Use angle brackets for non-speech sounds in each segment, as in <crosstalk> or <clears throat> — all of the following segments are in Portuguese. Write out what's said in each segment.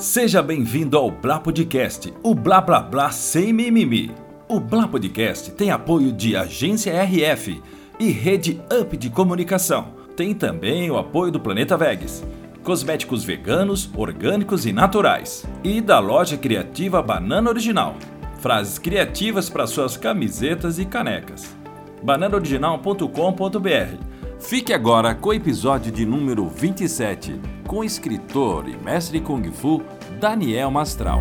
Seja bem-vindo ao Blá Podcast, o Blá Blá Blá sem mimimi. O Blá Podcast tem apoio de Agência RF e Rede Up de Comunicação. Tem também o apoio do Planeta Vegas, cosméticos veganos, orgânicos e naturais. E da loja criativa Banana Original. Frases criativas para suas camisetas e canecas. bananaoriginal.com.br Fique agora com o episódio de número 27, com o escritor e mestre Kung Fu Daniel Mastral.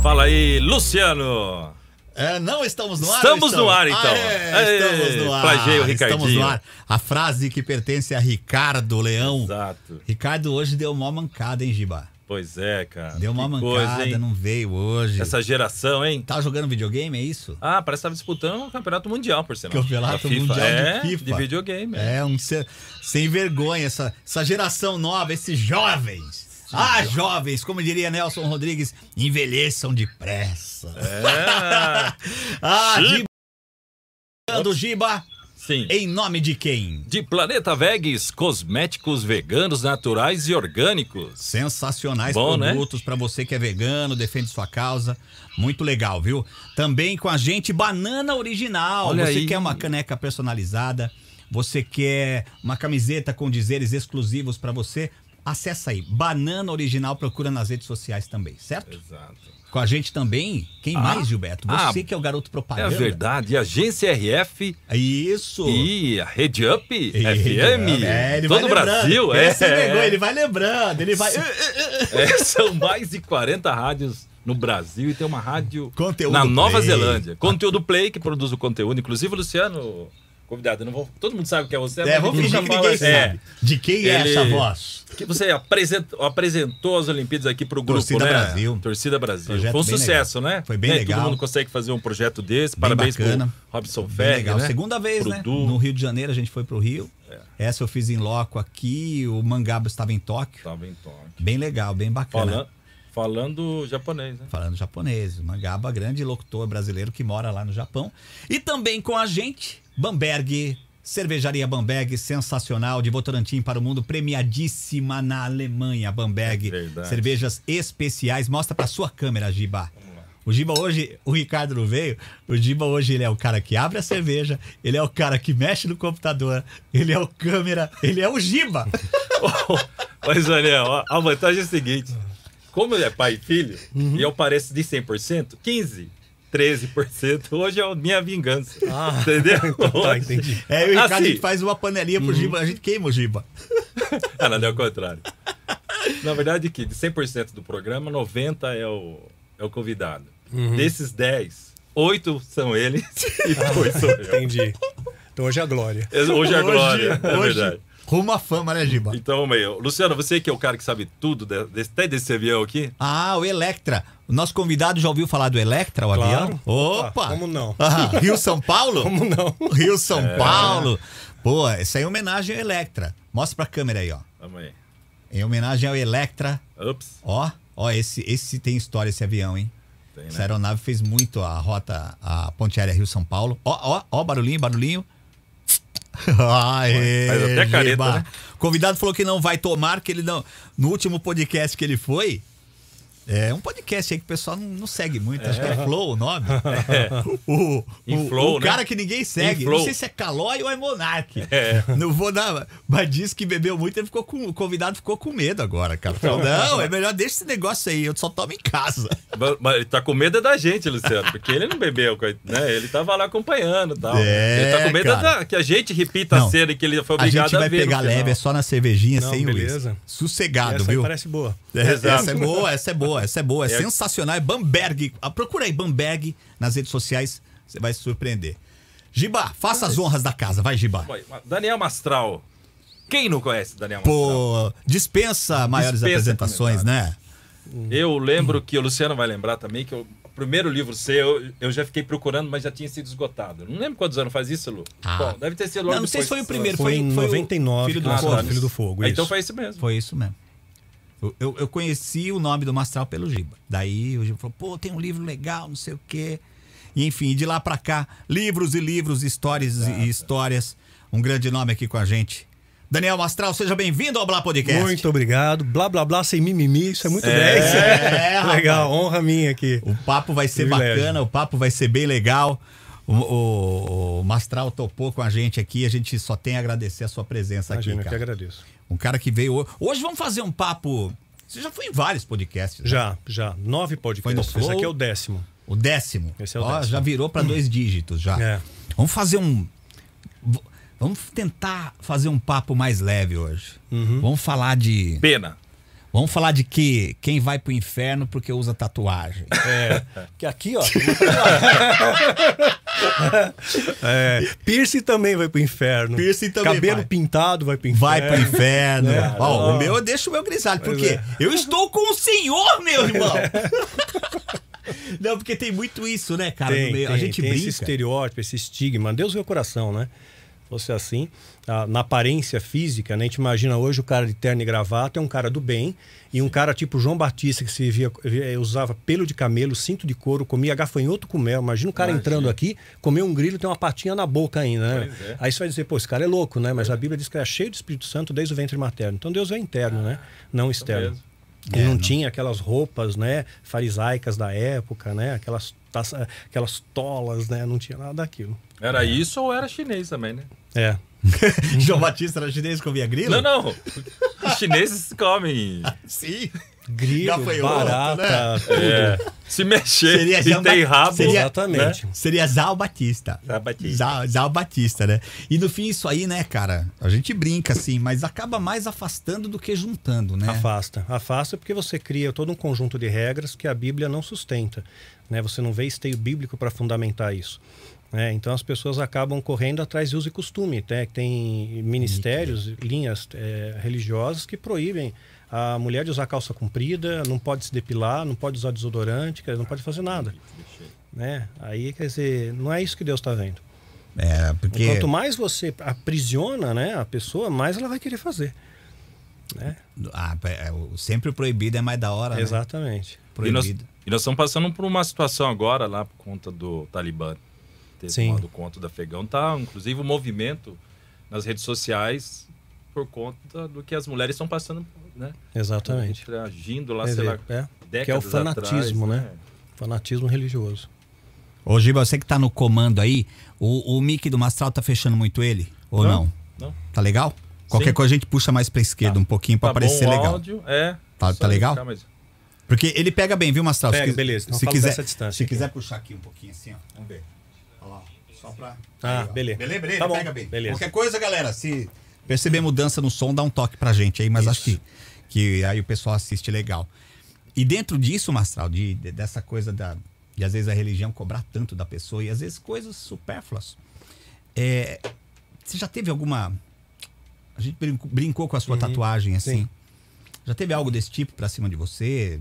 Fala aí, Luciano! É, não estamos no ar? Estamos no ar, então. Ah, é, estamos no ar. Plagiei o Ricardinho. Estamos no ar. A frase que pertence a Ricardo Leão. Exato. Ricardo hoje deu uma mancada, hein, Giba? Pois é, cara. Deu uma Que mancada, coisa, não veio hoje. Essa geração, hein? Tá jogando videogame, é isso? Ah, parece que estava disputando o Campeonato Mundial, por sinal. Campeonato. Mundial é, de FIFA. de videogame. é. É, um ser, sem vergonha, essa, essa geração nova, esses jovens. Ah, jovens, como diria Nelson Rodrigues, envelheçam depressa. É. <laughs> Ah, Giba. Giba. Sim. em nome de quem? De Planeta Vegas, cosméticos veganos, naturais e orgânicos. Sensacionais Bom, né? produtos pra você que é vegano, defende sua causa. Muito legal, viu? Também com a gente Banana Original. Olha você aí. quer uma caneca personalizada, você quer uma camiseta com dizeres exclusivos pra você? Acessa aí, Banana Original, procura nas redes sociais também, certo? Exato. Com a gente também, quem Ah. mais, Gilberto? Ah, Você que é o garoto É propaganda. verdade. Agência RF Isso. e a Rede Up E- FM. É, ele todo o. Brasil. Ele É, vergonha, ele vai lembrando, ele vai... <laughs> É, são mais de 40 rádios no Brasil e tem uma rádio Conteúdo na Nova Play. Zelândia. Conteúdo Play, que produz o conteúdo. Inclusive, Luciano, convidado, não vou, todo mundo sabe que é você. É, ele fingir que ninguém é, sabe. De quem é Ele- essa voz? Que você apresentou, apresentou as Olimpíadas aqui pro grupo, Torcida né? Brasil. Torcida Brasil. Projeto Foi um sucesso, legal. né? Foi bem É, legal. Todo mundo consegue fazer um projeto desse. Bem Parabéns bacana. pro Robson Ferg, legal. né? Segunda vez, Pro né? Du. No Rio de Janeiro a gente foi pro Rio. Essa eu fiz em loco aqui, o Mangaba estava em Tóquio. Tava em toque. Bem legal, bem bacana. Falando, falando japonês, né? Falando japonês. Mangaba, grande locutor brasileiro que mora lá no Japão. E também com a gente, Bamberg, Cervejaria Bamberg, sensacional, de Votorantim para o mundo, premiadíssima na Alemanha, Bamberg. É verdade. Cervejas especiais. Mostra pra sua câmera, Giba. O Giba hoje, o Ricardo não veio. O Giba hoje ele é o cara que abre a cerveja, ele é o cara que mexe no computador, ele é o câmera, ele é o Giba. Mas, Daniel, a- a vantagem é a seguinte: como ele é pai e filho, Uhum. e eu pareço de 100%, 15%, 13%, hoje é a minha vingança. Ah, entendeu? <laughs> tá, entendi. É, e o Ricardo a Assim. gente faz uma panelinha pro Giba, a gente queima o Giba. <laughs> Ah, não, é o contrário. Na verdade, que de 100% do programa, 90% é o, é o convidado. Uhum. Desses 10, 8 são eles <laughs> e 2 sou eu. Entendi. Então hoje é a glória. Hoje é a glória, é hoje, verdade. Rumo à fama, né, Giba? Então, meio. Luciano, você que é o cara que sabe tudo, de- desse- até desse avião aqui, Ah, o Electra. O nosso convidado já ouviu falar do Electra, o Claro. avião? Opa! Opa, como não? Ah, Rio São Paulo? <laughs> Como não? Rio São Paulo. Pô, isso aí é homenagem ao Electra. Mostra pra câmera aí, ó. vamos aí. Em homenagem ao Electra. Ups, Ó, ó, esse, esse tem história, esse avião, hein? tem, Essa né? aeronave fez muito a rota, a ponte aérea Rio-São Paulo. Ó, ó, ó, barulhinho, barulhinho. <laughs> Aê, Faz até careta, né? O convidado falou que não vai tomar, que ele não. No último podcast que ele foi. É um podcast aí que o pessoal não, não segue muito. Acho que é Flow o nome. <laughs> O, o, Inflow, o né? cara que ninguém segue. Não sei se é Calói ou é Monark. É. Não vou dar. Mas disse que bebeu muito, ele ficou com. O convidado ficou com medo agora, cara. Falou, <laughs> não, é melhor deixa esse negócio aí, eu só tomo em casa. Mas- Mas ele tá com medo é da gente, Luciano, porque ele não bebeu, né? Ele tava lá acompanhando e tal. É, ele tá com medo da- que a gente repita Não. a cena que ele foi A obrigado a, gente vai ver pegar leve, é só na cervejinha, Não, sem beleza. uísque. Sossegado, Essa aí viu? parece boa. É, essa é boa, essa é boa, essa é boa. É, É. sensacional. É Bamberg. Ah, Procura aí Bamberg nas redes sociais, você vai se surpreender. Giba, faça as honras da casa, vai, Giba. Daniel Mastral. Quem não conhece Daniel Mastral? Pô, dispensa maiores Dispensa apresentações, né? Eu lembro que o Luciano vai lembrar também que o primeiro livro seu, eu, eu já fiquei procurando, mas já tinha sido esgotado. Não lembro quantos anos faz isso, Lu. Ah. Bom, deve ter sido logo Não, não sei se foi o primeiro, Foi foi, em foi o 99 Filho do Ah, Fogo. tá. Filho do Fogo, Ah, isso. Então foi isso mesmo. Foi isso mesmo. Eu, eu, conheci o nome do Mastral pelo Giba. Daí o Giba falou, pô, tem um livro legal, não sei o quê. E enfim, de lá pra cá, livros e livros, histórias e histórias. Um grande nome aqui com a gente. Daniel Mastral, seja bem-vindo ao Blá Podcast. Muito obrigado. Blá, blá, blá, sem mimimi. Isso é muito É, 10. é, <laughs> rapaz. Legal, honra minha aqui. O papo vai ser Privilégio. bacana, o papo vai ser bem legal. O, o- o Mastral topou com a gente aqui, a gente só tem a agradecer a sua presença Imagina, eu aqui, que cara. agradeço. Um cara que veio hoje. Hoje vamos fazer um papo. Você já foi em vários podcasts. né? Já, já. Nove Foi no podcasts. Esse aqui é o décimo. O décimo. Esse é o Ó, décimo. Já virou para dois dígitos já. É. Vamos fazer um. Vamos tentar fazer um papo mais leve hoje. Uhum. Vamos falar de. Pena. Vamos falar de que quem vai pro inferno porque usa tatuagem. É. <laughs> Que aqui, ó. <laughs> <laughs> é. Pierce também vai pro inferno. Piercing também Cabelo vai. pintado vai pro inferno. Vai pro inferno. É. Ó, o meu, eu deixo o meu grisalho. Porque é. eu estou com o senhor, meu irmão. <laughs> Não, porque tem muito isso, né, cara? Tem, tem, a gente tem esse brinca. estereótipo, esse estigma. Deus vê o coração, né? Fosse assim, ah, na aparência física, né? A gente imagina hoje o cara de terno e gravata é um cara do bem e um cara tipo João Batista que se via, via- usava pelo de camelo, cinto de couro, comia gafanhoto com mel. Imagina o cara Imagina. entrando aqui, comer um grilo e tem uma patinha na boca ainda, né? É. Aí você vai dizer, pô, esse cara é louco, né? Mas a Bíblia diz que é cheio do Espírito Santo desde o ventre materno. Então Deus é interno, né? Não externo. mesmo. Ele É, não, não- tinha aquelas roupas, né, farisaicas da época, né, aquelas, taça- aquelas tolas, né, não tinha nada daquilo. Era isso ou era chinês também, né? É. <laughs> João Batista era chinês com via grilo? Não, não. Os chineses comem. <laughs> Sim. Grilo, Gafanhoto, barata, tudo. É, se mexer Seria e tem rabo. seria- Exatamente. Seria Zal Batista. Zal Batista. Zal, Zal Batista, né? E no fim, isso aí, né, cara? A gente brinca assim, mas acaba mais afastando do que juntando, né? Afasta. Afasta porque você cria todo um conjunto de regras que a Bíblia não sustenta. Né? Você não vê esteio bíblico para fundamentar isso. né? Então as pessoas acabam correndo atrás de uso e costume. Né? Tem ministérios, linhas eh, religiosas que proíbem a mulher de usar calça comprida, não pode se depilar, não pode usar desodorante, quer dizer, não pode fazer nada. Né? Aí, quer dizer, não é isso que Deus está vendo. É, porque. Quanto mais você aprisiona né, a pessoa, mais ela vai querer fazer. Né? Ah, é, o- sempre o proibido é mais da hora, né? Exatamente. E nós, Proibido. e nós estamos passando por uma situação agora lá por conta do Talibã ter Sim. tomado conta do Afegão. Tá, inclusive, o movimento nas redes sociais por conta do que as mulheres estão passando, né? Exatamente. Agindo lá, sei lá, é, décadas que é o fanatismo, atrás, né? Fanatismo religioso. Ô, Giba, você que tá no comando aí, o, o Mickey do Mastral tá fechando muito ele? Ou não? Não. Tá legal? Qualquer Sim. coisa a gente puxa mais pra esquerda Tá. um pouquinho pra Tá parecer legal. áudio, é. Tá- tá legal? mais- Porque ele pega bem, viu, Mastral? Pega, quis- beleza. Então se quiser, se aqui. quiser puxar aqui um pouquinho assim, ó. Vamos ver. Olha lá. Só pra. Ah, beleza. Beleza, beleza. Tá bom, pega bem. beleza. Qualquer coisa, galera, se perceber mudança no som, dá um toque pra gente aí, mas Isso. acho que, que aí o pessoal assiste legal. E dentro disso, Mastral, de, de- dessa coisa da. De às vezes a religião cobrar tanto da pessoa e às vezes coisas supérfluas. É, você já teve alguma. A gente brincou, brincou com a sua tatuagem assim. Uhum. sim. Já teve algo desse tipo pra cima de você?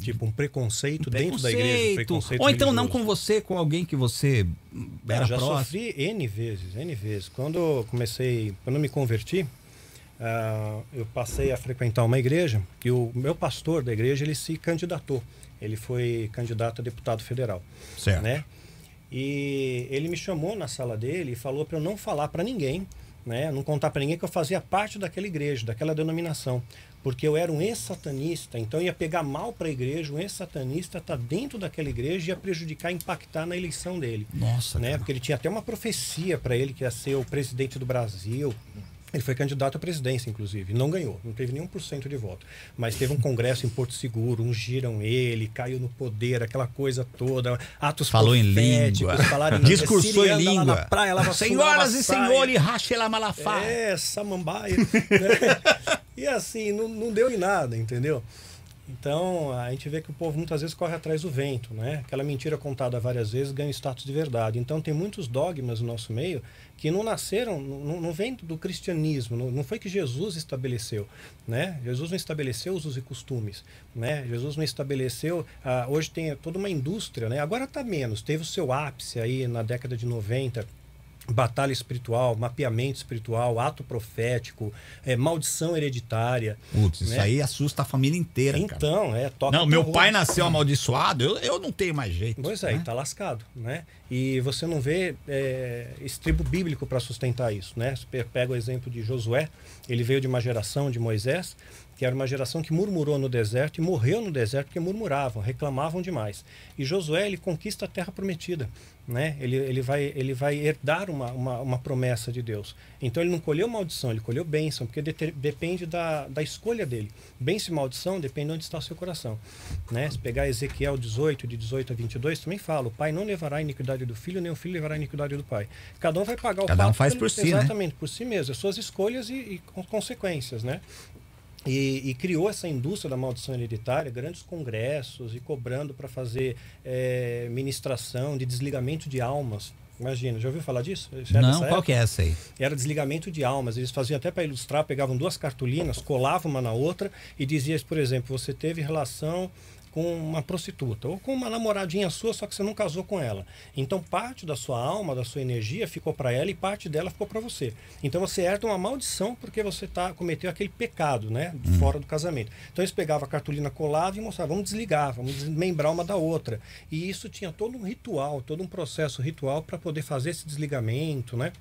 Tipo, um preconceito, dentro da igreja. um Preconceito. Ou então não religioso. com você, com alguém que você era já próximo. sofri N vezes, N vezes. Quando eu comecei, quando eu me converti, ah, eu passei a frequentar uma igreja e o meu pastor da igreja, ele se candidatou. Ele foi candidato a deputado federal, Certo. né? E ele me chamou na sala dele e falou para eu não falar para ninguém, né? Não contar para ninguém que eu fazia parte daquela igreja, daquela denominação, porque eu era um ex-satanista, então ia pegar mal para a igreja, um ex-satanista tá dentro daquela igreja e ia prejudicar, impactar na eleição dele Nossa, né? cara. Porque ele tinha até uma profecia para ele que ia ser o presidente do Brasil. Ele foi candidato à presidência, inclusive. Não ganhou, não teve nenhum por cento de voto. Mas teve um congresso em Porto Seguro, ungiram ele, caiu no poder, aquela coisa toda, atos Falou em língua. falaram em Discursou em lá língua. na praia, lava Senhoras e senhores, rache la malafá. É, samambaia. né? <laughs> e assim, não, não deu em nada, entendeu? Então, a gente vê que o povo muitas vezes corre atrás do vento, né? Aquela mentira contada várias vezes ganha status de verdade. Então, tem muitos dogmas no nosso meio que não nasceram, não, não vem do cristianismo, não, não foi que Jesus estabeleceu, né? Jesus não estabeleceu usos e costumes, né? Jesus não estabeleceu, ah, hoje tem toda uma indústria, né? Agora está menos, teve o seu ápice aí na década de 90, batalha espiritual, mapeamento espiritual, ato profético, é, maldição hereditária. Putz, isso né? aí assusta a família inteira, cara. Então, é toca Não, meu pai nasceu amaldiçoado, eu, eu não tenho mais jeito. Pois é, né? tá lascado, né? E você não vê é, estribo bíblico para sustentar isso, né? Pega o exemplo de Josué, ele veio de uma geração de Moisés, que era uma geração que murmurou no deserto e morreu no deserto porque murmuravam, reclamavam demais. E Josué, ele conquista a terra prometida, né? Ele, ele, vai, ele vai herdar uma, uma, uma promessa de Deus. Então ele não colheu maldição, ele colheu bênção, porque depende da, da escolha dele. Bênção e maldição depende de onde está o seu coração. Né? Se pegar Ezequiel 18, de 18 a 22, também fala: o pai não levará a iniquidade do filho, nem o filho levará a iniquidade do pai. Cada um vai pagar o Cada um faz pelo- por si, né? Exatamente, por si mesmo, as suas escolhas e, e con- consequências, né? E, e criou essa indústria da maldição hereditária, grandes congressos e cobrando para fazer eh, ministração de desligamento de almas. Imagina, já ouviu falar disso? Isso é Não, qual que é essa aí? Era desligamento de almas. Eles faziam até para ilustrar, pegavam duas cartolinas, colavam uma na outra e diziam, por exemplo, você teve relação com uma prostituta ou com uma namoradinha sua, só que você não casou com ela. Então parte da sua alma, da sua energia ficou para ela e parte dela ficou para você. Então você herda uma maldição porque você tá cometeu aquele pecado, né, fora do casamento. Então eles pegavam a cartolina colava e mostravam, vamos desligar, vamos desmembrar uma da outra. E isso tinha todo um ritual, todo um processo ritual para poder fazer esse desligamento, né?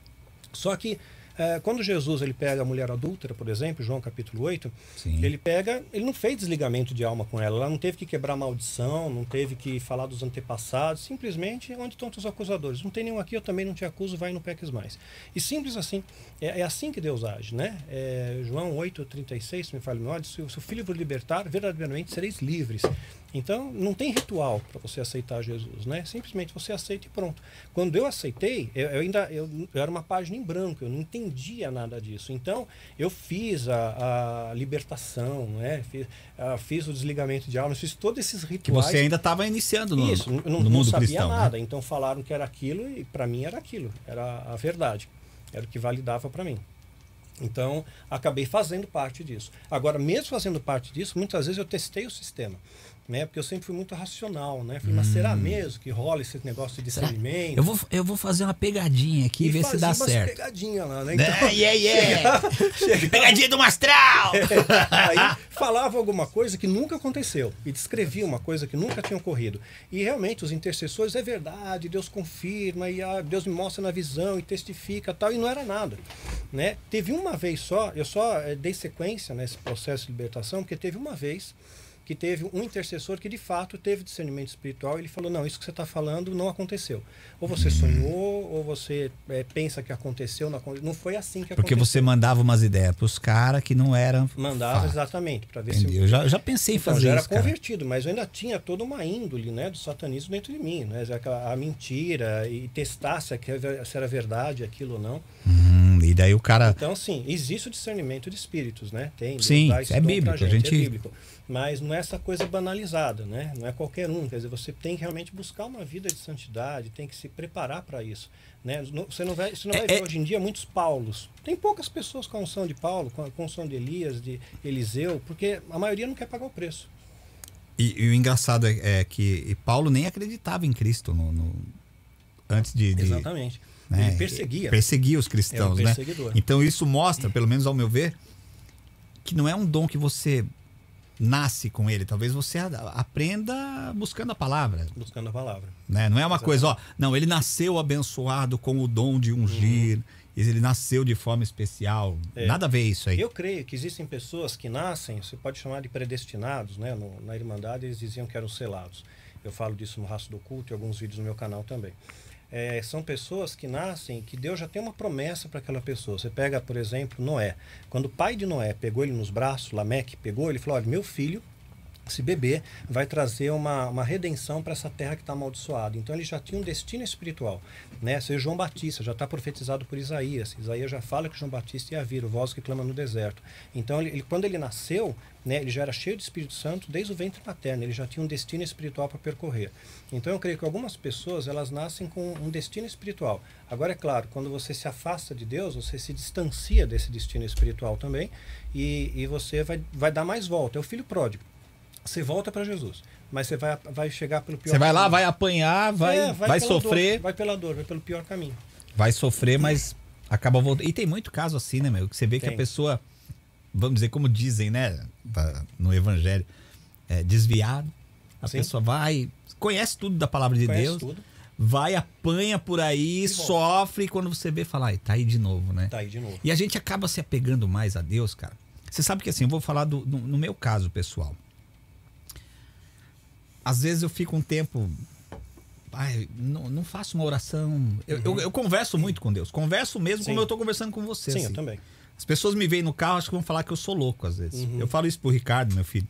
Só que eh, quando Jesus ele pega a mulher adúltera, por exemplo, João capítulo 8, Sim. ele pega, ele não fez desligamento de alma com ela, ela não teve que quebrar maldição, não teve que falar dos antepassados, simplesmente onde estão os acusadores? Não tem nenhum aqui, eu também não te acuso, vai e não peques mais. E simples assim, é, é assim que Deus age, né? É, João 8, 36, me fala, olha, se se o filho vos libertar, verdadeiramente sereis livres. Então, não tem ritual para você aceitar Jesus, né? Simplesmente você aceita e pronto. Quando eu aceitei, eu, eu ainda eu, eu era uma página em branco, eu não entendia nada disso. Então, eu fiz a, a libertação, né? Fiz, ah, fiz o desligamento de almas, fiz todos esses Que rituais. você ainda estava iniciando no, Isso, n- no não, não mundo sabia cristão. né? nada. Então falaram que era aquilo e para mim era aquilo, era a verdade, era o que validava para mim. Então acabei fazendo parte disso. Agora, mesmo fazendo parte disso, muitas vezes eu testei o sistema. Né? Porque eu sempre fui muito racional, né? Falei, mas será mesmo que rola esse negócio de Hum. Discernimento? Eu vou, eu vou fazer uma pegadinha aqui e ver se dá certo. pegadinha lá, né? Né? Yeah, yeah. Pegadinha do Mastral! <laughs> Aí falava alguma coisa que nunca aconteceu e descrevia uma coisa que nunca tinha ocorrido. E realmente os intercessores é verdade, Deus confirma e ah, Deus me mostra na visão e testifica tal e não era nada, né? Teve uma vez só, eu só eh, dei sequência nesse processo de libertação porque teve uma vez que teve um intercessor que de fato teve discernimento espiritual. Ele falou: não, isso que você está falando não aconteceu. Ou você sonhou, ou você eh, pensa que aconteceu, não, não foi assim que Porque aconteceu. você mandava umas ideias pros caras que não eram. mandava fato. exatamente para ver Entendi. se Eu já, já pensei em então, fazer já era isso, cara. convertido, mas eu ainda tinha toda uma índole né, do satanismo dentro de mim, né? A, a mentira e testar se, se era verdade aquilo ou não. Hum, e daí o cara. Então, sim, existe o discernimento de espíritos, né? Tem. Sim, é bíblico, pra a gente- É bíblico. Mas não é essa coisa banalizada, né? Não é qualquer um. Quer dizer, você tem que realmente buscar uma vida de santidade, tem que se preparar para isso. Né? Você não vai, você não É- vai ver é- hoje em dia muitos Paulos. Tem poucas pessoas com a unção de Paulo, com a unção de Elias, de Eliseu, porque a maioria não quer pagar o preço. E, e o engraçado é, é que Paulo nem acreditava em Cristo no, no- antes de. de- Exatamente. Né, Ele perseguia. Perseguia os cristãos, Era um né? Então isso mostra, pelo menos ao meu ver, que não é um dom que você nasce com ele. Talvez você aprenda buscando a palavra. Buscando a palavra. Né? Não é uma coisa, ó, não, ele nasceu abençoado com o dom de ungir, ele nasceu de forma especial. Uhum. É. Nada a ver isso aí. Eu creio que existem pessoas que nascem, você pode chamar de predestinados, né? No- na Irmandade eles diziam que eram selados. Eu falo disso no Raço do Culto e alguns vídeos no meu canal também. É, são pessoas que nascem que Deus já tem uma promessa para aquela pessoa. Você pega, por exemplo, Noé. Quando o pai de Noé pegou ele nos braços, Lameque pegou, ele falou: Olha, meu filho, esse bebê vai trazer uma, uma redenção para essa terra que está amaldiçoada. Então ele já tinha um destino espiritual. Né? Seja João Batista, já está profetizado por Isaías. Isaías já fala que João Batista ia vir, o voz que clama no deserto. Então, ele, ele- quando ele nasceu, né, ele já era cheio de Espírito Santo desde o ventre materno. Ele já tinha um destino espiritual para percorrer. Então, eu creio que algumas pessoas elas nascem com um destino espiritual. Agora, é claro, quando você se afasta de Deus, você se distancia desse destino espiritual também e, e você vai, vai dar mais volta. É o filho pródigo. Você volta para Jesus, mas você vai, vai chegar pelo pior Você vai lá, caminho. vai apanhar, vai, É, vai, pela sofrer. dor, vai pela dor, vai pelo pior caminho. vai sofrer, mas acaba voltando. E tem muito caso assim, né, meu? Que você vê que Tem. a pessoa, vamos dizer, como dizem, né, no Evangelho, é desviado. A Sim. pessoa vai, conhece tudo da palavra de Conhece Deus, tudo. vai, apanha por aí, volta. sofre, e quando você vê, fala, ai, tá aí de novo, né? Tá aí de novo. E a gente acaba se apegando mais a Deus, cara. Você sabe que assim, eu vou falar do, no, no meu caso, pessoal. Às vezes eu fico um tempo. Ai, não, não faço uma oração. Eu, eu, eu converso muito com Deus. Converso mesmo como Sim. eu tô conversando com você. Sim, assim. eu também. As pessoas me veem no carro, acho que vão falar que eu sou louco às vezes. Uhum. Eu falo isso pro Ricardo, meu filho.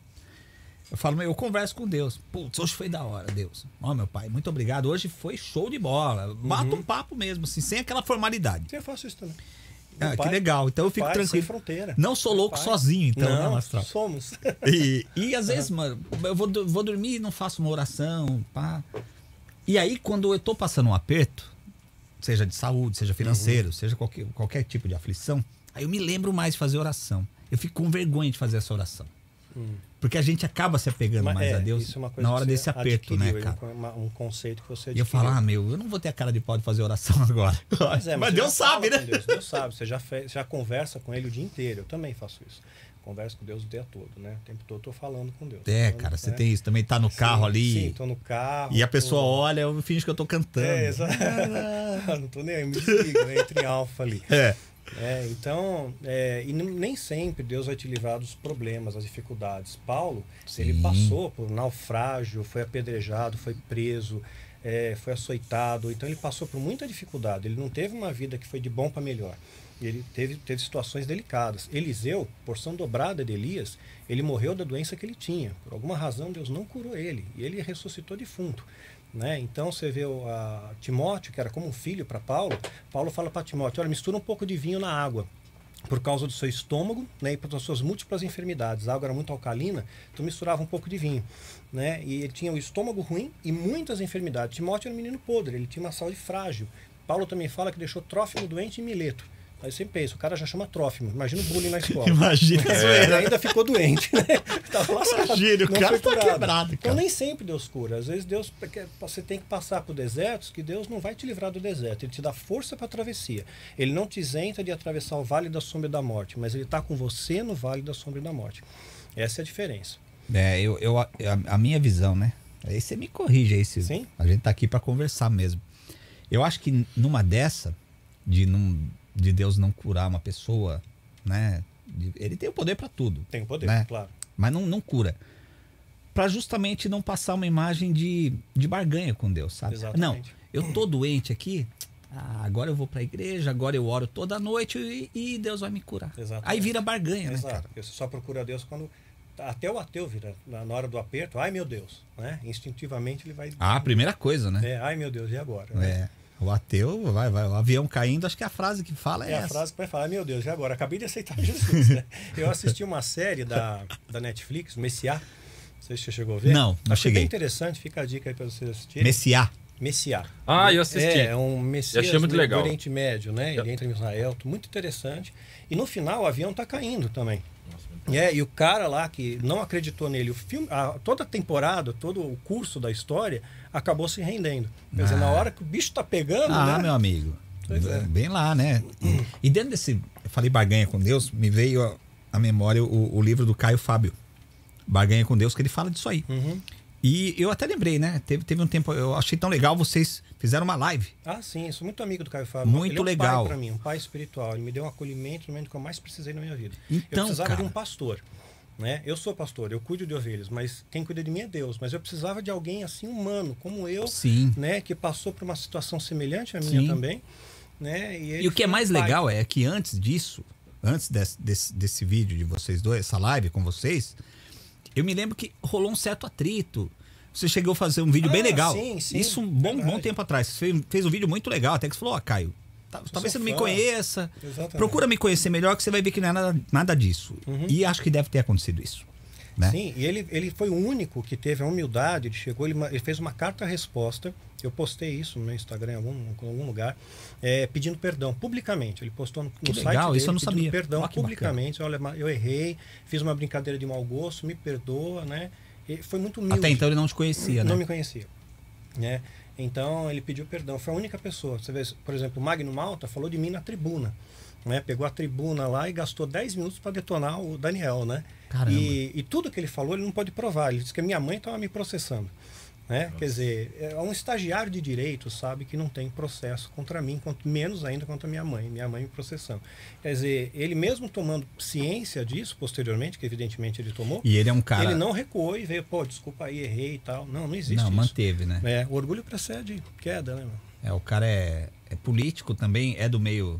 Eu falo, eu converso com Deus. Putz, hoje foi da hora, Deus. Ó, meu pai, muito obrigado. Hoje foi show de bola. Bata um papo mesmo, assim, sem aquela formalidade. Eu faço isso também. Ah, Meu que pai- legal. Então eu fico pai tranquilo. Sem fronteira. Não sou louco pai- sozinho, então, né, não, Mastral? somos. <laughs> E, <laughs> e às vezes, mano, eu vou, vou dormir e não faço uma oração, pá. E aí, quando eu tô passando um aperto, seja de saúde, seja financeiro, seja qualquer, qualquer tipo de aflição, aí eu me lembro mais de fazer oração. Eu fico com vergonha de fazer essa oração. Porque a gente acaba se apegando Mas mais é, a Deus é na hora desse aperto, né, adquiriu, cara? uma- Um conceito que você E eu falo, ah, meu, eu não vou ter a cara de pau de fazer oração <laughs> agora. Mas, é, mas você Deus sabe, né? Deus, Deus sabe, você já, fe- já conversa com ele o dia inteiro. Eu também faço isso. Converso com Deus o dia todo, né? O tempo todo eu tô falando com Deus. É, Falando, cara, você né? tem isso. Também tá no carro Sim, ali. Sim, tô no carro. E a pessoa tô- olha, eu finge que eu tô cantando. É, exato. <laughs> não tô nem aí, me desliga, né? Entra em alfa ali. É. É, então, é, e nem- sempre Deus vai te livrar dos problemas, das dificuldades. Paulo, ele Sim. passou por naufrágio, foi apedrejado, foi preso, é, foi açoitado. Então, ele passou por muita dificuldade. Ele não teve uma vida que foi de bom para melhor. Ele teve, teve situações delicadas. Eliseu, porção dobrada de Elias, ele morreu da doença que ele tinha. Por alguma razão, Deus não curou ele. E ele ressuscitou defunto. Né? Então você vê o, Timóteo, que era como um filho para Paulo, Paulo fala para Timóteo: olha, mistura um pouco de vinho na água. Por causa do seu estômago né, e pelas suas múltiplas enfermidades. A água era muito alcalina, então misturava um pouco de vinho. Né? E ele tinha o estômago ruim e muitas enfermidades. Timóteo era um menino podre, ele tinha uma saúde frágil. Paulo também fala que deixou Trófimo doente em Mileto. Aí você pensa, o cara já chama Trófimo. Imagina o bullying na <laughs> escola. Imagina a Ele ainda ficou doente, né? <laughs> Tava lascado. Imagina, o cara tá curado. quebrado, Então cara. nem sempre Deus cura. Às vezes Deus você tem que passar por desertos que Deus não vai te livrar do deserto. Ele te dá força para a travessia. Ele não te isenta de atravessar o vale da sombra e da morte, mas ele está com você no vale da sombra e da morte. Essa é a diferença. É, eu, eu, a, a minha visão, né? Aí você me corrige aí, se Sim. a gente tá aqui pra conversar mesmo. Eu acho que numa dessa, de, não, de Deus não curar uma pessoa, né? ele tem o poder pra tudo. Tem o poder, Né? claro. Mas não, não cura. Pra justamente não passar uma imagem de, de barganha com Deus, sabe? Exatamente. Não, eu tô doente aqui, ah, agora eu vou pra igreja, agora eu oro toda noite e, e Deus vai me curar. Exatamente. Aí vira barganha, né, Exato. cara? Porque você só procura Deus quando. Até o ateu vira, na hora do aperto, ai meu Deus. Né? Instintivamente ele vai. Ah, a primeira coisa, né? É, ai meu Deus, e agora? né? É. O ateu, vai, vai, o avião caindo, acho que a frase que fala é, É a essa. frase que vai falar, meu Deus, e agora? Acabei de aceitar <laughs> Jesus. né? Eu assisti uma série da, da Netflix, Messiá. Não sei se você chegou a ver. Não, não Achei cheguei. bem interessante, fica a dica aí para vocês assistirem. Messiá. Messiá. Ah, eu assisti. É, é um Messias do- legal. do Oriente Médio, né? Ele entra em Israel, muito interessante. E no final o avião tá caindo também. É, e o cara lá que não acreditou nele, o filme, a- toda a temporada, todo o curso da história acabou se rendendo. Quer dizer, Ah. na hora que o bicho tá pegando, Ah, né? meu amigo. É. Bem lá, né? E, dentro desse. Eu falei barganha com Deus, me veio a- à memória o, o livro do Caio Fábio. Barganha com Deus, que ele fala disso aí. Uhum. E eu até lembrei, né? Teve, teve um tempo, eu achei tão legal, vocês fizeram uma live. Ah, sim, sou muito amigo do Caio Fábio. Muito Ele é um legal. pai para mim, um pai espiritual. Ele me deu um acolhimento no momento que eu mais precisei na minha vida. Então, eu precisava cara. de um pastor. Né? Eu sou pastor, eu cuido de ovelhas, mas quem cuida de mim é Deus. Mas eu precisava de alguém assim humano, como eu, Sim. né, que passou por uma situação semelhante à minha Sim. também. Né? E, E o que é um mais pai. legal é que antes disso, antes desse, desse, desse vídeo de vocês dois, essa live com vocês, eu me lembro que rolou um certo atrito. Você chegou a fazer um vídeo bem Ah, legal. sim, sim, Isso um bom, verdade. bom tempo atrás. Você fez, fez um vídeo muito legal, até que você falou, ó, Caio, tá- talvez você não me conheça. Exatamente. Procura me conhecer melhor que você vai ver que não é nada, nada disso. E acho que deve ter acontecido isso. Né? Sim, e ele, ele foi o único que teve a humildade, ele chegou, ele, ele fez uma carta-resposta, eu postei isso no meu Instagram em algum, em algum lugar, é, pedindo perdão publicamente. Ele postou no, no Que site legal, dele isso eu não sabia. perdão publicamente. Olha, ma- eu errei, fiz uma brincadeira de mau gosto, me perdoa, né? E foi muito humilde. Até então ele não te conhecia, não né? me conhecia. Né? Então ele pediu perdão. Foi a única pessoa. Você vê, por exemplo, o Magno Malta falou de mim na tribuna. Né? Pegou a tribuna lá e gastou 10 minutos para detonar o Daniel, né? E, e tudo que ele falou ele não pode provar. Ele disse que a minha mãe estava me processando. Né? Quer dizer, é um estagiário de direito sabe que não tem processo contra mim, quanto menos ainda contra minha mãe, minha mãe me processando. Quer dizer, ele mesmo tomando ciência disso posteriormente, que evidentemente ele tomou, E ele é um cara. ele não recuou e veio, pô, desculpa aí, errei e tal. Não, não existe Não, isso. manteve, né? É, o orgulho precede queda, né? Meu? É, o cara é, é político também, é do meio.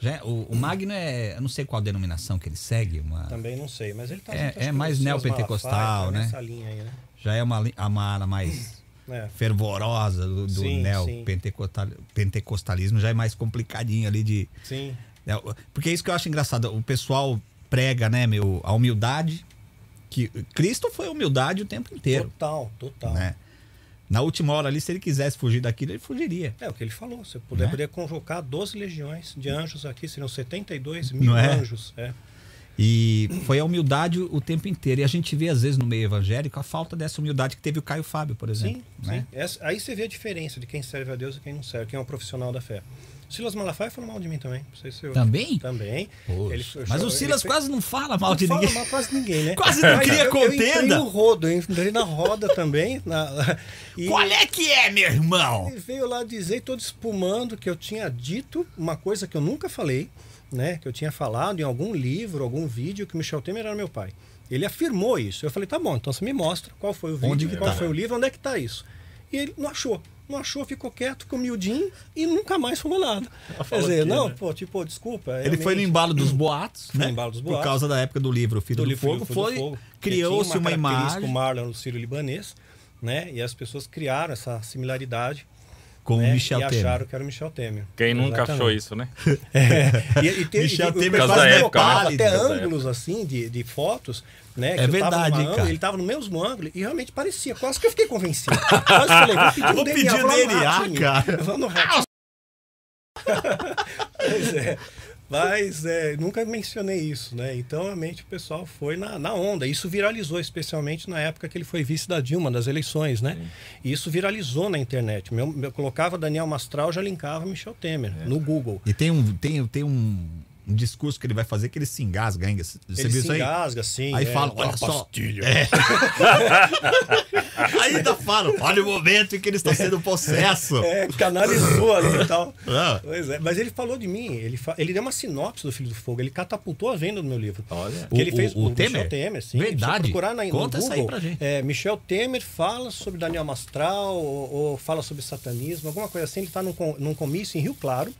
Já é- o, o Magno é. Eu não sei qual denominação que ele segue, uma, Também não sei, mas ele tá É- é mais neopentecostal, né? Nessa linha aí, né? já é uma, uma ala mais É. fervorosa do, do Sim, neopentecostal- pentecostalismo, já é mais complicadinho ali de. Sim, É, o- Porque é isso que eu acho engraçado. O pessoal prega, né, meu, a humildade. Que Cristo foi humildade o tempo inteiro. total, total. Né? Na última hora ali, se ele quisesse fugir daquilo, ele fugiria. É o que ele falou. Eu puder, Né? poderia convocar 12 legiões de anjos aqui, seriam 72 mil é? anjos. É. E foi a humildade o tempo inteiro. E a gente vê, às vezes, no meio evangélico, a falta dessa humildade que teve o Caio Fábio, por exemplo. Sim, né? sim. Essa- aí você vê a diferença de quem serve a Deus e quem não serve, quem é um profissional da fé. Silas Malafaia falou mal de mim também. Não sei se eu... Também? Também. Ele- Mas o ele Silas fez- quase não fala mal Não de fala ninguém. mal quase ninguém, né? <laughs> Quase não cria eu, eu entrei contenda. no rodo, eu entrei na roda também. Na, e, <laughs> Qual é que é, meu irmão? Ele veio lá dizer, todo espumando, que eu tinha dito uma coisa que eu nunca falei, né? Que eu tinha falado em algum livro, algum vídeo, que o Michel Temer era meu pai. Ele afirmou isso. Eu falei, tá bom, então você me mostra qual foi o vídeo, qual tá? foi o livro, onde é que tá isso. E ele não achou. Não achou, ficou quieto, ficou miudinho e nunca mais falou nada. <laughs> Quer dizer, que, não, né? pô, tipo, desculpa. Ele foi no embalo dos boatos, Foi né? embalo dos Por boatos. causa da época do livro Filho do, do Fogo, do foi Fogo, que criou-se uma, característica, imagem O Marlon no Sírio-Libanês, né? E as pessoas criaram essa similaridade. Com o né? Michel e Temer. acharam que era o Michel Temer. Quem nunca Exatamente. achou isso, né? <laughs> É, e, e te, Michel e, Temer o quase época, né? até ângulos assim de, de fotos, né? É tava verdade, hein, ângulo, cara? Ele estava no mesmo ângulo e realmente parecia. Quase que eu fiquei convencido. Quase falei, vou pedir um Vou DNA, pedir DNA, ratinho. cara. Vou no ratinho. <laughs> Pois é. Mas é, nunca mencionei isso, né? Então, realmente, o pessoal foi na, na onda. Isso viralizou, especialmente na época que ele foi vice da Dilma, das eleições, né? E isso viralizou na internet. Meu, eu colocava Daniel Mastral, já linkava Michel Temer no Google. E tem um, tem, tem um, um discurso que ele vai fazer que ele se engasga, hein? Você Ele viu se isso aí? engasga, sim. Aí é, fala, olha só. pastilha. <laughs> Ainda falo, olha o momento em que eles estão sendo possesso. É, canalizou ali e tal. <laughs> Ah. Pois é, mas ele falou de mim, ele, fa- ele deu uma sinopse do Filho do Fogo, ele catapultou a venda do meu livro. Olha. Que ele O- fez o- o Michel Temer? Temer, sim. Verdade. Procurar na, Conta isso aí Google, pra gente. É, Michel Temer fala sobre Daniel Mastral ou, ou fala sobre satanismo, alguma coisa assim. Ele está num, num comício em Rio Claro.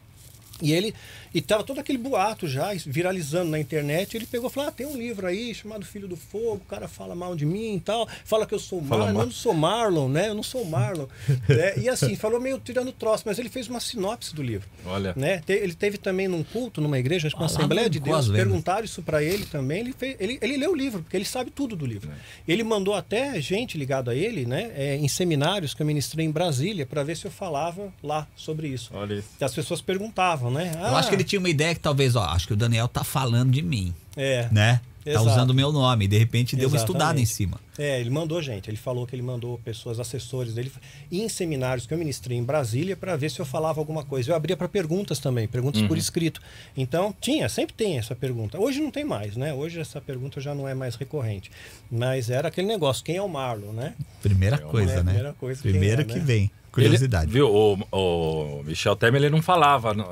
E ele e tava todo aquele boato já viralizando na internet. Ele pegou e falou: Ah, tem um livro aí chamado Filho do Fogo. O cara fala mal de mim e tal. Fala que eu sou Fala Marlon. mal. Eu não sou Marlon, né? Eu não sou Marlon. né? <laughs> E assim, falou meio tirando troço, mas ele fez uma sinopse do livro. Olha. Né? Ele teve também num culto, numa igreja, acho que uma Ah, Assembleia de Deus, perguntaram isso para ele também. Ele, fez, ele, ele leu o livro, porque ele sabe tudo do livro. É. Ele mandou até gente ligada a ele, né, é, em seminários que eu ministrei em Brasília, para ver se eu falava lá sobre isso. Olha isso. E as pessoas perguntavam, né? Eu acho que ele tinha uma ideia que talvez, ó, acho que o Daniel tá falando de mim, É, né? Tá Exato. usando o meu nome. E de repente deu uma estudada em Exatamente. cima. É, ele mandou gente. Ele falou que ele mandou pessoas, assessores dele, ir em seminários que eu ministrei em Brasília para ver se eu falava alguma coisa. Eu abria para perguntas também, perguntas por escrito. Então, tinha, sempre tem essa pergunta. Hoje não tem mais, né? Hoje essa pergunta já não é mais recorrente. Mas era aquele negócio: quem é o Marlon, né? Primeira coisa, é, né? primeira coisa, Primeiro é, que né? vem. Curiosidade. Ele, viu, o, o Michel Temer, ele não falava no-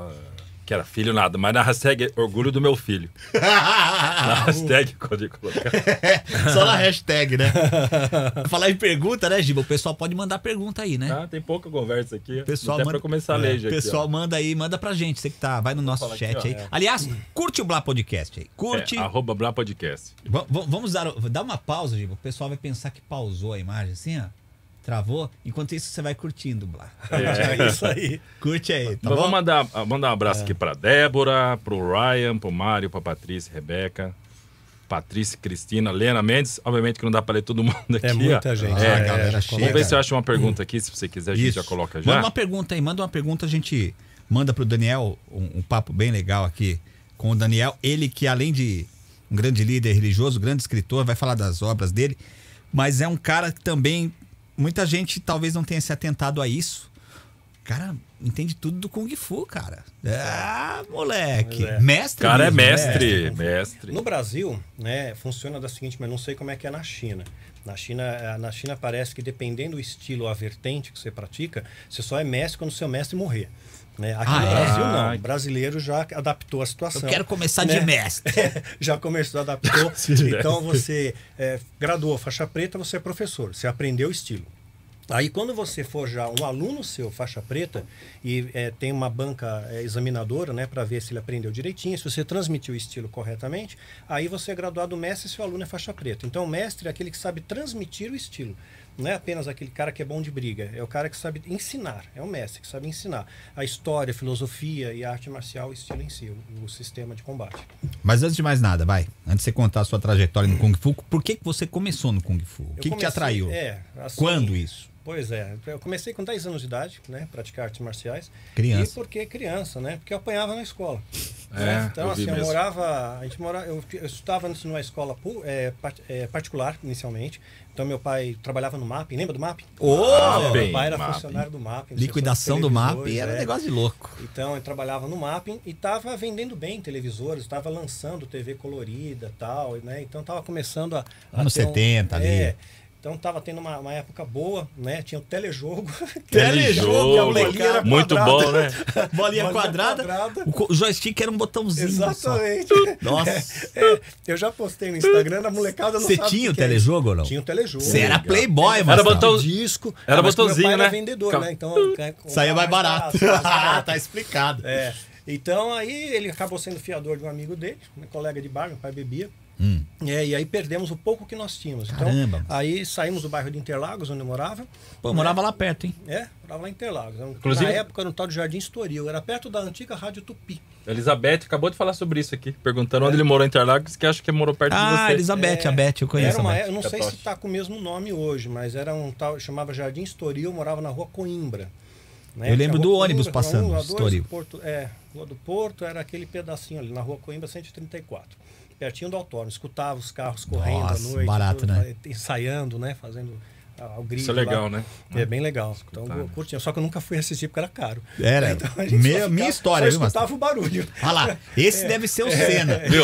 que era filho nada, mas na hashtag orgulho do meu filho. Na <laughs> hashtag pode colocar. <laughs> Só na hashtag, né? <laughs> Falar em pergunta, né, Giba? O pessoal pode mandar pergunta aí, né? Ah, tem pouca conversa aqui. Pessoal manda, pra começar a ler É, já aqui, pessoal ó. manda aí, manda pra gente. Você que tá, vai no nosso falar chat aqui, ó. aí. Aliás, curte o Blá Podcast aí. Curte. É, arroba Blá Podcast. Va- vamos dar, dar uma pausa, Giba. O pessoal vai pensar que pausou a imagem assim, ó. Travou. Enquanto isso, você vai curtindo, Blá. É <laughs> isso aí. Curte aí, tá bom? vamos mandar, mandar um abraço aqui pra Débora, pro Ryan, pro Mário, pra Patrícia, Rebeca, Patrícia, Cristina, Lena Mendes. Obviamente que não dá pra ler todo mundo aqui. É ó. muita gente. Ah, É, galera é, chega. Vamos ver se eu acho uma pergunta aqui, se você quiser, a gente Isso. já coloca Manda já. uma pergunta aí, manda uma pergunta, a gente manda pro Daniel um, um papo bem legal aqui com o Daniel. Ele que além de um grande líder religioso, grande escritor, vai falar das obras dele, mas é um cara que também muita gente talvez não tenha se atentado a isso. Cara, entende tudo do Kung Fu, cara. Ah, moleque. É. Mestre. O cara é mesmo, mestre, mestre. No Brasil, né, funciona da seguinte, mas não sei como é que é na China. Na China, na China parece que dependendo do estilo ou a vertente que você pratica, você só é mestre quando o seu mestre morrer. Né? Aqui Ah, no é? Brasil Ah. não. O brasileiro já adaptou a situação. Eu quero começar né? de mestre. <laughs> já começou, adaptou. <laughs> então você é, graduou faixa preta, você é professor, você aprendeu o estilo. Aí quando você for já um aluno seu, faixa preta, e é, tem uma banca é, examinadora, né, para ver se ele aprendeu direitinho, se você transmitiu o estilo corretamente, aí você é graduado mestre e seu aluno é faixa preta. Então o mestre é aquele que sabe transmitir o estilo. Não é apenas aquele cara que é bom de briga, é o cara que sabe ensinar, é o mestre que sabe ensinar a história, a filosofia e a arte marcial, o estilo em si, o, o sistema de combate. Mas antes de mais nada, vai. Antes de você contar a sua trajetória no Kung Fu, por que, que você começou no Kung Fu? O que, que te comecei- atraiu? É, assim, Quando isso? Pois é, eu comecei com 10 anos de idade, né, praticar artes marciais. Criança. E porque criança, né? Porque eu apanhava na escola. É, né? Então, eu assim, eu mesmo. morava, a gente morava, eu, eu estudava antes numa escola é, é, particular inicialmente. Então meu pai trabalhava no MAP, lembra do MAP? Mapping, meu pai era Mapping. funcionário do MAP. Liquidação do MAP era um é. negócio de louco. Então, eu trabalhava no mapping e estava vendendo bem televisores, estava lançando TV colorida tal, né? Então, estava começando a... Anos ter 70 ali. É, então, estava tendo uma, uma época boa, né? Tinha o telejogo. <laughs> Telejogo, que a bolinha era muito quadrada. bom, né? <laughs> Bolinha Bolinha quadrada. quadrada. O joystick era um botãozinho. Só. Exatamente. <laughs> Nossa. É, eu já postei no Instagram, a molecada não Você sabe tinha o é telejogo ou não? Tinha o telejogo. Você era Legal. playboy, Era mano. botão- disco. Era Ah, botãozinho, pai né? Era vendedor, Cal- né? Então, Saía mais barato. mais barato. tá explicado. É. Então aí ele acabou sendo fiador de um amigo dele, um colega de bar, meu pai bebia. Hum. É, e aí perdemos o pouco que nós tínhamos. Então, Caramba. aí saímos do bairro de Interlagos, onde eu morava. Pô, eu morava lá perto, hein? É, morava lá em Interlagos. Então, Inclusive- Na época era no tal de Jardim Estoril, era perto da antiga Rádio Tupi. Elizabeth acabou de falar sobre isso aqui, perguntando onde ele morou em Interlagos, que acha que morou perto de Ah, você. Elizabeth, É, a Beth, eu conheço Era uma, Beth. eu não sei se está com o mesmo nome hoje, mas era um tal, chamava Jardim Estoril, morava na rua Coimbra. né? Eu lembro do Rua ônibus Coimbra, passando, Rua dois, Estoril. Porto, é, Rua do Porto era aquele pedacinho ali, na Rua Coimbra 134. Pertinho do autódromo, escutava os carros correndo Nossa, à noite, barato, tudo, né? ensaiando, né, fazendo o grito Isso é legal, lá. né? É bem legal. Então, Escutar, eu né? curtia. Só que eu nunca fui assistir porque era caro. Era. <laughs> Então, a gente Minha- ficava- minha história, só viu, escutava o barulho. Olha lá, esse deve ser o Senna. Viu?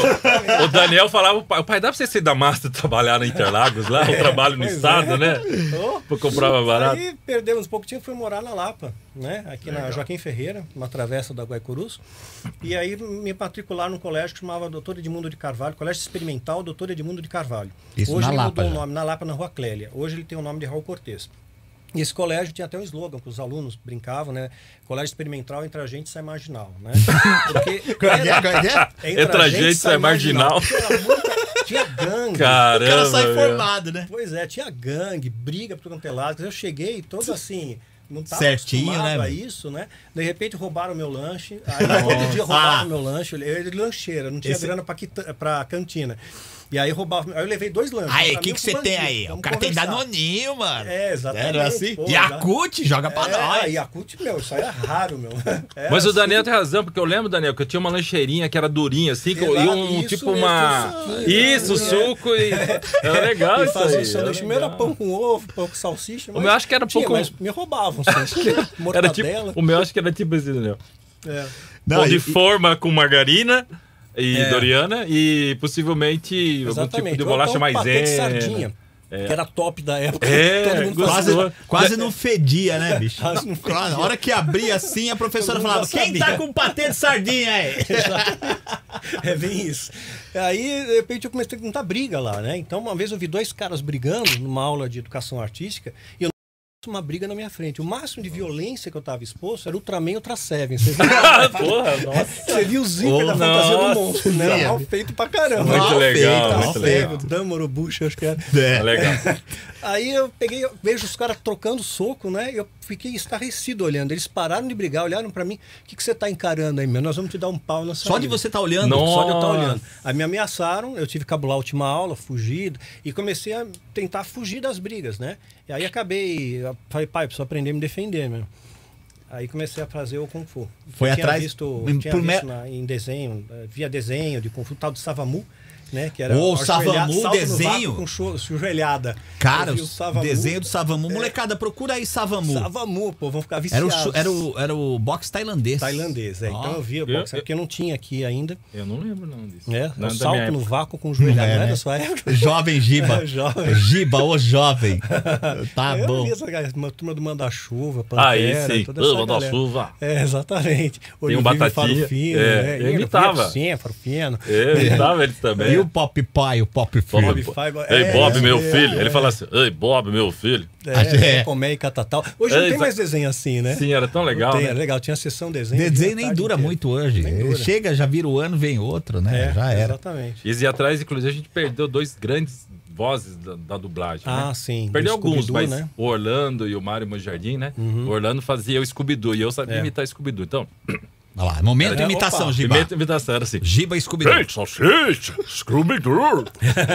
O Daniel falava, o pai, o pai dá pra você ser da Master trabalhar na Interlagos lá? Eu trabalho no estado, é. né? Oh, Pra comprar mais barato. Aí perdemos um pouco de tempo, fui morar na Lapa, né? Aqui na Legal. Joaquim Ferreira, uma travessa da Guaicurus. E aí me matricular num colégio que chamava Doutor Edmundo de Carvalho, Colégio Experimental Doutor Edmundo de Carvalho. Isso Hoje na ele Lapa mudou o nome, na Lapa, na Rua Clélia. Hoje ele tem o nome de Raul Cortez. E esse colégio tinha até um slogan que os alunos brincavam, né? Colégio experimental entre a gente sai marginal, né? <laughs> Porque <laughs> é que é? É? Entre a gente sai marginal. Era muita- Tinha gangue. O cara Caramba. sai formado, né? Pois é, tinha gangue, briga por quanto é lado. Eu cheguei todo assim, não estava Certinho, acostumado né, a isso, né? De repente roubaram meu lanche. Aí todo dia roubavam Ah. meu lanche. Eu era de lancheira, não tinha Esse- grana pra, quita- pra cantina. E aí roubavam. Aí eu levei dois lanches. Aí, o que que você tem aí? O Vamos cara tem conversar. danoninho, mano. É, exatamente. Era assim? pô, Yakult, joga pra é, nós. Yakult, meu, isso aí é raro, meu. Era <laughs> Mas o assim. Daniel tem razão, porque eu lembro, Daniel, que eu tinha uma lancheirinha que era durinha, assim, que eu- e um isso tipo mesmo, uma. Isso, né? suco e. Era <laughs> legal E isso aí. o sanduíche. era Meu era pão com ovo, pão com salsicha. O meu acho que era pouco- Mas me roubavam, assim, <laughs> Era tipo. O meu acho que era tipo assim, Daniel. É. Não, Pão de e- forma com margarina e É. Doriana e possivelmente algum tipo de bolacha então patê de maisena. sardinha, que era top da época. É. Quase, quase não fedia, né, bicho? <laughs> Quase não fedia. Na hora que abria assim, a professora falava: Quem tá sabia." com patê de sardinha aí? <laughs> É bem isso. Aí, de repente, eu comecei a contar briga lá, né? Então, uma vez eu vi dois caras brigando numa aula de educação artística e eu uma briga na minha frente. O máximo de violência que eu estava exposto era Ultraman e Ultra Seven. <laughs> Você viu, Porra, nossa. você viu o zíper Oh, da fantasia nossa. do monstro, né? Mal feito pra caramba. Muito Mal legal, feito, muito legal. Bush, acho que era. É legal. <laughs> Aí eu peguei, eu vejo os caras trocando soco, né? Eu fiquei estarrecido olhando. Eles pararam de brigar, olharam pra mim. O que, que você tá encarando aí, meu? Nós vamos te dar um pau na Só de você tá olhando. Não. Só de eu estar Nossa. olhando. Aí me ameaçaram, eu tive que cabular a última aula, fugir. E comecei a tentar fugir das brigas, né? E aí acabei. Falei, pai, preciso aprender a me defender, meu. Aí comecei a fazer o Kung Fu. Foi eu tinha atrás- Visto, em- tinha por me- visto na- em desenho, eh, via desenho de Kung Fu, tal do Savamu. Né? Que era Ô, o Savamu, desenho. Com joelhada. Cara, Eu o o Savamu. desenho do Savamu. Molecada, procura aí Savamu. Savamu, pô, vão ficar Era viciados. o, chu- era, o, era o boxe tailandês. Tailandês, é. Então eu via Eu- boxe, eu- porque não tinha aqui ainda. Eu não lembro não disso. Né? Não o é salto no vácuo com joelhada. É, Não é né? da sua época? <laughs> <laughs> Jovem Giba. Jovem. Giba, ô jovem. <laughs> Tá eu bom. vi essa galera, uma turma do Manda-Chuva, Pantera, Aí sim. toda essa. Manda-Chuva. É, exatamente. Tem um Batatinha. Farofino, É, né? eu imitava. Sim, Farofino. Eu imitava ele também. O Pop Pai, o Pop Filho. Bob Five- Ei, é, Bob, meu é, filho. é. Ele fala assim, ei, Bob, meu filho. É, É. Comé e Catatal. Hoje não tem exa- mais desenho assim, né? Sim, era tão legal, Não tem, né? é legal. Tinha sessão desenho. Desenho nem dura inteira. muito hoje. Dura. Chega, já vira o ano, vem outro, né? É, já era. Exatamente. E atrás, inclusive, a gente perdeu dois grandes vozes da, da dublagem, Ah, né? sim. Perdeu do alguns, mas né? o Orlando e o Mário Monjardim, né? O Orlando fazia o Scooby-Doo e eu sabia É. imitar Scooby-Doo. Então, <clears throat> Olha lá, momento de É, imitação, opa. Giba. primeira imitação era assim. Giba e Scooby-Doo. Ei, salsicha, Scooby-Doo.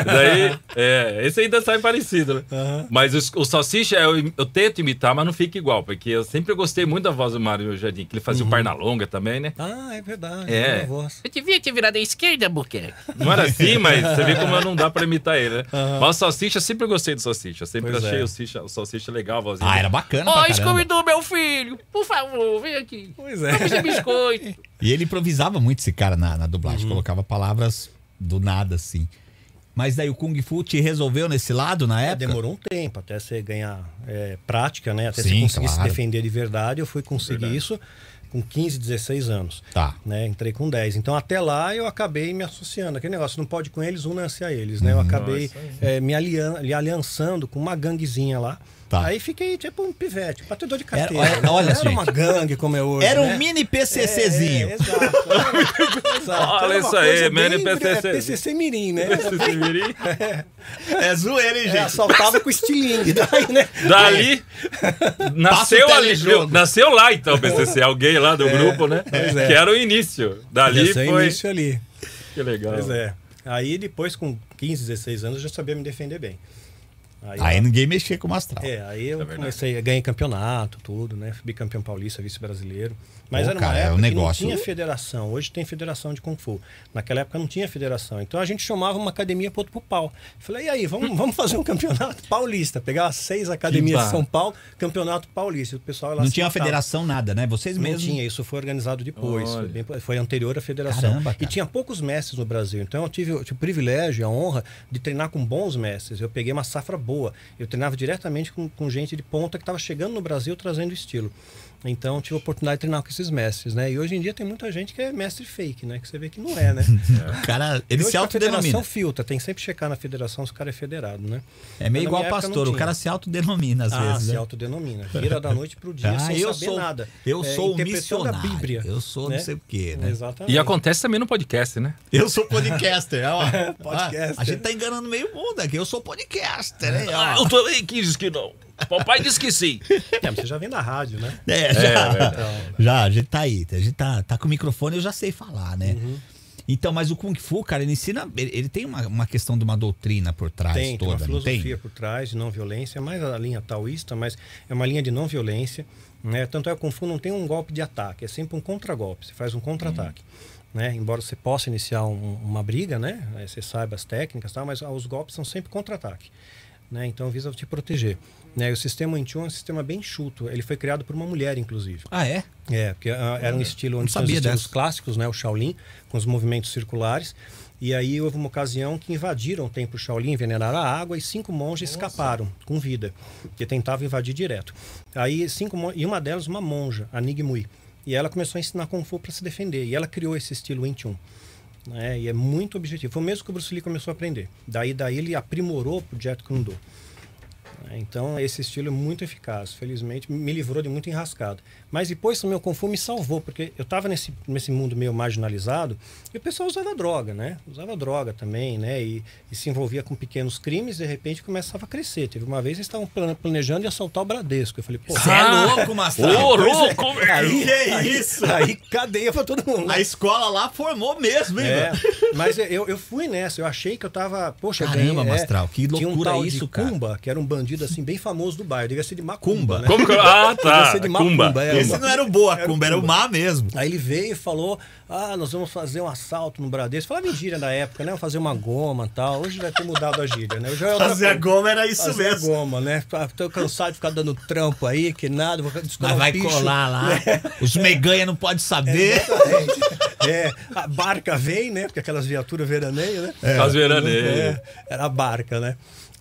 Daí, é, esse ainda sai parecido, né? Mas o, o salsicha eu, eu tento imitar, mas não fica igual, porque eu sempre gostei muito da voz do Mário Jardim, que ele fazia o Pernalonga também, né? Ah, é verdade. É. Voz. Eu devia ter virado à esquerda, Buquerque. Não era assim, mas você vê como não dá pra imitar ele, né? Mas o salsicha, eu sempre gostei do salsicha. Eu sempre Pois achei é. o, salsicha, o salsicha legal, a vozinha. Ah, era bacana Ó, oh. Scooby-Doo, meu filho. Por favor, vem aqui. Pois é. Vamos biscoito. E ele improvisava muito esse cara na, na dublagem, Uhum. colocava palavras do nada, assim. Mas daí o Kung Fu te resolveu nesse lado na época? demorou um tempo até você ganhar é, prática, né? Até Sim, você conseguir se claro. defender de verdade. Eu fui conseguir isso com 15, 16 anos. Tá. Né? Entrei com 10. Então, até lá, eu acabei me associando. Aquele negócio, não pode com eles, una-se a eles, né? Eu acabei é, me alian me aliançando com uma ganguezinha lá. Tá. Aí fiquei tipo um pivete, batedor de carteira. Era- olha- olha, Não era gente. uma gangue como é hoje. Era um né? mini PCCzinho. É, é, exato. exato. <laughs> Olha isso aí, mini PCC. é, PCC Mirim, né? Esse mirim. <laughs> É zoeira, hein, É, gente? assaltava com estilingue. Daí, né? Dali, nasceu Passa o ali, nasceu lá então o PCC, alguém lá do grupo, né? pois é. Que era o início. Dali é o foi. início ali. Que legal. Pois é. Aí depois, com 15, 16 anos, eu já sabia me defender bem. Aí, Aí ninguém mexia com o astral. é, aí eu É comecei a ganhar campeonato, tudo, né? Fui bicampeão paulista, vice-brasileiro. Mas Pô, era uma cara, é época um que negócio- não tinha federação. Hoje tem federação de Kung Fu. Naquela época não tinha federação. Então a gente chamava uma academia para outro pro pau. Falei, e aí, vamos, vamos fazer um campeonato paulista. Pegava seis academias de São Paulo, campeonato paulista. O pessoal lá Não tinha federação nada, né? Vocês Não mesmos. tinha, isso foi organizado depois. Foi, bem- foi anterior à federação. Caramba, e cara. tinha poucos mestres no Brasil. Então eu tive, eu tive o privilégio, a honra de treinar com bons mestres. Eu peguei uma safra boa. Eu treinava diretamente com, com gente de ponta que estava chegando no Brasil trazendo estilo. Então eu tive a oportunidade de treinar com esses mestres, né? E hoje em dia tem muita gente que é mestre fake, né? Que você vê que não é, né? <laughs> O cara, ele E se a federação autodenomina. filtra, tem que sempre checar na federação se o cara é federado, né? É meio igual pastor, o cara se autodenomina às ah, vezes. se né? autodenomina. Vira da noite pro dia Ah, sem eu saber sou, nada. Eu É, sou o missionário. Bíblia. Eu sou né? não sei o quê, né? Exatamente. E acontece também no podcast, né? Eu sou podcaster, ó. <laughs> Podcaster. Ah, a gente tá enganando meio mundo aqui. Eu sou podcaster, hein? Ah, eu também quis que não. Papai disse que sim. É, mas você já vem da rádio, né? É, já, verdade. já, a gente tá aí. A gente tá, tá com o microfone, eu já sei falar, né? Uhum. Então, mas o Kung Fu, cara, ele ensina. Ele, ele tem uma, uma questão de uma doutrina por trás Tem, tem toda, uma não filosofia tem? por trás de não violência, mais a linha taoísta, mas é uma linha de não violência. Né? Tanto é que o Kung Fu não tem um golpe de ataque, é sempre um contragolpe, você faz um contra-ataque. Né? Embora você possa iniciar um- uma briga, né? Você saiba as técnicas, tal, mas ah, os golpes são sempre contra-ataque. Né? Então visa te proteger. Né? E o sistema Chun é um sistema bem chuto. Ele foi criado por uma mulher, inclusive. Ah, é? É, porque ah, era um estilo onde são os estilos dessa. clássicos, né? O Shaolin, com os movimentos circulares. E aí houve uma ocasião que invadiram o templo Shaolin, envenenaram a água e cinco monges escaparam com vida, que tentavam invadir direto. Aí cinco e uma delas uma monja, a Nigmui. E ela começou a ensinar Kung Fu para se defender. E ela criou esse estilo Wing Chun. Né? E é muito objetivo. Foi o mesmo que o Bruce Lee começou a aprender. Daí, daí ele aprimorou pro Jet Kune Do. Né? Então, esse estilo é muito eficaz. Felizmente, me livrou de muito enrascado. Mas depois também o Kung Fu me salvou, porque eu estava nesse, nesse mundo meio marginalizado e o pessoal usava droga, né? Usava droga também, né? E, e se envolvia com pequenos crimes, de repente começava a crescer. Teve uma vez eles estavam plane- planejando de assaltar o Bradesco. Eu falei, pô, Você é <laughs> louco, Mastral. Ô, louco, meu. aí, que aí, isso? Aí cadeia pra todo mundo. né? A escola lá formou mesmo, hein, É, mas eu, eu fui nessa, eu achei que eu tava. Poxa, Caramba, ganhei, é, Mastral, que tinha um loucura tal isso. Kumba, que era um bandido bandido assim, bem famoso do bairro. Devia ser de Macumba, Cumba. né? Como que... Ah, Devia tá. ser de Cumba. Macumba, é. Esse não era o boa Cumba, era o má mesmo. Aí ele veio e falou: Ah, nós vamos fazer um assalto no Bradesco. Falava em gíria na época, né? Fazer uma goma e tal. Hoje vai ter mudado a gíria, né? É Fazer a goma era isso Fazer a mesmo. goma, né? Tô cansado de ficar dando trampo aí, que nada. Vou Mas um vai picho. colar lá. <laughs> Os meganha não pode saber. É, a barca vem, né? Porque aquelas viaturas veraneias, né? As veraneias. É, era a barca, né?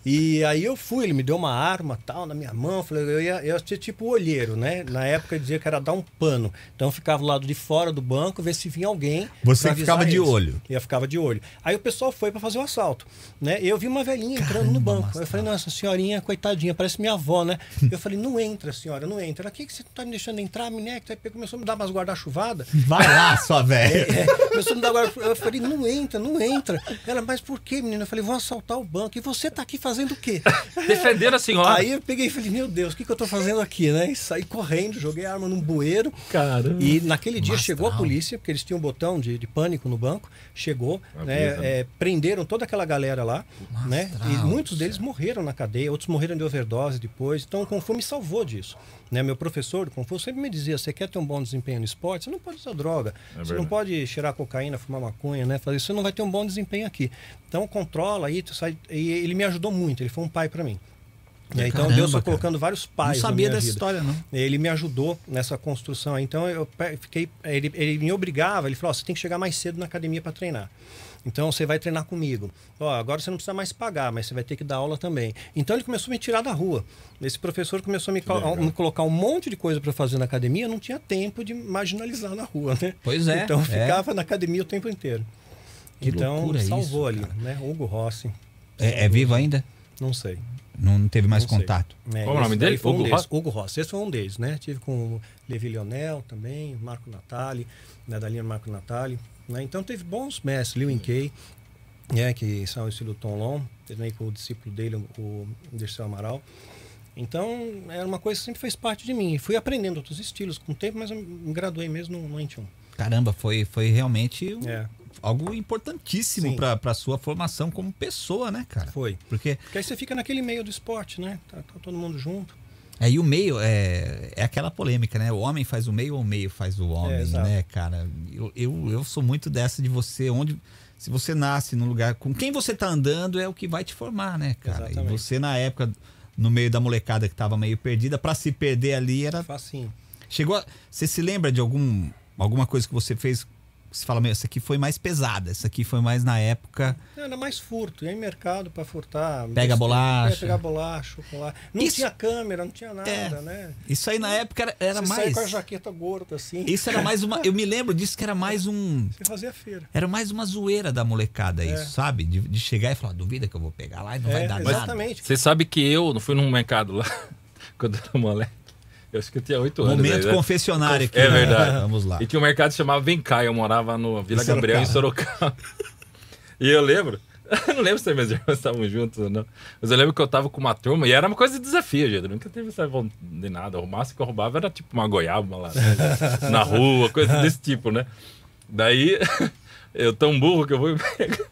E aí eu fui, ele me deu uma arma tal na minha mão, falei, eu ia, eu ia ser tipo olheiro, né? Na época dizia que era dar um pano. Então eu ficava do lado de fora do banco, ver se vinha alguém. Você ficava de eles. olho. Eu ficava de olho. Aí o pessoal foi para fazer o assalto, né? E eu vi uma velhinha entrando no banco. Eu falei, nossa, senhorinha, coitadinha, parece minha avó, né? <laughs> eu falei, não entra, senhora, não entra. Ela, que, que você tá me deixando entrar, menina? Aí começou a me dar umas guarda-chuvadas. Vai lá, sua <laughs> velha. É, começou a me dar agora. Eu falei, não entra, não entra. Ela, mas por que, menina? Eu falei, vou assaltar o banco. E você tá aqui fazendo o quê? <laughs> Defendendo a senhora. Aí eu peguei e falei, meu Deus, o que, que eu tô fazendo aqui, né? E saí correndo, joguei a arma num bueiro. Caramba. E naquele dia Mastral. chegou a polícia, porque eles tinham um botão de, de pânico no banco. Chegou, né, né? é, prenderam toda aquela galera lá, né? E muitos deles morreram na cadeia, outros morreram de overdose depois. Então o Kung Fu me salvou disso. Né? Meu professor Fu sempre me dizia: você quer ter um bom desempenho no esporte, você não pode usar droga, É você não pode cheirar cocaína, fumar maconha, né? Fazer isso, você não vai ter um bom desempenho aqui. Então controla aí, tu sai. E ele me ajudou muito, ele foi um pai para mim. Né? Então Caramba, Deus foi cara. colocando vários Não pais. na sabia minha dessa vida. história, não. Ele me ajudou nessa construção. Então eu fiquei. Ele, ele me obrigava, ele falou: ó, você tem que chegar mais cedo na academia para treinar. Então você vai treinar comigo. Ó, agora você não precisa mais pagar, mas você vai ter que dar aula também. Então ele começou a me tirar da rua. Esse professor começou a me, co- me colocar um monte de coisa para fazer na academia. Eu não tinha tempo de marginalizar na rua, né? Pois é, Então eu é. ficava na academia o tempo inteiro. Que então loucura salvou isso, ali, né? Hugo Rossi. É, é vivo ainda? Não sei. Não teve mais Não contato. É, Qual o nome dele? Foi um Hugo deles. Rossi? Hugo Rossi. Esse foi um deles, né? Tive com o Levi Leonel também, Marco Natali, né, da linha Marco Natali. Né? Então teve bons mestres, Liu Kay, né, que são o estilo Tom Long, treinei com o discípulo dele, o Dirceu Amaral. Então, era uma coisa que sempre fez parte de mim. Fui aprendendo outros estilos com o tempo, mas eu me graduei mesmo no, no 21. Caramba, foi, foi realmente um- É, algo importantíssimo Sim. pra, pra sua formação como pessoa, né, cara? foi. Porque Porque aí você fica naquele meio do esporte, né? Tá, tá todo mundo junto. Aí o meio é, é aquela polêmica, né? O homem faz o meio ou o meio faz o homem, exato. né, cara? Eu, eu, eu sou muito dessa de você, onde. Se você nasce num lugar. Com quem você tá andando é o que vai te formar, né, cara? E Exatamente. você, na época, no meio da molecada que tava meio perdida, pra se perder ali era Facinho. Chegou a, Você se lembra de algum, alguma coisa que você fez? Você fala, meu, essa aqui foi mais pesada, essa aqui foi mais na época. Era mais furto, ia em mercado para furtar. Pega bolacha. É, pegar bolacha, chocolate. Não Isso- tinha câmera, não tinha nada, É. né? Isso aí na época era, era você mais. com a jaqueta gorda assim. Isso era mais uma. Eu me lembro disso que era mais um. <laughs> Você fazia feira. Era mais uma zoeira da molecada, É. isso, sabe? De, de chegar e falar, duvida que eu vou pegar lá e não vai É, dar nada. exatamente. Você sabe que eu não fui num mercado lá <laughs> quando eu era moleque. Eu acho que eu tinha oito anos. Momento aí, né? confessionário aqui. É verdade. <laughs> Vamos lá. E tinha um mercado que chamava Vem Cá, eu morava no Vila Em Gabriel, em Sorocaba. <laughs> E eu lembro, eu <laughs> não lembro se meus irmãos estavam juntos ou não, mas eu lembro que eu tava com uma turma e era uma coisa de desafio, gente. Eu nunca teve essa vontade de nada. O máximo que eu roubava era tipo uma goiaba, uma laranja na rua, coisa desse tipo, né? Daí, eu tão burro que eu vou pego.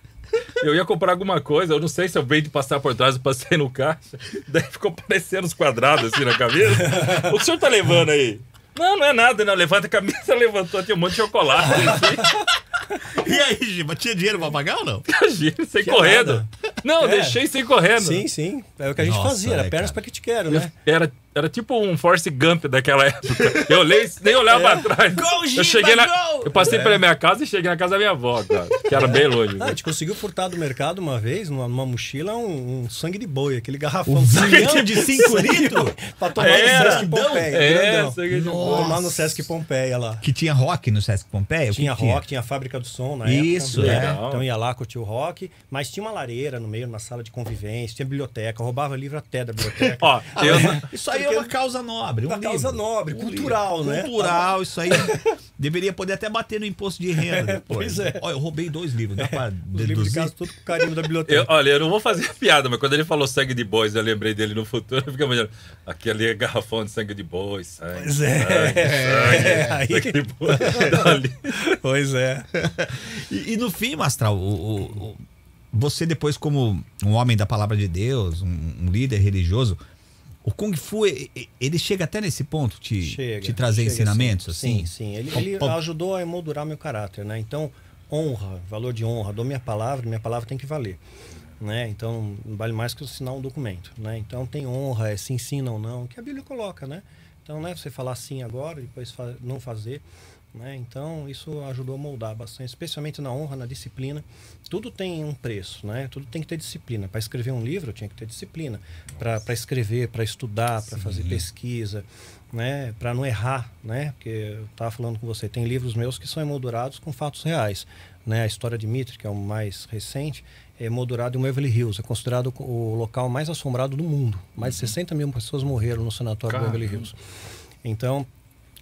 Eu ia comprar alguma coisa, eu não sei se eu veio de passar por trás, eu passei no caixa, <laughs> daí ficou parecendo os quadrados assim na cabeça. O que o senhor tá levando aí? Não, não é nada, não. Levanta a camisa, <laughs> levantou, tinha um monte de chocolate. Assim. E aí, Giba, tinha dinheiro pra pagar ou não? Imagina, sem Tinha correndo. nada. Não, É. deixei sem correndo. Sim, sim. É o que a gente Nossa, fazia, era é, pernas cara. para que te quero, né? Era, era tipo um Force Gump daquela <laughs> época. Eu olhei, nem olhava É. pra trás. Gol, Giba, eu cheguei na, gol! Eu passei pela minha casa e cheguei na casa da minha avó, cara, que era bem longe. Ah, a gente conseguiu furtar do mercado uma vez, numa, numa mochila, um, um sangue de boi, aquele garrafão. Um vinhão de 5 litros? pra tomar Era. no Sesc Pompeia. É, grandão. sangue de boi. Tomar no Sesc Pompeia lá. Que tinha rock no Sesc Pompeia? Tinha que rock, tinha a fábrica do som na Isso, época. é. Legal. Então ia lá, curtia o rock, mas tinha uma lareira no meio, na sala de convivência, tinha biblioteca, roubava livro até da biblioteca. Ó, eu, <laughs> Isso aí é uma causa nobre. Uma um causa livro. nobre, Um cultural, livro. né? Cultural, <laughs> isso aí. Deveria poder até bater no imposto de renda depois. pois é. Olha, eu roubei dois livros, dá pra Os livros de deduzir? casa, tudo com carinho da eu- biblioteca. olha, eu não vou fazer piada, mas quando ele falou sangue de bois, eu lembrei dele no futuro. Eu fiquei imaginando, aquele garrafão de sangue de boi, sangue. Pois é. sangue, É, sangue, aí- boi. Dali. Pois é. E, e no fim, Mastral, o, o- o- você depois como um homem da palavra de Deus, um, um líder religioso, o Kung Fu, ele chega até nesse ponto, te, Chega, te trazer chega, ensinamentos, sim. assim? Sim, sim. Ele, ele ajudou a emoldurar meu caráter, né? Então, honra, valor de honra, dou minha palavra, minha palavra tem que valer. Né? Então, não vale mais que assinar um documento, né? Então, tem honra, é se ensina ou não, que a Bíblia coloca, né? Então, não é você falar sim agora, depois não fazer, né? Então, isso ajudou a moldar bastante, especialmente na honra, na disciplina. Tudo tem um preço, né? Tudo tem que ter disciplina. Para escrever um livro, eu tinha que ter disciplina. Para escrever, para estudar, para fazer pesquisa, né? Para não errar, né? Porque eu estava falando com você, tem livros meus que são emoldurados com fatos reais, né? A história de Mitre, que é o mais recente, é emoldurado em Waverly Hills, é considerado o local mais assombrado do mundo. Mais de 60 mil pessoas morreram no sanatório de Waverly Hills. Então,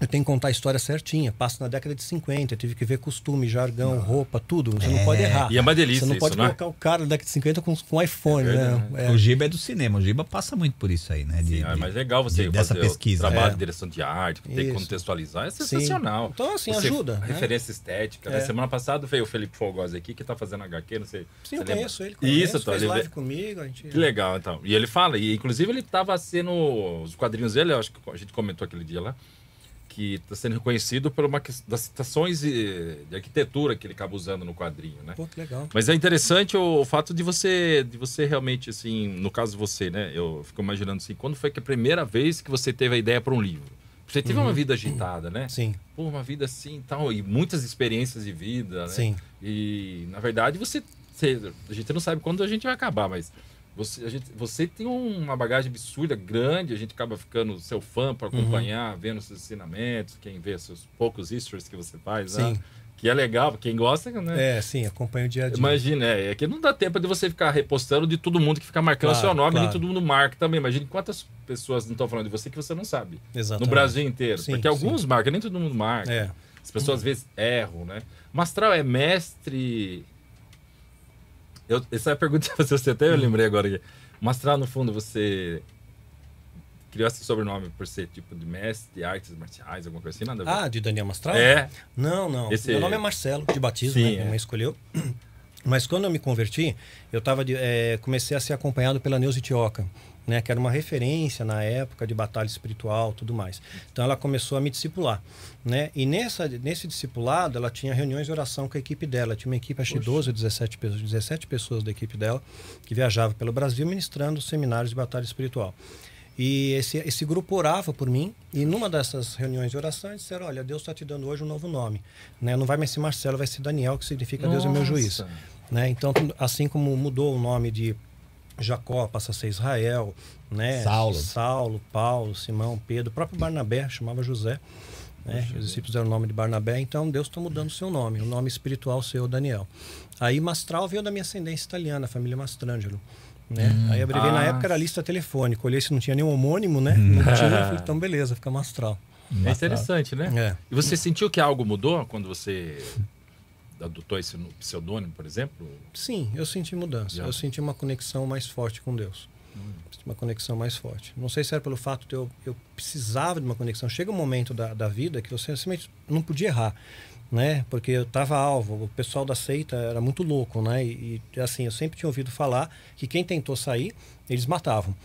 eu tenho que contar a história certinha. Passa na década de 50, eu tive que ver costume, jargão, roupa, tudo. Você não pode errar. E é uma delícia Você não isso, pode não é? colocar o cara da década de 50 com, com iPhone, né? É. O Giba é do cinema, o Giba passa muito por isso aí, né? De, Sim, é de- mais legal você de- dessa fazer pesquisa. o trabalho É. de direção de arte, ter que contextualizar, é Sim. sensacional. Então, assim, Você- ajuda, né? Referência estética. né? É. Semana passada veio o Felipe Fogosi aqui, que tá fazendo HQ, não sei. Sim, eu conheço ele. Conheço, Isso, então, fez ele live comigo. A gente... Que legal, então. E ele fala, e inclusive ele estava sendo. Os quadrinhos dele, eu acho que a gente comentou aquele dia lá, que está sendo reconhecido por uma das citações de, de arquitetura que ele acaba usando no quadrinho, né? Pô, que legal. Mas é interessante o, o fato de você, de você realmente, assim, no caso você, né? Eu fico imaginando assim, quando foi que a primeira vez que você teve a ideia para um livro? Você teve uma vida agitada, né? Uhum. Sim, Pô, uma vida assim e tal, e muitas experiências de vida, né? sim. E, na verdade, você, você- A gente não sabe quando a gente vai acabar, mas. Você, a gente, você tem uma bagagem absurda, grande, a gente acaba ficando seu fã para acompanhar, vendo seus ensinamentos, quem vê seus poucos histories que você faz, né? Sim. Que é legal, quem gosta, né? É, sim, acompanho o dia a dia. Imagina, é, é que não dá tempo de você ficar repostando de todo mundo que fica marcando Claro, seu nome, nem claro. todo mundo marca também. Imagine quantas pessoas não estão falando de você que você não sabe. Exatamente. No Brasil inteiro. Sim, Porque alguns marcam, nem todo mundo marca. É. As pessoas às vezes erram, né? Mastral é mestre. Eu, essa é a pergunta que você até eu lembrei agora. aqui. Mastral, no fundo, você criou esse sobrenome por ser tipo de mestre de artes marciais, alguma coisa assim? Nada. Ah, de Daniel Mastral? é. Não, não. Esse- Meu nome é Marcelo, de batismo, Sim, né? Minha é. mãe escolheu. <clears throat> Mas quando eu me converti, eu tava de, eh, comecei a ser acompanhado pela Neuza Itioca, né? Que era uma referência na época de batalha espiritual tudo mais. Então ela começou a me discipular, né? E nessa, nesse discipulado, ela tinha reuniões de oração com a equipe dela. Tinha uma equipe, acho que 12 ou 17 pessoas, 17 pessoas da equipe dela, que viajava pelo Brasil ministrando seminários de batalha espiritual. E esse, esse grupo orava por mim, e numa dessas reuniões de oração, eles disseram: Olha, Deus está te dando hoje um novo nome. Né? Não vai mais ser Marcelo, vai ser Daniel, que significa Deus é meu juiz. Nossa. Né? Então, assim como mudou o nome de Jacó, passa a ser Israel, né? Saulo. Saulo, Paulo, Simão, Pedro, o próprio Barnabé chamava José. Né? Os discípulos deram o nome de Barnabé, então Deus está mudando o seu nome, o nome espiritual seu, Daniel. Aí Mastral veio da minha ascendência italiana, a família Mastrangelo. Né? Aí eu abreviei, na Ah. época era lista telefônica, olhei se não tinha nenhum homônimo, né? Não tinha, falei, <laughs> então beleza, fica Mastral. É interessante, né? É. E você sentiu que algo mudou quando você adotou esse pseudônimo, por exemplo? Sim, eu senti mudança. Já. Eu senti uma conexão mais forte com Deus. Senti Uma conexão mais forte. Não sei se era pelo fato de eu, eu precisava de uma conexão. Chega um momento da, da vida que você simplesmente não podia errar, né? Porque eu estava alvo. O pessoal da seita era muito louco, né? E, e, assim, eu sempre tinha ouvido falar que quem tentou sair, eles matavam.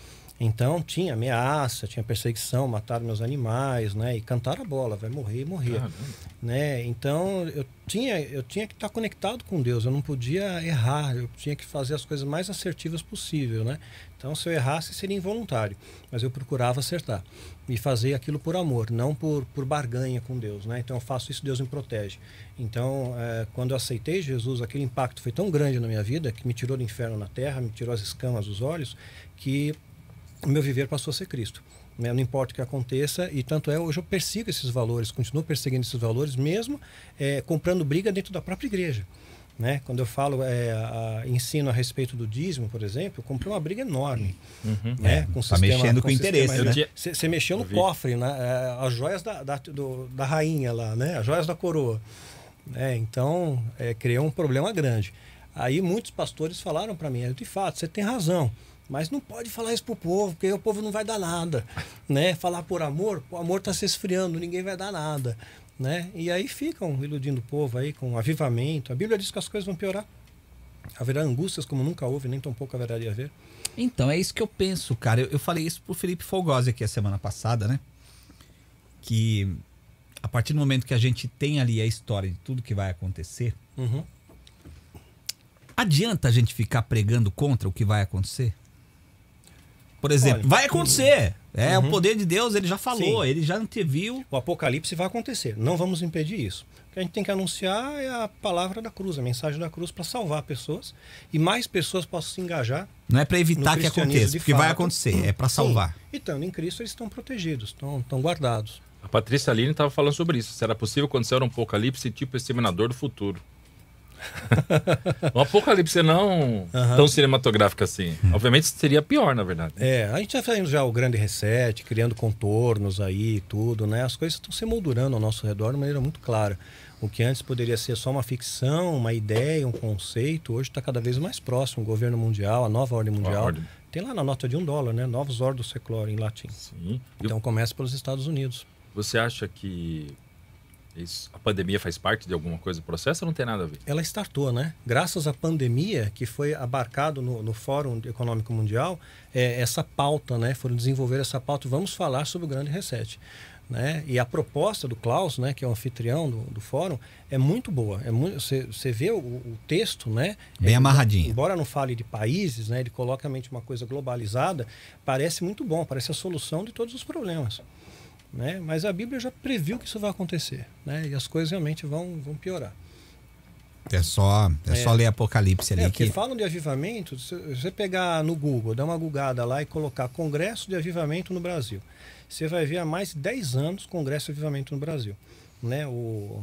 Então tinha ameaça, tinha perseguição, mataram meus animais, né? E cantaram a bola, vai morrer e Caramba. né? Então eu tinha eu tinha que estar conectado com Deus, eu não podia errar, eu tinha que fazer as coisas mais assertivas possível, né? Então se eu errasse seria involuntário, mas eu procurava acertar e fazer aquilo por amor, não por, por barganha com Deus, né? Então eu faço isso, Deus me protege. Então eh, quando eu aceitei Jesus, aquele impacto foi tão grande na minha vida que me tirou do inferno na terra, me tirou as escamas dos olhos, que o meu viver passou a ser Cristo. né? Não importa o que aconteça, e tanto é, hoje eu persigo esses valores, continuo perseguindo esses valores, mesmo eh, comprando briga dentro da própria igreja. Né? Quando eu falo, eh, a- ensino a respeito do dízimo, por exemplo, eu comprei uma briga enorme. Né? Com tá mexendo com interesse, sistema- né? Tinha- Você você mexeu no cofre, né? Eh, as joias da, da, do- da rainha lá, né? As joias da coroa. né? Então, eh, criou um problema grande. Aí muitos pastores falaram para mim, de fato, você tem razão, mas não pode falar isso pro povo, porque o povo não vai dar nada, <laughs> né? Falar por amor, o amor está se esfriando, ninguém vai dar nada, né? E aí ficam iludindo o povo aí com avivamento. A Bíblia diz que as coisas vão piorar. Haverá angústias como nunca houve, nem tampouco haverá de haver. Então, é isso que eu penso, cara. Eu, eu falei isso pro Felipe Fogosi aqui a semana passada, né? Que a partir do momento que a gente tem ali a história de tudo que vai acontecer, Uhum. adianta a gente ficar pregando contra o que vai acontecer? Por exemplo, Olha, vai acontecer. É, Uhum. o poder de Deus, ele já falou, Sim. ele já anteviu. O apocalipse vai acontecer. Não vamos impedir isso. O que a gente tem que anunciar é a palavra da cruz, a mensagem da cruz para salvar pessoas e mais pessoas possam se engajar. Não é pra evitar que aconteça, porque vai fato. acontecer, é pra salvar. Sim. E estando em Cristo, eles estão protegidos, estão, estão guardados. A Patrícia Aline estava falando sobre isso. Será possível acontecer um apocalipse tipo Exterminador do Futuro? <laughs> um apocalipse não tão cinematográfico assim. Obviamente seria pior, na verdade. É, a gente já fazendo já o grande reset, criando contornos aí e tudo, né? As coisas estão se moldurando ao nosso redor de maneira muito clara. O que antes poderia ser só uma ficção, uma ideia, um conceito, hoje está cada vez mais próximo. O governo mundial, a nova ordem mundial. ordem. Tem lá na nota de um dólar, né? Novos ordo seclore em latim. Sim. Então começa pelos Estados Unidos. você acha que isso- a pandemia faz parte de alguma coisa do processo ou não tem nada a ver? ela startou, né? Graças à pandemia que foi abarcado no, no Fórum Econômico Mundial, é, essa pauta, né? Foram desenvolver essa pauta. Vamos falar sobre o grande reset, né? E a proposta do Klaus, né? Que é o anfitrião do, do fórum, é muito boa. É muito, você, você vê o, o texto, né? Bem É, amarradinho. Embora não fale de países, né? Ele coloca a mente uma coisa globalizada. Parece muito bom. Parece a solução de todos os problemas. Né? Mas a Bíblia já previu que isso vai acontecer, né? E as coisas realmente vão, vão piorar. É só, é, só ler Apocalipse ali É, que falam de avivamento, se você pegar no Google, dar uma gugada lá e colocar Congresso de Avivamento no Brasil, você vai ver há mais de 10 anos Congresso de Avivamento no Brasil. Né? O,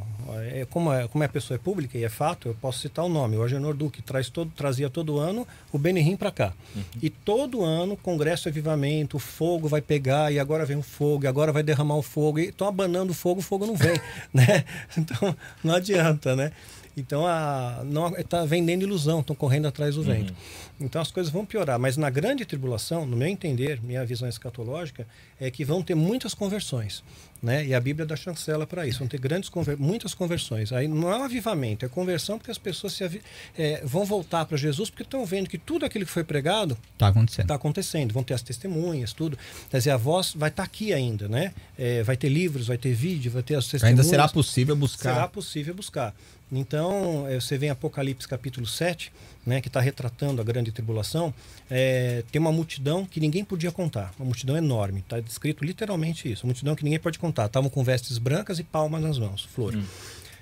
é, como, é, como é pessoa pública e é fato, eu posso citar o nome. O Agenor Duque traz todo, trazia todo ano o Benihim para cá. E todo ano, Congresso de Avivamento, o fogo vai pegar, e agora vem o fogo, e agora vai derramar o fogo. E estão abanando o fogo, o fogo não vem. <laughs> né? Então, não adianta, né? Então, a, não está vendendo ilusão, estão correndo atrás do vento. Então, as coisas vão piorar. Mas na grande tribulação, no meu entender, minha visão escatológica, é que vão ter muitas conversões. Né? E a Bíblia dá chancela para isso. Vão ter grandes conver muitas conversões. Aí não é um avivamento, é conversão porque as pessoas é, vão voltar para Jesus porque estão vendo que tudo aquilo que foi pregado tá acontecendo. está acontecendo. Vão ter as testemunhas, tudo. Quer dizer, a voz vai estar aqui ainda, né? É, vai ter livros, vai ter vídeo, vai ter as testemunhas. Ainda será possível buscar. Será possível buscar. Então, eh, você vê em Apocalipse capítulo 7, né, que está retratando a grande tribulação, eh, tem uma multidão que ninguém podia contar, uma multidão enorme, está descrito literalmente isso, uma multidão que ninguém pode contar, estavam com vestes brancas e palmas nas mãos, flor.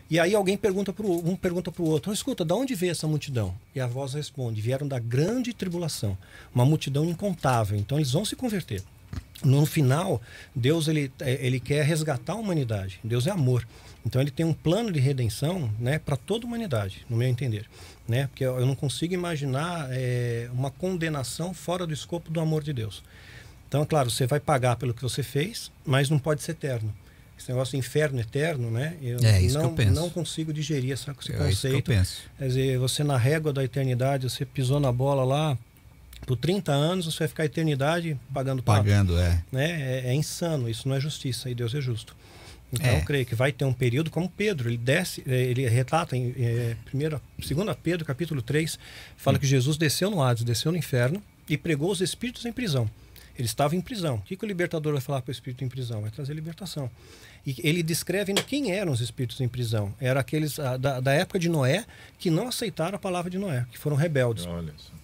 E aí alguém pergunta para um pergunta para o outro, escuta, de onde veio essa multidão? E a voz responde, vieram da grande tribulação, uma multidão incontável, então eles vão se converter. No final, Deus ele, eh, ele quer resgatar a humanidade. Deus é amor. Então ele tem um plano de redenção né, para toda a humanidade, no meu entender. Né? Porque eu não consigo imaginar eh, uma condenação fora do escopo do amor de Deus. Então, é claro, você vai pagar pelo que você fez, mas não pode ser eterno. Esse negócio de inferno eterno, né? Eu É, isso não, que eu penso. não consigo digerir essa, esse É isso que eu conceito. penso. Quer dizer, você na régua da eternidade, você pisou na bola lá por 30 anos, você vai ficar a eternidade pagando pato Pagando, é. né? É, é insano, isso não é justiça e Deus é justo. Então, É. eu creio que vai ter um período como Pedro, ele desce, eh, ele retrata em primeira, segunda Pedro, capítulo 3, fala que Jesus desceu no Hades, desceu no inferno e pregou os espíritos em prisão. Ele estava em prisão. O que, que o libertador vai falar para o espírito em prisão? Vai trazer libertação. E ele descreve quem eram os espíritos em prisão. Eram aqueles ah, da, da época de Noé que não aceitaram a palavra de Noé, que foram rebeldes.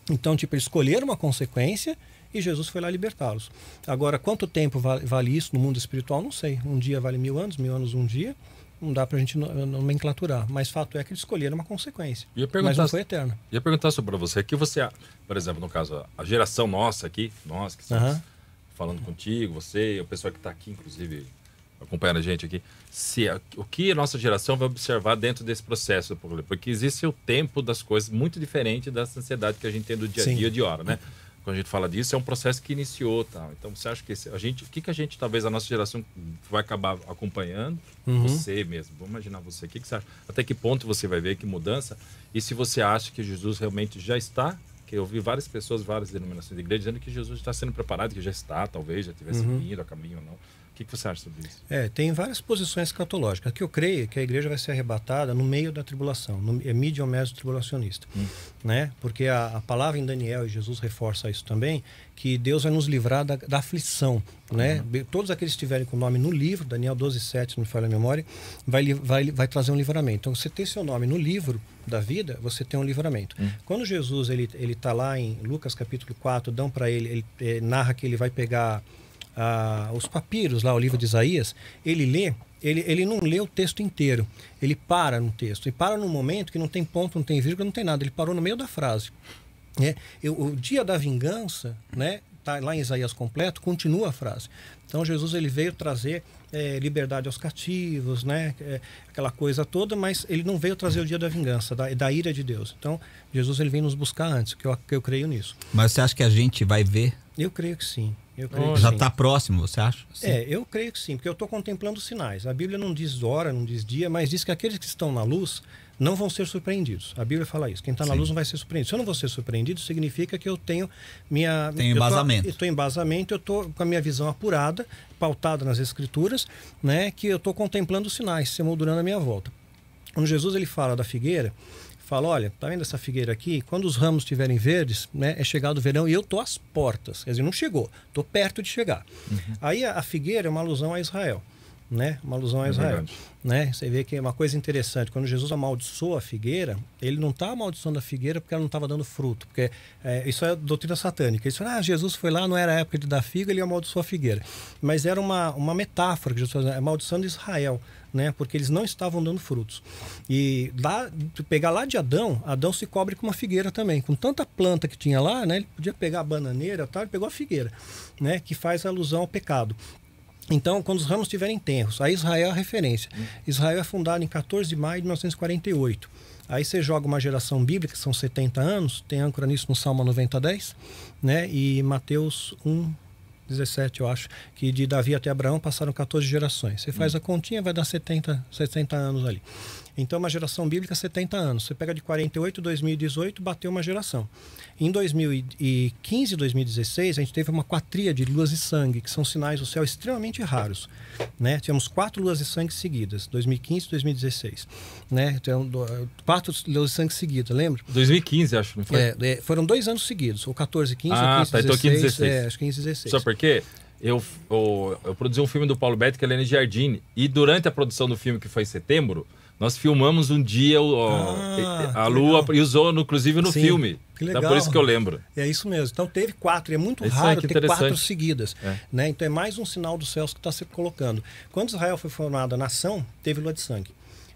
Então, tipo, eles escolheram uma consequência e Jesus foi lá libertá-los. Agora, quanto tempo vale, vale isso no mundo espiritual? Não sei. Um dia vale mil anos, mil anos um dia. Não dá pra gente no- nomenclaturar. Mas fato é que eles escolheram uma consequência. Ia Mas não foi eterno. ia perguntar sobre você. que você, por exemplo, no caso, a geração nossa aqui, nós que estamos Aham. falando contigo, você o pessoal que está aqui, inclusive, acompanhando a gente aqui, se a- o que a nossa geração vai observar dentro desse processo, por- porque existe o tempo das coisas muito diferente da ansiedade que a gente tem do dia a Sim. dia de hora, né? Quando a gente fala disso, é um processo que iniciou, tal. Então, você acha que esse- a gente, o que que a gente, talvez a nossa geração vai acabar acompanhando? Uhum. Você mesmo, vamos imaginar você. O que, que você acha? Até que ponto você vai ver que mudança? E se você acha que Jesus realmente já está? Que eu vi várias pessoas, várias denominações de igreja dizendo que Jesus está sendo preparado, que já está, talvez já tivesse Uhum. vindo a caminho ou não. Que, que você acha sobre isso? É, tem várias posições escatológicas. que eu creio é que a igreja vai ser arrebatada no meio da tribulação, no é mídia meso tribulacionista, né? Porque a, a palavra em Daniel e Jesus reforça isso também, que Deus vai nos livrar da, da aflição, né? Todos aqueles que estiverem com o nome no livro, Daniel 12, 7, se não me falha a memória, vai, vai, vai trazer um livramento. Então, você ter seu nome no livro da vida, você tem um livramento. Quando Jesus ele ele está lá em Lucas capítulo 4, dão para ele, ele eh, narra que ele vai pegar ah, os papiros lá, o livro de Isaías, ele lê, ele, ele não lê o texto inteiro, ele para no texto, e para num momento que não tem ponto, não tem vírgula, não tem nada, ele parou no meio da frase. Né? Eu- o dia da vingança, né, tá lá em Isaías completo, continua a frase. Então Jesus ele veio trazer eh, liberdade aos cativos, né, eh, aquela coisa toda, mas ele não veio trazer o dia da vingança, da, da ira de Deus. Então Jesus ele vem nos buscar antes, que eu, que eu creio nisso. Mas você acha que a gente vai ver? Eu creio que sim. Eu creio que Já sim. está próximo, você acha? É, eu creio que sim, porque eu estou contemplando os sinais. A Bíblia não diz hora, não diz dia, mas diz que aqueles que estão na luz não vão ser surpreendidos. A Bíblia fala isso. Quem está na Sim. luz não vai ser surpreendido. Se eu não vou ser surpreendido, significa que eu tenho minha. Tô- embasamento. Eu estou em embasamento, eu estou com a minha visão apurada, pautada nas Escrituras, né, que eu estou contemplando os sinais se moldurando a minha volta. Quando Jesus ele fala da figueira, fala, olha, tá vendo essa figueira aqui? Quando os ramos estiverem verdes, né, é chegado o verão e eu tô às portas. Quer dizer, não chegou, tô perto de chegar. Aí a, a figueira é uma alusão a Israel, né? Uma alusão a É Israel, verdade. né? Você vê que é uma coisa interessante, quando Jesus amaldiçoa a figueira, ele não está amaldiçoando a figueira porque ela não estava dando fruto, porque é, isso é doutrina satânica. Falam, ah, Jesus foi lá, não era a época de dar figo, ele amaldiçoou a figueira. Mas era uma, uma metáfora que Jesus fazia, é maldição de Israel, né? Porque eles não estavam dando frutos. E lá, pegar lá de Adão, Adão se cobre com uma figueira também. Com tanta planta que tinha lá, né? Ele podia pegar a bananeira, tal, ele pegou a figueira, né? Que faz alusão ao pecado. Então, quando os ramos estiverem tenros, aí Israel é a referência. Israel é fundado em 14 de maio de 1948. Aí você joga uma geração bíblica, que são 70 anos, tem âncora nisso no Salmo 90, 10, né? E Mateus 1, 17, eu acho, que de Davi até Abraão passaram 14 gerações. Você faz a continha, vai dar 70, 70 anos ali. Então, uma geração bíblica, 70 anos. Você pega de 48 a 2018, bateu uma geração. Em 2015 e 2016, a gente teve uma quatria de luas de sangue, que são sinais do céu extremamente raros. Né? Tivemos quatro luas de sangue seguidas, 2015 e 2016. Né? Então, quatro luas de sangue seguidas, lembra? 2015, acho, não foi? É, é, foram dois anos seguidos, ou 14, 15, Ah, ou 15, tá, então 16. 15, 16. É, acho que 15, 16. Sabe por quê? Eu, eu, eu produzi um filme do Paulo Betti, que é Helene Giardini, e durante a produção do filme, que foi em setembro, nós filmamos um dia o- Ah, a Lua legal. e usou, no- inclusive, no Sim, filme. que Então, legal. por isso que eu lembro. É isso mesmo. Então teve quatro, e é muito Isso é raro que ter quatro seguidas. É. Né? Então é mais um sinal dos céus que está se colocando. Quando Israel foi formada nação, teve lua de sangue.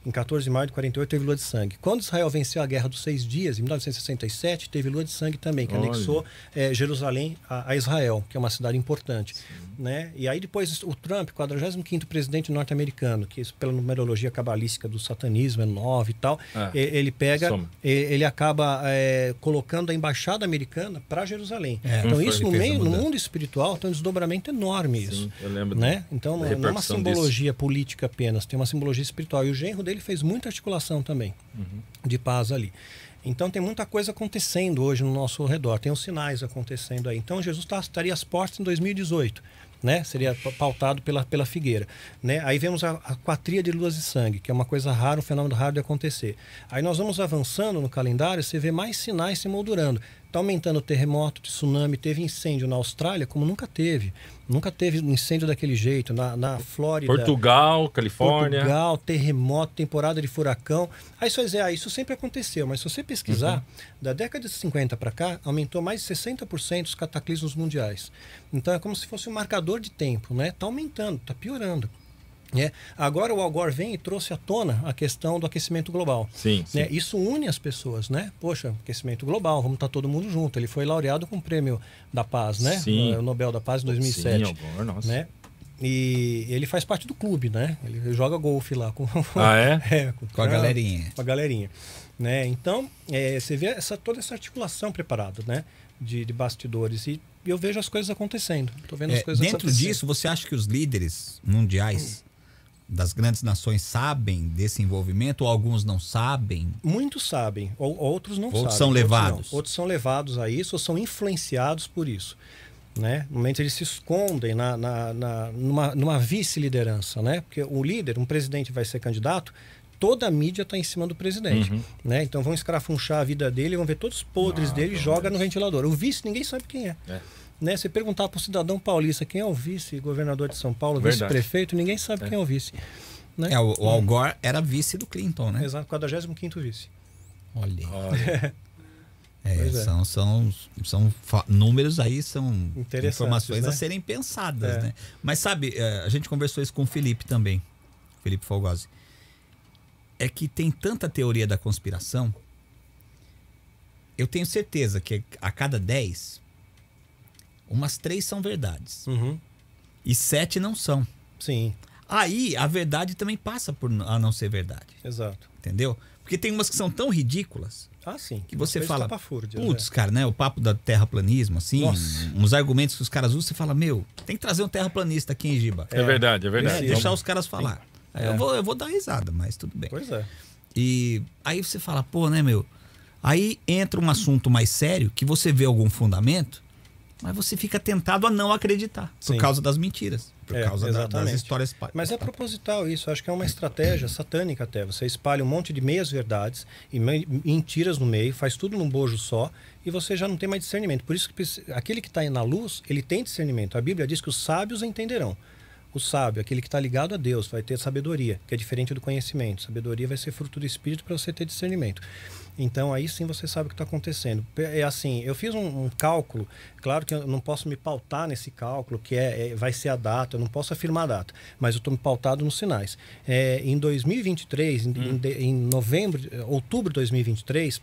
Em 14 de maio de 48 teve lua de sangue. Quando Israel venceu a Guerra dos Seis Dias, em 1967, teve lua de sangue também, que Olha. anexou eh, Jerusalém a, a Israel, que é uma cidade importante. Né? E aí depois o Trump, 45º presidente norte-americano, que isso pela numerologia cabalística do satanismo é 9 e tal, É. e- ele pega, Soma. ele acaba eh, colocando a embaixada americana para Jerusalém. É, então isso no meio, no mundo espiritual, tem um desdobramento enorme isso. Sim, eu lembro. Né? Então não, não é uma repercussão disso. simbologia política apenas, tem uma simbologia espiritual. E o genro dele fez muita articulação também Uhum. de paz ali. Então tem muita coisa acontecendo hoje no nosso redor, tem os sinais acontecendo aí. Então Jesus tá, estaria às portas em 2018. Né? Seria pa- pautado pela, pela figueira. Né? Aí vemos a, a quatria de luas de sangue, que é uma coisa rara, um fenômeno raro de acontecer. Aí nós vamos avançando no calendário, você vê mais sinais se moldurando. Está aumentando o terremoto, tsunami, teve incêndio na Austrália como nunca teve. Nunca teve um incêndio daquele jeito. Na, na Flórida. Portugal, Califórnia. Portugal, terremoto, temporada de furacão. Aí você vai dizer, ah, isso sempre aconteceu, mas se você pesquisar, Uhum. da década de 50 para cá, aumentou mais de 60% os cataclismos mundiais. Então é como se fosse um marcador de tempo, né? Está aumentando, está piorando. Né? Agora o Al Gore vem e trouxe à tona a questão do aquecimento global. Sim, sim. né? Isso une as pessoas, né? Poxa, aquecimento global, vamos estar todo mundo junto. Ele foi laureado com o prêmio da paz, né? Sim. O Nobel da Paz em 2007 Sim, Al Gore, nossa. né? E ele faz parte do clube, né? Ele joga golfe lá com, <laughs> Ah, é? <laughs> é, Com a galerinha. Com a galerinha. Né? Então, é, você vê essa, toda essa articulação preparada, né? De, de bastidores. E eu vejo as coisas acontecendo. Tô vendo É, as coisas dentro acontecendo. disso, você acha que os líderes mundiais das grandes nações sabem desse envolvimento ou alguns não sabem? Muitos sabem, ou outros não Outros sabem. são levados. Outros são levados a isso ou são influenciados por isso. Né? Normalmente eles se escondem na, na, na- numa, numa vice-liderança, né? Porque o líder, um presidente vai ser candidato, toda a mídia está em cima do presidente, Uhum. né? Então vão escrafunchar a vida dele, vão ver todos os podres Ah, dele e joga no ventilador. O vice ninguém sabe quem é. É. Né? Você perguntar para o cidadão paulista quem é o vice-governador de São Paulo, vice-prefeito, ninguém sabe É. quem é o vice. Né? É, o, o Al Gore era vice do Clinton, né? Exato, 45 vice. Olha. Olha, É, é. São, são, são números aí, são informações né? a serem pensadas, É. né? Mas sabe, é, a gente conversou isso com o Felipe também, Felipe Fogosi. É que tem tanta teoria da conspiração. Eu tenho certeza que a cada 10, umas três são verdades. Uhum. E sete não são. Sim, Aí a verdade também passa por a não ser verdade. exato. Entendeu? Porque tem umas que são tão ridículas Ah, sim. que você fala, estapafúrdias, putz, né? cara, né? O papo da terraplanismo, assim, Nossa. uns argumentos que os caras usam, você fala, meu, tem que trazer um terraplanista aqui em Giba. é, verdade, é Né? verdade. Deixar Vamos- os caras falar. Aí É. eu, vou, eu vou dar risada, mas tudo bem. Pois é. E aí você fala, pô, né, meu? Aí entra um assunto mais sério, que você vê algum fundamento, mas você fica tentado a não acreditar. Por Sim. causa das mentiras. Por É, causa da- das histórias. Mas é proposital isso, acho que é uma estratégia satânica até. Você espalha um monte de meias verdades e me- mentiras no meio, faz tudo num bojo só e você já não tem mais discernimento. Por isso que aquele que está na luz, ele tem discernimento. A Bíblia diz que os sábios entenderão. O sábio, aquele que está ligado a Deus, vai ter sabedoria, que é diferente do conhecimento. Sabedoria vai ser fruto do Espírito para você ter discernimento. Então aí sim você sabe o que está acontecendo. É assim, eu fiz um, um cálculo, claro que eu não posso me pautar nesse cálculo, que é, é- vai ser a data, eu não posso afirmar a data, mas eu estou me pautado nos sinais. É, em 2023, em, em em novembro, outubro de 2023,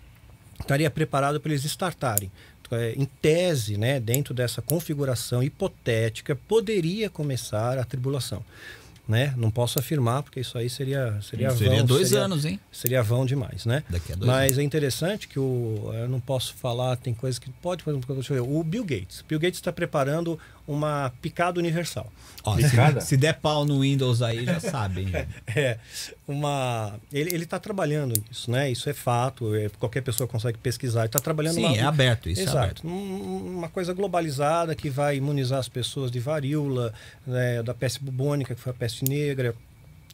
estaria preparado para eles startarem. É, Em tese, né, dentro dessa configuração hipotética, poderia começar a tribulação. Né? Não posso afirmar, porque isso aí seria, seria Seria vão, dois seria- anos, hein? Seria vão demais, né? Daqui a dois Mas é interessante que o. Eu não posso falar, tem coisas que pode, por exemplo, o Bill Gates. Bill Gates está preparando uma picada universal. Ó, Picada? se, se der pau no Windows aí, já sabem. <laughs> É, uma. Ele está trabalhando nisso, né? Isso é fato, é, qualquer pessoa consegue pesquisar. Ele está trabalhando Sim, uma- é aberto isso. É Exato. aberto. Um- Uma coisa globalizada que vai imunizar as pessoas de varíola, né, da peste bubônica, que foi a peste negra.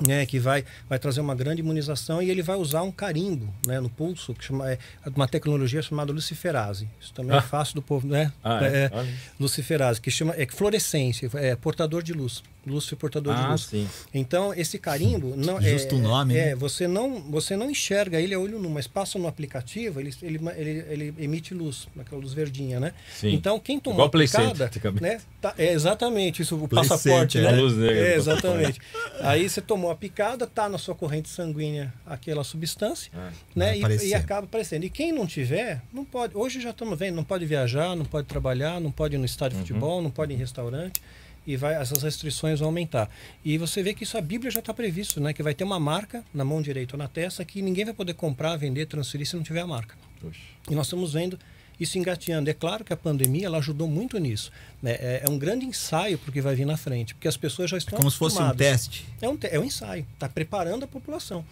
Né, que vai, vai trazer uma grande imunização e ele vai usar um carimbo né, no pulso, que chama, é uma tecnologia chamada luciferase. Isso também Ah. é fácil do povo, né? Ah, é? É, Olha. luciferase, que chama é fluorescência, é portador de luz. Lúcifer portador de Ah, luz. sim. Então, esse carimbo não Justo é, o nome, É, né? você não você não enxerga ele a olho nu, mas passa no aplicativo, ele, ele, ele, ele emite luz, aquela luz verdinha, né? Sim. Então, quem tomou Igual a Center, picada, antigamente. né? Tá, é exatamente isso, o Play passaporte, Center, né? a luz negra É, exatamente. Aí você tomou a picada, tá na sua corrente sanguínea aquela substância. Vai né? E, e acaba aparecendo. E quem não tiver, não pode. Hoje já estamos vendo, não pode viajar, não pode trabalhar, não pode ir no estádio de futebol, não pode ir em restaurante. E vai, essas restrições vão aumentar. E você vê que isso a Bíblia já está previsto, né? Que vai ter uma marca na mão direita ou na testa que ninguém vai poder comprar, vender, transferir se não tiver a marca. Puxa. E nós estamos vendo isso engateando. É claro que a pandemia ela ajudou muito nisso. né? É, é um grande ensaio para o que vai vir na frente, porque as pessoas já estão Como se fosse um teste. É um, te- é um ensaio. Está preparando a população.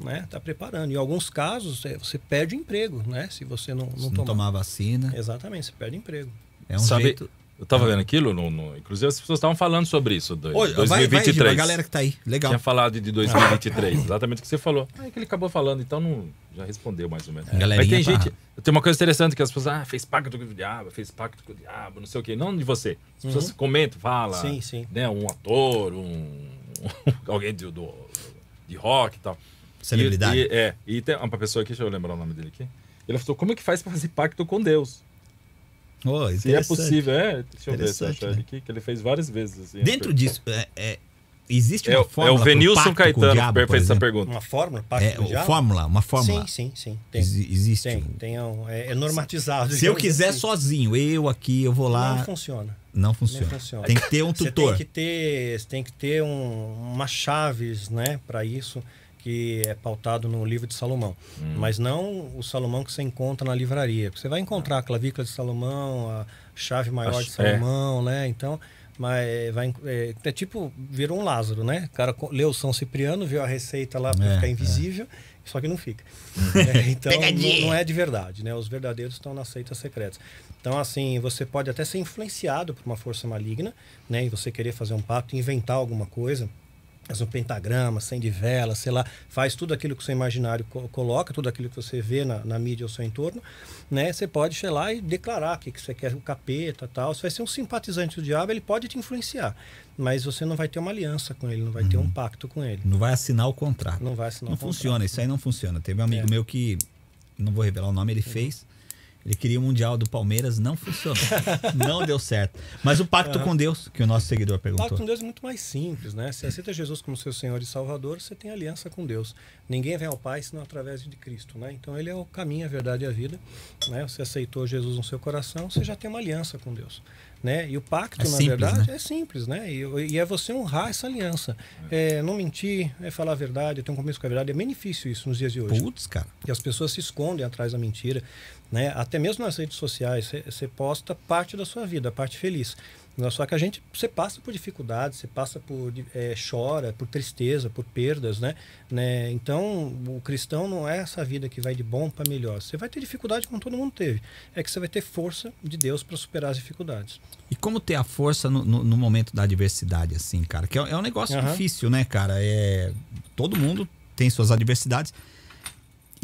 Né? Está preparando. Em alguns casos, é, você perde o emprego, né? Se você não, não, Se não tomar. tomar vacina. Exatamente, você perde emprego. É um Sabe, jeito. Eu tava vendo aquilo, no, no- inclusive as pessoas estavam falando sobre isso, do, Oi, vai, vai, 2023. Giba, a galera que tá aí. Legal. Tinha falado de 2023, exatamente o que você falou. Ah, é que ele acabou falando, então não, já respondeu mais ou menos. Galerinha Mas tem gente. Tem uma coisa interessante que as pessoas, ah, fez pacto com o diabo, fez pacto com o diabo, não sei o quê. Não de você. As pessoas comentam, falam. Sim, sim. Né, um ator, um. <laughs> alguém de, do, de rock e tal. Celebridade. E, e- é, e tem uma pessoa aqui, deixa eu lembrar o nome dele aqui. Ele falou, como é que faz pra fazer pacto com Deus? Ô, Se é possível, é. Deixa eu ver se eu achar né? aqui, que ele fez várias vezes. Assim, Dentro disso, é, é, existe É, uma o- é fórmula o pro Venilson o Caetano diabo, que fez essa pergunta. Uma fórmula, pacto É, o diabo? fórmula, uma fórmula. Sim, sim, sim. Tem. Exi- existe. Tem, um- tem um- é, é normatizado. Se eu digamos quiser assim. sozinho, eu aqui, eu vou lá. Não funciona. Não funciona. Não funciona. Tem que ter um Você tutor. tem que ter, você tem que ter um, umas chaves, né, para isso que é pautado no livro de Salomão. Hum. Mas não o Salomão que você encontra na livraria. Você vai encontrar a clavícula de Salomão, a chave maior de é. Salomão, né? Então, mas vai é, é tipo virou um Lázaro, né? O cara leu São Cipriano, viu a receita lá para É, ficar invisível só que não fica. <laughs> É, então não, não é de verdade, né? Os verdadeiros estão nas seitas secretas. Então, assim, você pode até ser influenciado por uma força maligna, né? E você querer fazer um pacto, inventar alguma coisa, faz um pentagrama, acende vela, sei lá, faz tudo aquilo que o seu imaginário co- coloca, tudo aquilo que você vê na, na mídia ao seu entorno, né? Você pode, sei lá, e declarar que, que você quer o capeta tal. Você vai ser um simpatizante do diabo, ele pode te influenciar, mas você não vai ter uma aliança com ele, não vai ter um pacto com ele. Não vai assinar o contrato. Não vai assinar Não um contrato. funciona, isso aí não funciona. Teve um amigo É. meu que, não vou revelar o nome, ele fez. Ele queria o Mundial do Palmeiras, não funcionou. não deu certo. Mas o pacto com Deus, que o nosso seguidor O pacto perguntou. com Deus é muito mais simples, né? Se aceita Jesus como seu Senhor e Salvador, você tem aliança com Deus. Ninguém vem ao Pai senão através de Cristo, né? Então ele é o caminho, a verdade e a vida, né? Você aceitou Jesus no seu coração, você já tem uma aliança com Deus, né? E o pacto, É na simples, verdade, né? é simples, né? E, e é você honrar essa aliança. É, não mentir, é falar a verdade, ter um compromisso com a verdade. É bem difícil isso nos dias de hoje. Putz, cara. E as pessoas se escondem atrás da mentira, né? Até mesmo nas redes sociais, você posta parte da sua vida, a parte feliz. Não, Só que a gente, você passa por dificuldades, você passa por, eh, chora, por tristeza, por perdas, né? né? Então, o cristão não é essa vida que vai de bom para melhor. Você vai ter dificuldade como todo mundo teve. É que você vai ter força de Deus para superar as dificuldades. E como ter a força no, no- no momento da adversidade, assim, cara? Que é, é um negócio Aham. difícil, né, cara? É, todo mundo tem suas adversidades.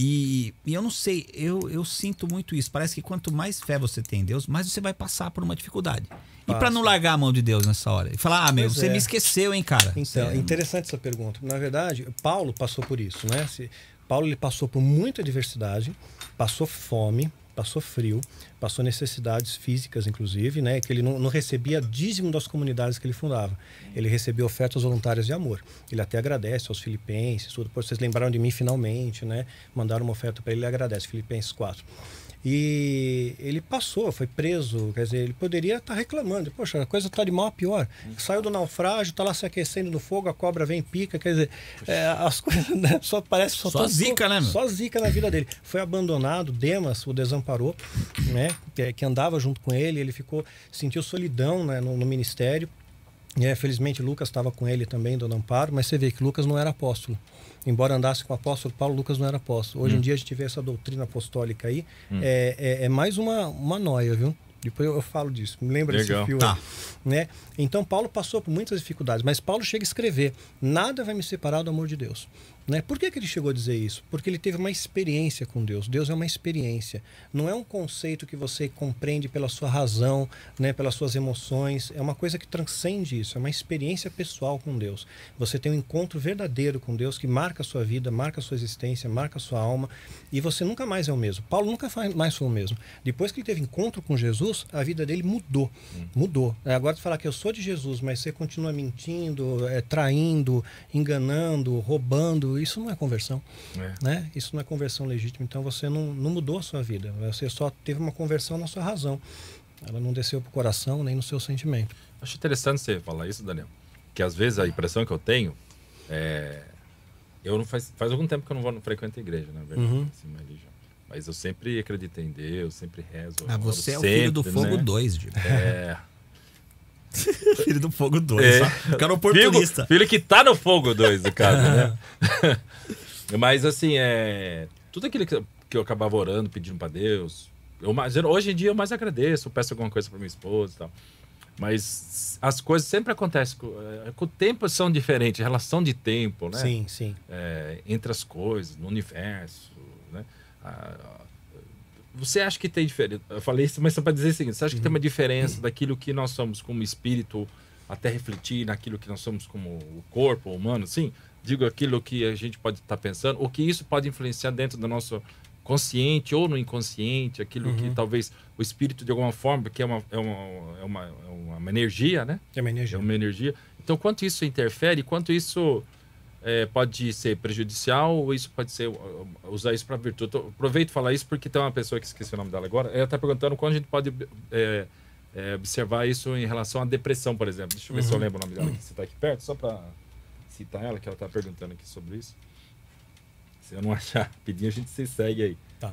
E, e eu não sei, eu, eu sinto muito isso. Parece que quanto mais fé você tem em Deus, mais você vai passar por uma dificuldade. E Passa. não largar a mão de Deus nessa hora? E falar, ah, meu, Pois você é. me esqueceu, hein, cara? Então, é interessante essa pergunta. Na verdade, Paulo passou por isso, né? Se- Paulo ele passou por muita adversidade, passou fome, passou frio, passou necessidades físicas, inclusive, né? Que ele não, não recebia dízimo das comunidades que ele fundava. Ele recebia ofertas voluntárias de amor. Ele até agradece aos filipenses, tudo. Vocês lembraram de mim finalmente, né? Mandaram uma oferta para ele, ele agradece. Filipenses 4. E ele passou, foi preso, quer dizer, ele poderia estar reclamando, poxa, a coisa está de mal a pior. Saiu do naufrágio, está lá se aquecendo no fogo, a cobra vem pica, quer dizer, é, as <laughs> coisas né, só parece só, Só tá- zica, né, meu? Só zica na vida dele. Foi abandonado, Demas o desamparou, né? Que, que andava junto com ele, ele ficou, sentiu solidão né, no, no ministério. E, é, felizmente Lucas estava com ele também, dando amparo, mas você vê que Lucas não era apóstolo. Embora andasse com o apóstolo Paulo, Lucas não era apóstolo. Hoje em dia a gente vê essa doutrina apostólica aí, é, é, é mais uma, uma noia, viu? Depois eu, eu falo disso. Me lembra Legal. desse filme. Tá. Né? Então Paulo passou por muitas dificuldades, mas Paulo chega a escrever: nada vai me separar do amor de Deus. Né? Por que, que ele chegou a dizer isso? Porque ele teve uma experiência com Deus. Deus é uma experiência. Não é um conceito que você compreende pela sua razão, né? pelas suas emoções. É uma coisa que transcende isso. É uma experiência pessoal com Deus. Você tem um encontro verdadeiro com Deus que marca a sua vida, marca a sua existência, marca a sua alma. E você nunca mais é o mesmo. Paulo nunca mais foi o mesmo. Depois que ele teve encontro com Jesus, a vida dele mudou. Mudou. É, Agora, tu falar que eu sou de Jesus, mas você continua mentindo, é, traindo, enganando, roubando, isso não é conversão. É. Né? Isso não é conversão legítima. Então você não, não mudou a sua vida. Você só teve uma conversão na sua razão. Ela não desceu pro coração nem no seu sentimento. Acho interessante você falar isso, Daniel. Que às vezes a impressão que eu tenho é. Eu não faz, faz algum tempo que eu não vou não frequento a igreja, na verdade. Uhum. assim, uma religião. Mas eu sempre acreditei em Deus, sempre rezo. Ah, você é o sempre, filho do Fogo né? 2, Diego. É. <laughs> <laughs> filho do Fogo 2. É. O cara é oportunista. Filho, filho que tá no fogo dois, no caso, né? <laughs> Mas assim, é. Tudo aquilo que, eu- que eu acabava orando, pedindo pra Deus. Eu, mais- hoje em dia eu mais agradeço, peço alguma coisa pra minha esposa e tal. Mas as coisas sempre acontecem. Com, é, com o tempo são diferentes, relação de tempo, né? Sim, sim. é, entre as coisas, no universo, né? Ah, você acha que tem diferença? Eu falei isso, mas só para dizer o seguinte: você acha que tem uma diferença daquilo que nós somos como espírito, até refletir naquilo que nós somos como o corpo humano? Sim, digo aquilo que a gente pode estar pensando, ou que isso pode influenciar dentro do nosso consciente ou no inconsciente, aquilo que talvez o espírito de alguma forma, porque é uma, é uma, é uma, é uma energia, né? É uma É energia. uma energia. Então, quanto isso interfere, quanto isso é, pode ser prejudicial ou isso pode ser uh, usar isso para virtude. Eu aproveito falar isso porque tem uma pessoa que esqueci o nome dela agora. Ela está perguntando quando a gente pode é, é, observar isso em relação à depressão, por exemplo. Deixa eu ver se eu lembro o nome dela aqui. Você está aqui perto, só para citar ela, que ela está perguntando aqui sobre isso. Se eu não achar rapidinho, a gente se segue aí. Tá.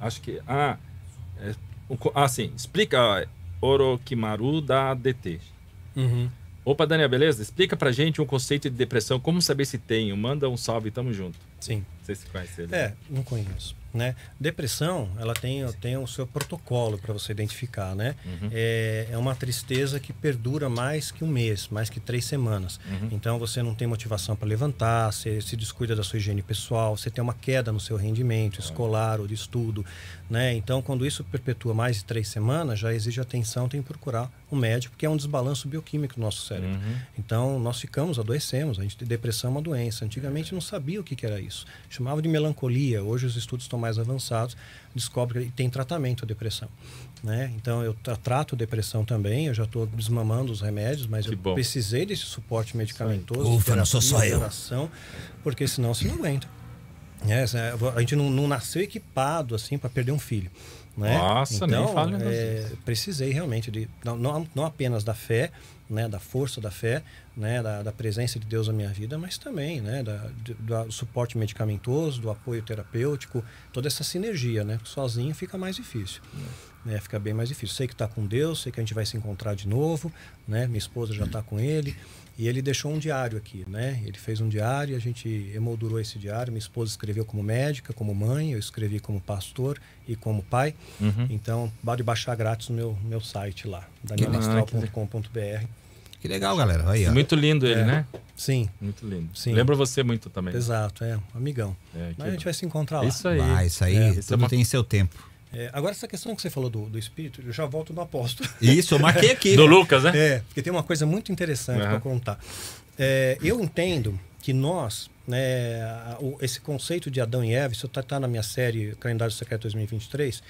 Acho que. Ah, é, o ah sim. Explica ó, Orochimaru da ADT. Uhum. Opa, Daniel, beleza? Explica pra gente um conceito de depressão, como saber se tem. Manda um salve, tamo junto. Sim. Não sei se conhece ele. É, não conheço. Né? Depressão, ela tem, tem o seu protocolo para você identificar, né? É, é uma tristeza que perdura mais que um mês, mais que três semanas. Então você não tem motivação para levantar, você se descuida da sua higiene pessoal, você tem uma queda no seu rendimento escolar ou de estudo, né? Então quando isso perpetua mais de três semanas, já exige atenção, tem que procurar um médico, porque é um desbalanço bioquímico do nosso cérebro. Então nós ficamos, adoecemos, a gente tem depressão é uma doença. Antigamente não sabia o que, que era isso. Chamava de melancolia. Hoje os estudos estão mais avançados, descobre que tem tratamento a depressão. Né? Então eu tra- trato depressão também, eu já estou desmamando os remédios, mas Que eu bom. precisei desse suporte medicamentoso, Ufa, de não sou só terapia, eu. porque senão você não aguenta. É, cê- a gente não, não nasceu equipado assim para perder um filho. Né? Nossa, nem então, fala um negócio é, precisei realmente de não, não, não apenas da fé, né, da força da fé, né, da, da presença de Deus na minha vida, mas também, né, da, de- do suporte medicamentoso, do apoio terapêutico, toda essa sinergia, né? Sozinho fica mais difícil, né? Fica bem mais difícil. Sei que está com Deus, sei que a gente vai se encontrar de novo, né? Minha esposa já está com ele. E ele deixou um diário aqui, né? Ele fez um diário, a gente emoldurou esse diário. Minha esposa escreveu como médica, como mãe, eu escrevi como pastor e como pai. Então, pode baixar grátis no meu, meu site lá, danielastral.com.br. Que legal, galera. Aí. Muito lindo ele, É. né? Sim, Muito lindo. Sim. Lembra você muito também. exato, é, amigão. É, que Mas a gente vai se encontrar lá. Isso aí. Vai, isso aí, É, isso é tudo uma- tem seu tempo. É, agora, essa questão que você falou do, do espírito, eu já volto no apóstolo. Isso, eu marquei aqui. <laughs> Do Lucas, né? É, porque tem uma coisa muito interessante Aham. para contar. É, eu entendo que nós, né, esse conceito de Adão e Eva, isso está na minha série Calendário Secreto 2023.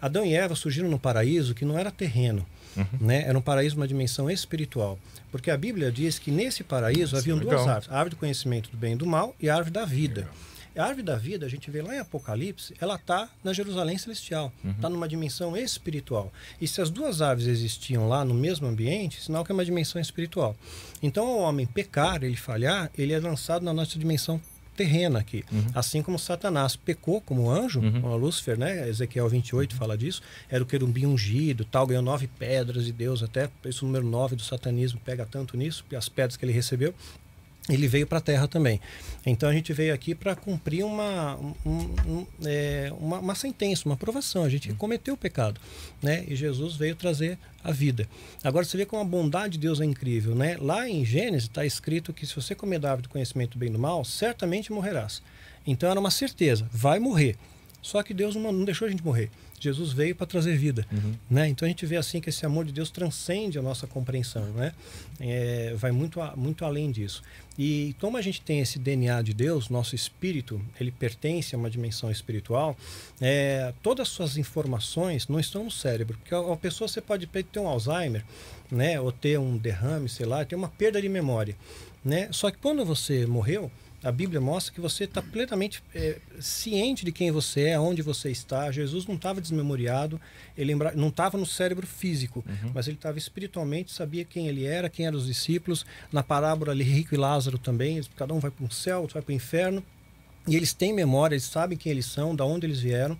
Adão e Eva surgiram no paraíso que não era terreno, Uhum. né? Era um paraíso, uma dimensão espiritual. Porque a Bíblia diz que nesse paraíso haviam duas legal. árvores: a árvore do conhecimento do bem e do mal e a árvore da vida. A árvore da vida, a gente vê lá em Apocalipse, ela está na Jerusalém Celestial, está numa dimensão espiritual. E se as duas árvores existiam lá no mesmo ambiente, sinal que é uma dimensão espiritual. Então, o homem pecar, ele falhar, ele é lançado na nossa dimensão terrena aqui. Assim como Satanás pecou como anjo, como Lúcifer, né? Ezequiel 28 fala disso, era o querubim ungido, tal, ganhou nove pedras de Deus, até isso o número nove do satanismo pega tanto nisso, as pedras que ele recebeu ele veio para a Terra também. Então a gente veio aqui para cumprir uma, um- um- é, uma, uma sentença, uma aprovação. A gente cometeu o pecado, né? E Jesus veio trazer a vida. Agora você vê como a bondade de Deus é incrível, né? Lá em Gênesis está escrito que se você comer da árvore do conhecimento do bem e do mal, certamente morrerás. Então era uma certeza, vai morrer. Só que Deus não, não deixou a gente morrer. Jesus veio para trazer vida, né? Então a gente vê assim que esse amor de Deus transcende a nossa compreensão, né? É, vai muito a- muito além disso. E como a gente tem esse DNA de Deus, nosso espírito, ele pertence a uma dimensão espiritual. é, todas as suas informações não estão no cérebro, porque a, a pessoa você pode ter um Alzheimer, né? Ou ter um derrame, sei lá, ter uma perda de memória, né? Só que quando você morreu a Bíblia mostra que você está plenamente é, ciente de quem você é, aonde você está. Jesus não estava desmemoriado, ele não estava no cérebro físico, mas ele estava espiritualmente, sabia quem ele era, quem eram os discípulos. Na parábola ali, Rico e Lázaro também, cada um vai para o céu, outro vai para o inferno. E eles têm memória, eles sabem quem eles são, da onde eles vieram.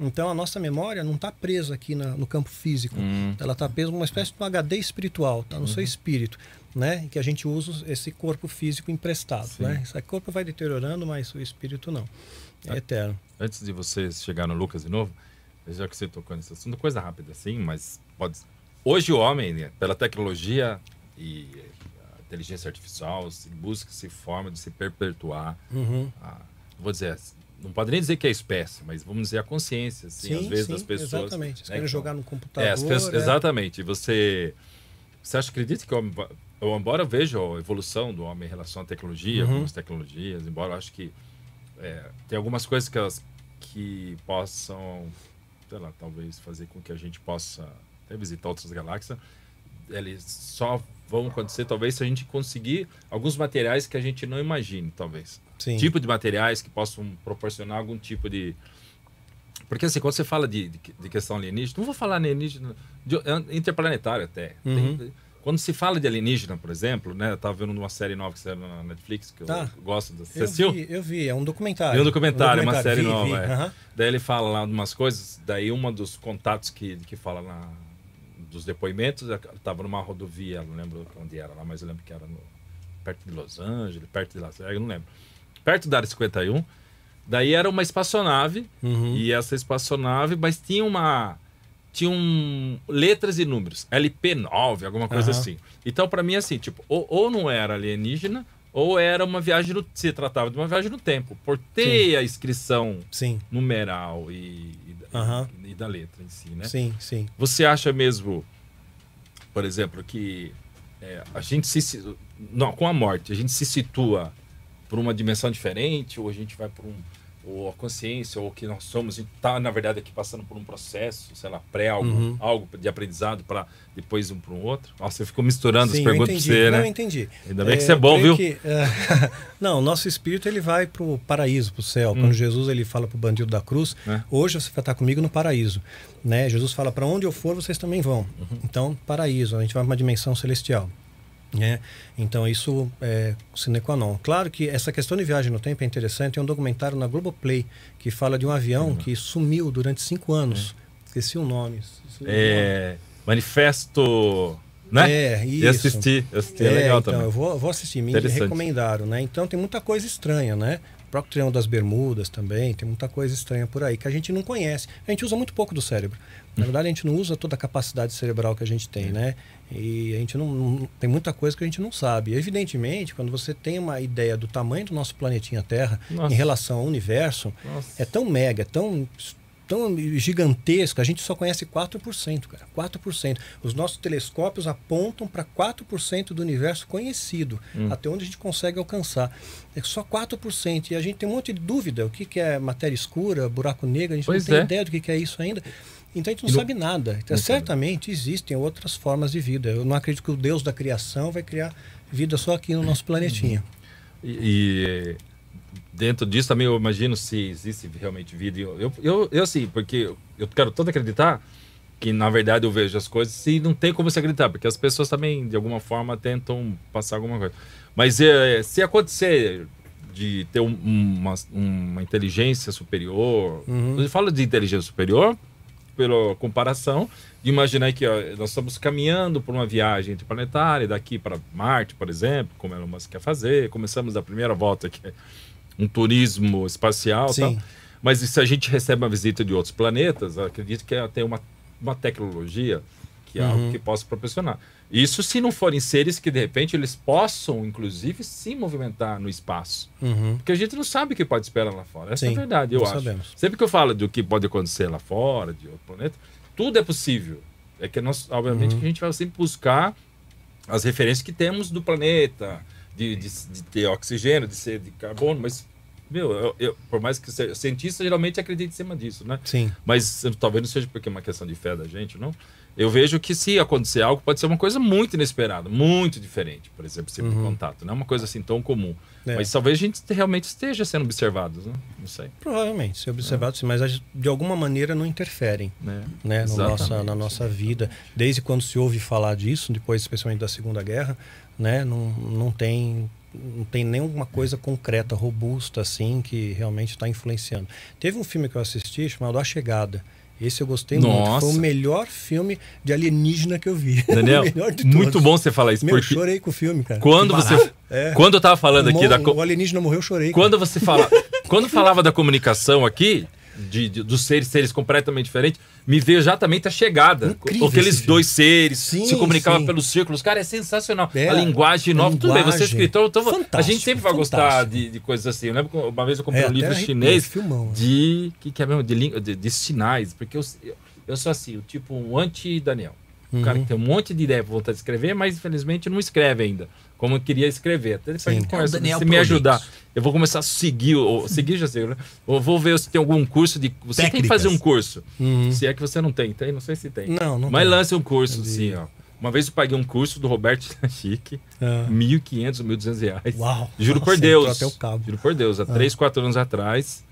Então a nossa memória não está presa aqui na- no campo físico. Ela está presa numa espécie de um HD espiritual, está no seu espírito, né? Que a gente usa esse corpo físico emprestado, né? Esse corpo vai deteriorando, mas o espírito não. É eterno. Antes de você chegar no Lucas de novo, já que você tocou nesse assunto, coisa rápida assim, mas pode. Hoje o homem, né, pela tecnologia e inteligência artificial, se busca, se forma de se perpetuar. Uhum. a- vou dizer, não pode nem dizer que é espécie, mas vamos dizer a consciência, assim, às vezes das pessoas. Exatamente. Eles né, querem que jogar no computador. é, as pessoas, é. exatamente. Você, você acha, acredita que o homem eu, embora eu veja a evolução do homem em relação à tecnologia, Uhum. algumas tecnologias, embora eu acho que é, tem algumas coisas que elas que possam, sei lá, talvez fazer com que a gente possa até visitar outras galáxias, eles só vão acontecer talvez se a gente conseguir alguns materiais que a gente não imagine, talvez. Sim. Tipo de materiais que possam proporcionar algum tipo de porque assim, quando você fala de, de, de questão alienígena, não vou falar alienígena, de, é interplanetário até. Uhum. Tem- quando se fala de alienígena, por exemplo, né? Eu tava vendo uma série nova que saiu na Netflix, que eu Tá. gosto. Da, você Eu assistiu? vi, eu vi, é um documentário. E um documentário, uma série vi, nova. vi, é. aham. Daí ele fala lá de umas coisas, daí uma dos contatos que, que fala na, dos depoimentos, eu tava numa rodovia, não lembro onde era lá, mas eu lembro que era no- perto de Los Angeles, perto de Las Vegas, não lembro. Perto da área 51. Daí era uma espaçonave, Uhum. e essa espaçonave, mas tinha uma. Tinha um, letras e números, LP9, alguma coisa Aham. assim. Então, pra mim, assim, tipo, ou, ou não era alienígena, ou era uma viagem no. Se tratava de uma viagem no tempo. Por ter a inscrição Sim, numeral e, e, da- Aham. e da letra em si, né? sim, sim. Você acha mesmo, por exemplo, que é, a gente se, não, com a morte a gente se situa por uma dimensão diferente ou a gente vai por um ou a consciência ou o que nós somos, a gente tá na verdade aqui passando por um processo, sei lá, pré algo, Uhum. algo de aprendizado para depois um para um outro. Nossa, você ficou misturando Sim, as perguntas para entendi. você, Não, eu né? entendi. Ainda bem que É, você é bom, viu? que, é, <laughs> não, o nosso espírito ele vai para o paraíso, para o céu. Hum. Quando Jesus ele fala para o bandido da cruz, É. hoje você vai estar comigo no paraíso. Né? Jesus fala, para onde eu for, vocês também vão. Uhum. Então, paraíso, a gente vai para uma dimensão celestial. Né? Então, isso é sine qua non. Claro que essa questão de viagem no tempo é interessante. Tem um documentário na Globoplay que fala de um avião Uhum. que sumiu durante cinco anos. Esqueci o nome. É, manifesto, né? É, isso. Eu assisti, eu assisti, é, É, legal então, também. eu vou, vou assistir, me recomendaram, né? Então tem muita coisa estranha, né? O próprio Triângulo das Bermudas também, tem muita coisa estranha por aí que a gente não conhece. A gente usa muito pouco do cérebro. Na verdade, a gente não usa toda a capacidade cerebral que a gente tem, né? E a gente não, não- tem muita coisa que a gente não sabe. Evidentemente, quando você tem uma ideia do tamanho do nosso planetinha Terra Nossa. em relação ao universo, Nossa. é tão mega, é tão tão gigantesco, a gente só conhece 4%, cara. 4%. Os nossos telescópios apontam para 4% do universo conhecido, Hum. até onde a gente consegue alcançar. É só 4%. E a gente tem um monte de dúvida. O que, que é matéria escura, buraco negro, a gente Pois não tem é. ideia do que, que é isso ainda. Então a gente não, não- sabe nada. Então, Não sabe. certamente existem outras formas de vida. Eu não acredito que o Deus da criação vai criar vida só aqui no nosso planetinha. E, e dentro disso também eu imagino se existe realmente vida. Eu, eu, eu, eu sim, porque eu- quero todo acreditar que na verdade eu vejo as coisas e não tem como se acreditar, porque as pessoas também de alguma forma tentam passar alguma coisa. Mas é, se acontecer de ter um- uma, uma inteligência superior, Uhum. eu falo de inteligência superior pela comparação de imaginar que ó, nós estamos caminhando por uma viagem interplanetária daqui para Marte, por exemplo, como Elon Musk quer fazer. Começamos a primeira volta que é um turismo espacial, Sim. tal. Mas se a gente recebe uma visita de outros planetas, acredito que tem uma, uma tecnologia que é Uhum. algo que possa proporcionar. Isso se não forem seres que de repente eles possam, inclusive, se movimentar no espaço. Uhum. Porque a gente não sabe o que pode esperar lá fora. Essa é Sim, a verdade, eu acho. sabemos. Sempre que eu falo do que pode acontecer lá fora, de outro planeta, tudo é possível. É que nós, obviamente, Uhum. que a gente vai sempre buscar as referências que temos do planeta, de, de, de ter oxigênio, de ser de carbono, mas, meu, eu, eu- por mais que seja cientista, geralmente acredita em cima disso, né? Sim. Mas talvez não seja porque é uma questão de fé da gente, não. Eu vejo que se acontecer algo, pode ser uma coisa muito inesperada, muito diferente, por exemplo, esse Uhum. contato. Não é uma coisa assim tão comum. É. Mas talvez a gente realmente esteja sendo observado, né? Não sei. Provavelmente, se observado, sim, mas de alguma maneira não interferem. Né? né, no nossa, na nossa vida. Desde quando se ouve falar disso, depois especialmente da Segunda Guerra, né, não, não tem não tem nenhuma coisa concreta, robusta assim que realmente está influenciando. Teve um filme que eu assisti chamado A Chegada. Esse eu gostei muito. Nossa. Foi o melhor filme de alienígena que eu vi. <laughs> Daniel, muito bom você falar isso, Meu, porque chorei com o filme, cara. quando você. É. Quando eu tava falando aqui o, da. mo- co- o alienígena morreu, eu chorei. cara. Quando você fala. quando falava da comunicação aqui, de, de- dos seres, seres completamente diferentes, me veio exatamente a chegada. Incrível Aqueles dois seres Sim, se comunicavam sim. pelos círculos. Cara, é sensacional. É, a linguagem a nova. Tudo bem, você é linguagem. escritor, então a gente sempre vai gostar de, de coisas assim. Eu lembro uma vez eu comprei É, um livro chinês filmão, né? de. que, que é mesmo? De, de, de sinais. Porque eu, eu, eu sou assim, o tipo um anti-Daniel. Um cara Uhum. que tem um monte de ideia pra vontade de escrever, mas infelizmente não escreve ainda. Como eu queria escrever. Até depois Sim. a gente É o conversa. Daniel se me ajudar, eu vou começar a seguir. Ou, seguir já sei, né? Eu vou ver se tem algum curso de. Você tem que Técnicas. fazer um curso. Uhum. Se é que você não tem, tem? Não sei se tem. Não, não Mas tem. lance um curso, Entendi. assim, ó. Uma vez eu paguei um curso do Roberto <laughs> Chique, Ah. 1.500 ou 1.200 reais. Uau. Juro Nossa, por Deus. entrou até o cabo. Juro por Deus, há 3, 4 anos atrás.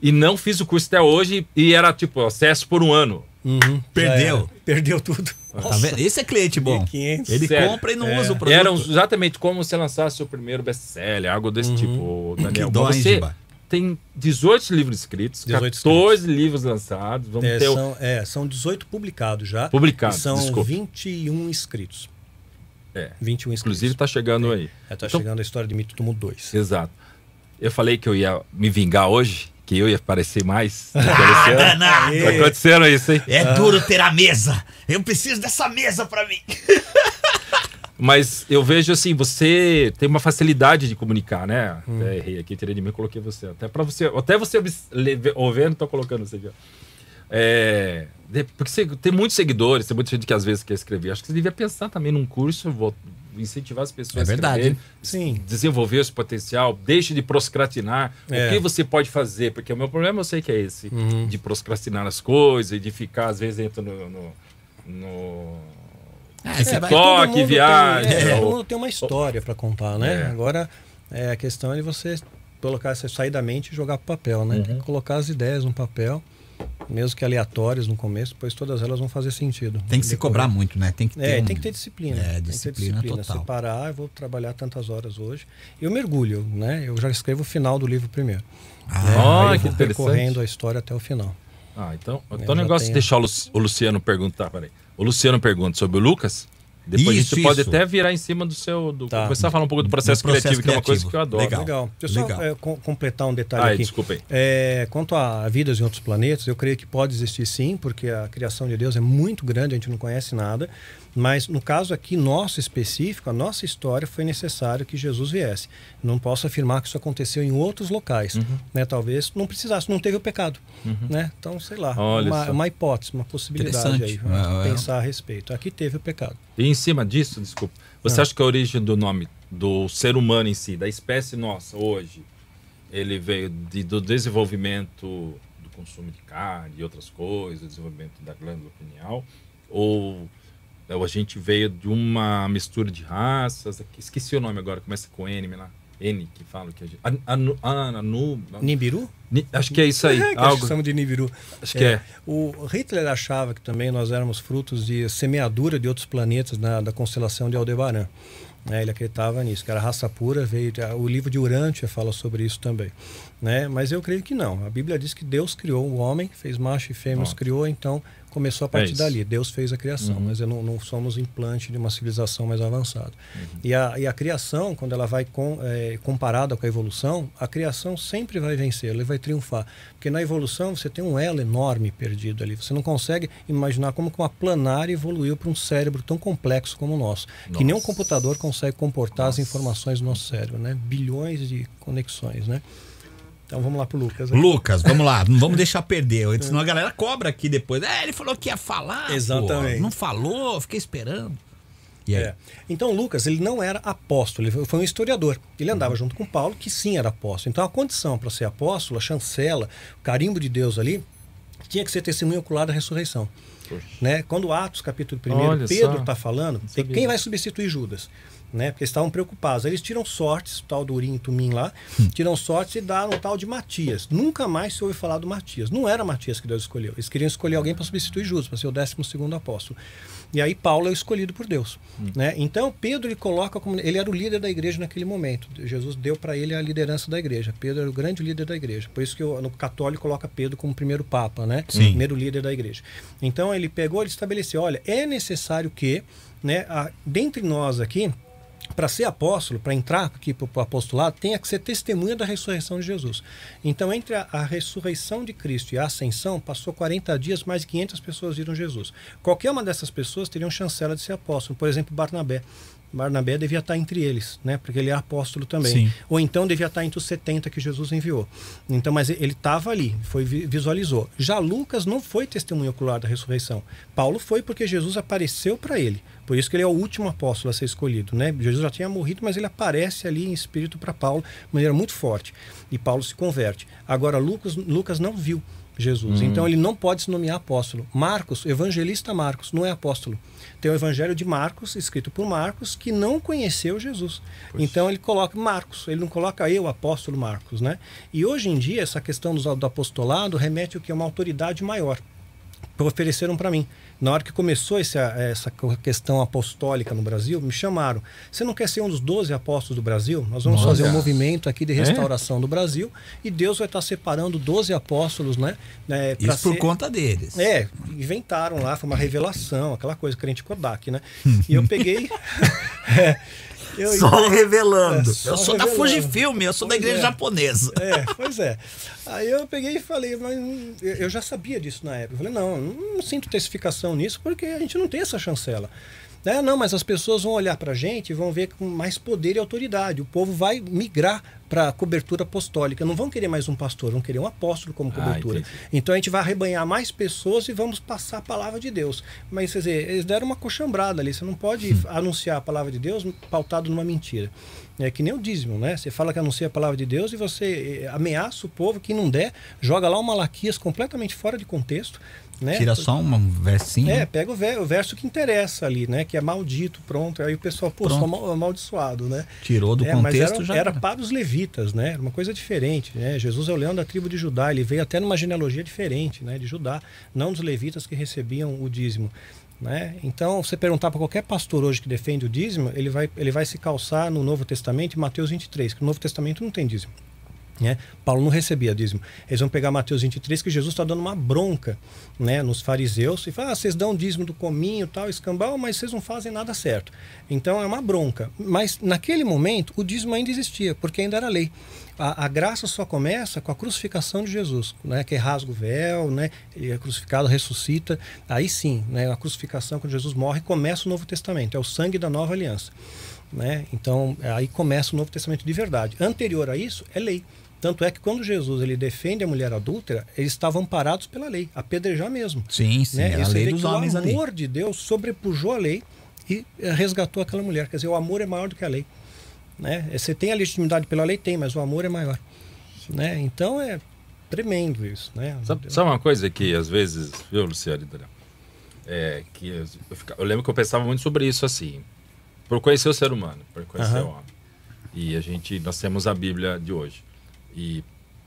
E não fiz o curso até hoje e era tipo acesso por um ano. Uhum. Perdeu. Perdeu tudo. Tá vendo? Esse é cliente bom. 1.500. Ele Sério. compra e não É. usa o produto. Era exatamente como você lançasse o primeiro best-seller, algo desse tipo, Daniel. Que dó, Mas hein, você, Giba? tem 18 livros escritos, 18 14 livros lançados. Vamos É, ter o- são, é, são 18 publicados já. Publicados, E são desculpa. 21 inscritos. É. 21 inscritos. Inclusive tá chegando aí. Está Então- chegando a história de Mito Tomo 2. Exato. Eu falei que eu ia me vingar hoje, que eu ia aparecer mais. <laughs> Tá acontecendo, danado. tá acontecendo isso, hein? É duro ter a mesa. Eu preciso dessa mesa pra mim. <laughs> Mas eu vejo assim, você tem uma facilidade de comunicar, né? Hum. Até errei aqui, tirei de mim, coloquei você. Até para você, até você ouvindo, tô colocando você aqui. ó. É, porque você tem muitos seguidores, tem muita gente que às vezes quer escrever. Acho que você devia pensar também num curso, vou incentivar as pessoas É a verdade. escreverem, Sim. desenvolver esse potencial, deixe de procrastinar. É. O que você pode fazer? Porque o meu problema eu sei que é esse, Uhum. de procrastinar as coisas, e de ficar às vezes entra no, no, no você É, vai... todo toque, mundo tem- viagem, é, ou- todo mundo tem uma história para contar, né? É. Agora, é, a questão é de você colocar, você sair da mente e jogar pro papel, né? Uhum. Tem que colocar as ideias no papel, mesmo que aleatórias no começo, pois todas elas vão fazer sentido. Tem que se Decorrer. cobrar muito, né? Tem que ter, É, um- tem que ter disciplina. É, tem que ter disciplina total. Separar, eu vou trabalhar tantas horas hoje. Eu mergulho, né? Eu já escrevo o final do livro primeiro. Ah, eu que interessante. percorrendo a história até o final. Ah, então, então o negócio de deixar o Luciano perguntar, peraí. O Luciano pergunta sobre o Lucas. Depois Isso, a gente pode isso. até virar em cima do seu. Do, Tá. Começar a falar um pouco do processo, Do processo criativo, que é uma coisa criativo. que eu adoro. Legal. Legal. Deixa eu Legal. só é, com- completar um detalhe Ai, aqui. desculpa aí. É, quanto a vidas em outros planetas, eu creio que pode existir sim, porque a criação de Deus é muito grande, a gente não conhece nada. Mas no caso aqui nosso específico, a nossa história foi necessário que Jesus viesse. Não posso afirmar que isso aconteceu em outros locais. Uhum. Né? Talvez não precisasse, não teve o pecado. Né? Então, sei lá, Olha uma, uma hipótese, uma possibilidade aí. Vamos É, é. Pensar a respeito. Aqui teve o pecado. E em cima disso, desculpa, você Ah. acha que a origem do nome do ser humano em si, da espécie nossa hoje, ele veio de- do desenvolvimento do consumo de carne e outras coisas, desenvolvimento da glândula pineal, ou a gente veio de uma mistura de raças? Esqueci o nome agora, começa com N, lá. N que fala que a gente. Anu, anu, anu, Nibiru? Ni- acho que é isso aí. É, que algo, chamamos de Nibiru. acho que é. O Hitler achava que também nós éramos frutos de semeadura de outros planetas na, da constelação de Aldebaran. Né, ele acreditava nisso, que era raça pura, veio. O livro de Urântia fala sobre isso também. Né? Mas eu creio que não. A Bíblia diz que Deus criou o homem, fez macho e fêmea, os criou, então começou a partir isso. dali. Deus fez a criação, Uhum. mas não, não somos implante de uma civilização mais avançada. Uhum. E, a, e a criação, quando ela vai com, é, comparada com a evolução, a criação sempre vai vencer, ela vai triunfar. Porque na evolução você tem um elo enorme perdido ali. Você não consegue imaginar como que uma planária evoluiu para um cérebro tão complexo como o nosso. Que nem um Nossa. computador consegue comportar as Nossa. informações do nosso cérebro, né? Bilhões de conexões, né? Então vamos lá pro Lucas. aqui. Lucas, vamos lá, não <laughs> vamos deixar perder, senão a galera cobra aqui depois. É, ele falou que ia falar. pô. Exatamente. Não falou, fiquei esperando. Aí? É. Então Lucas ele não era apóstolo, ele foi um historiador. Ele andava junto com Paulo, que sim era apóstolo. Então a condição para ser apóstolo, a chancela, o carimbo de Deus ali, tinha que ser testemunho ocular da ressurreição. Poxa. Né? Quando Atos capítulo 1, Olha Pedro está falando, quem vai substituir Judas? Né? Porque eles estavam preocupados. Aí Eles tiram sortes, o tal do Urim e Tumim lá, tiram sortes e dá no tal de Matias. Nunca mais se ouve falar do Matias. Não era Matias que Deus escolheu. Eles queriam escolher alguém para substituir Judas, para ser o 12 segundo apóstolo. E aí Paulo é o escolhido por Deus. Né? Então Pedro ele coloca como. Ele era o líder da igreja naquele momento. Jesus deu para ele a liderança da igreja. Pedro era o grande líder da igreja. Por isso que o, no católico coloca Pedro como primeiro papa, né? Sim. Primeiro líder da igreja. Então ele pegou, ele estabeleceu: olha, é necessário que, né, a, dentre nós aqui, para ser apóstolo, para entrar aqui para o apostolado, tenha que ser testemunha da ressurreição de Jesus. Então, entre a, a ressurreição de Cristo e a ascensão, passou 40 dias, mais de 500 pessoas viram Jesus. Qualquer uma dessas pessoas teria chancela de ser apóstolo. Por exemplo, Barnabé. Barnabé devia estar entre eles, né? Porque ele é apóstolo também. Sim. Ou então devia estar entre os 70 que Jesus enviou. Então, mas ele estava ali, foi vi- visualizou. Já Lucas não foi testemunho ocular da ressurreição. Paulo foi porque Jesus apareceu para ele. Por isso que ele é o último apóstolo a ser escolhido, né? Jesus já tinha morrido, mas ele aparece ali em espírito para Paulo de maneira muito forte. E Paulo se converte. Agora Lucas, Lucas não viu Jesus. Então ele não pode se nomear apóstolo. Marcos, evangelista Marcos, não é apóstolo. Tem o evangelho de Marcos, escrito por Marcos, que não conheceu Jesus. Então ele coloca Marcos, ele não coloca eu, apóstolo Marcos, né? E hoje em dia essa questão do do apostolado remete ao que é uma autoridade maior. ofereceram para mim. Na hora que começou esse, essa questão apostólica no Brasil, me chamaram. Você não quer ser um dos 12 apóstolos do Brasil? Nós vamos Olha. fazer um movimento aqui de restauração do Brasil e Deus vai estar separando 12 apóstolos, né? pra Isso por ser- conta deles. é, inventaram lá, foi uma revelação, aquela coisa crente Kodak, né? E eu peguei. <laughs> <laughs> é, eu, Só revelando. É, só eu sou da revelando. Fujifilm, eu sou da Pois igreja é. japonesa. É, pois é. Aí eu peguei e falei, mas eu eu já sabia disso na época. Eu falei, não, não sinto testificação nisso porque a gente não tem essa chancela. É, não, mas as pessoas vão olhar para a gente e vão ver com mais poder e autoridade. O povo vai migrar para a cobertura apostólica. Não vão querer mais um pastor, vão querer um apóstolo como Ah, cobertura. entendi. então a gente vai arrebanhar mais pessoas e vamos passar a palavra de Deus. Mas, quer dizer, eles deram uma coxambrada ali. Você não pode Hum. anunciar a palavra de Deus pautado numa mentira. É que nem o dízimo, né? Você fala que anuncia a palavra de Deus e você eh, ameaça o povo que não der, joga lá um Malaquias completamente fora de contexto. Né? Tira só um versinho. É, pega o, ver- o verso que interessa ali, né? Que é maldito, pronto. Aí o pessoal, pô, Pronto. sou amal- amaldiçoado, né? Tirou do É, contexto era, já. era para os levitas, né? Era uma coisa diferente, né? Jesus é o leão da tribo de Judá, ele veio até numa genealogia diferente, né? De Judá, não dos levitas que recebiam o dízimo. Né? Então, você perguntar para qualquer pastor hoje que defende o dízimo, ele vai, ele vai se calçar no Novo Testamento, em Mateus 23, que no Novo Testamento não tem dízimo. Né? Paulo não recebia dízimo. Eles vão pegar Mateus 23, que Jesus está dando uma bronca né, nos fariseus e fala: ah, vocês dão dízimo do cominho, tal, escambau, mas vocês não fazem nada certo. Então é uma bronca. Mas naquele momento o dízimo ainda existia, porque ainda era lei. A, a graça só começa com a crucificação de Jesus, né, que rasga o véu, né, ele é crucificado, ressuscita. Aí sim, né, a crucificação, quando Jesus morre, começa o Novo Testamento, é o sangue da nova aliança. Né? Então aí começa o Novo Testamento de verdade. Anterior a isso é lei. Tanto é que quando Jesus ele defende a mulher adúltera, eles estavam parados pela lei, apedrejar mesmo. Sim, sim. né? é a lei dos homens o ali. amor de Deus sobrepujou a lei e eh, resgatou aquela mulher. Quer dizer, o amor é maior do que a lei. Né? Você tem a legitimidade pela lei? Tem, mas o amor é maior. Né? Então é tremendo isso. Né? Sabe, sabe uma coisa que às vezes, viu, Luciano? É que eu, eu eu lembro que eu pensava muito sobre isso assim. Por conhecer o ser humano, por conhecer Aham. o homem. E a gente, nós temos a Bíblia de hoje. E,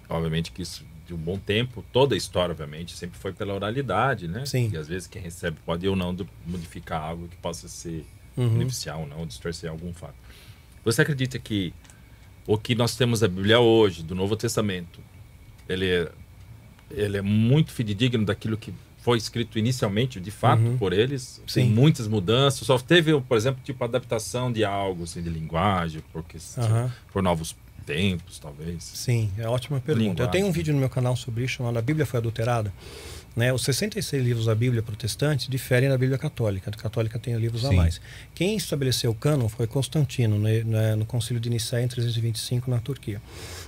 obviamente, que isso, de um bom tempo, toda a história, obviamente, sempre foi pela oralidade, né? Sim. E às vezes quem recebe pode ou não modificar algo que possa ser Uhum. beneficiar ou não, distorcer algum fato. Você acredita que o que nós temos da Bíblia hoje, do Novo Testamento, ele é, ele é muito fidedigno daquilo que foi escrito inicialmente, de fato, Uhum. por eles. Tem Sim. muitas mudanças. Só teve, por exemplo, tipo adaptação de algo, assim, de linguagem, porque Aham. por novos tempos, talvez. Sim, é ótima pergunta. Linguagem. Eu tenho um vídeo no meu canal sobre isso chamado A Bíblia Foi Adulterada. Né, os 66 livros da Bíblia protestante diferem da Bíblia católica. A católica tem livros a Sim. mais. Quem estabeleceu o cânon foi Constantino, né, né, no Concílio de Nicéia em 325 na Turquia.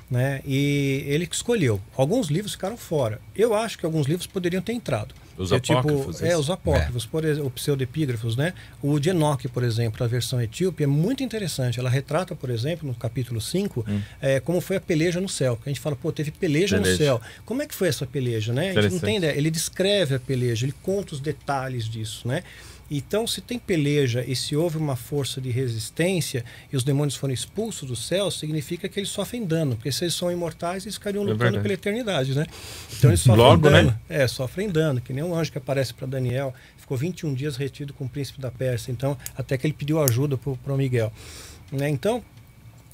Né, e ele escolheu. Alguns livros ficaram fora. Eu acho que alguns livros poderiam ter entrado. Os É tipo, apócrifos, é, esses? os apócrifos, por exemplo, pseudepígrafos, né? O de Enoque, por exemplo, a versão etíope, é muito interessante. Ela retrata, por exemplo, no capítulo 5, é, como foi a peleja no céu. A gente fala, pô, teve peleja, no Peleja. céu. Como é que foi essa peleja, né? A gente não tem ideia. Ele descreve a peleja, ele conta os detalhes disso, né? Então, se tem peleja e se houve uma força de resistência e os demônios foram expulsos do céu, significa que eles sofrem dano, porque se eles são imortais, eles ficariam É lutando verdade. pela eternidade, né? Então eles sofrem Logo, né? dano. É, sofrem dano, que nem um anjo que aparece para Daniel, ficou 21 dias retido com o príncipe da Pérsia, então até que ele pediu ajuda para o Miguel. Né? Então,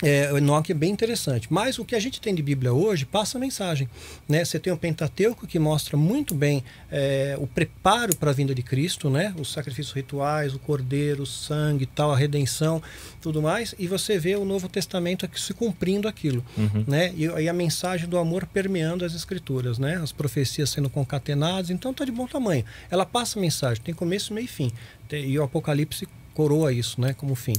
é, o Enoque é bem interessante. Mas o que a gente tem de Bíblia hoje passa a mensagem. Né? Você tem o Pentateuco que mostra muito bem é, o preparo para a vinda de Cristo, né? os sacrifícios rituais, o cordeiro, o sangue, tal, a redenção, tudo mais. E você vê o Novo Testamento se cumprindo aquilo. Né? E, e a mensagem do amor permeando as escrituras, né? as profecias sendo concatenadas. Então está de bom tamanho. Ela passa a mensagem, tem começo, meio e fim. E o Apocalipse coroa isso né? como fim.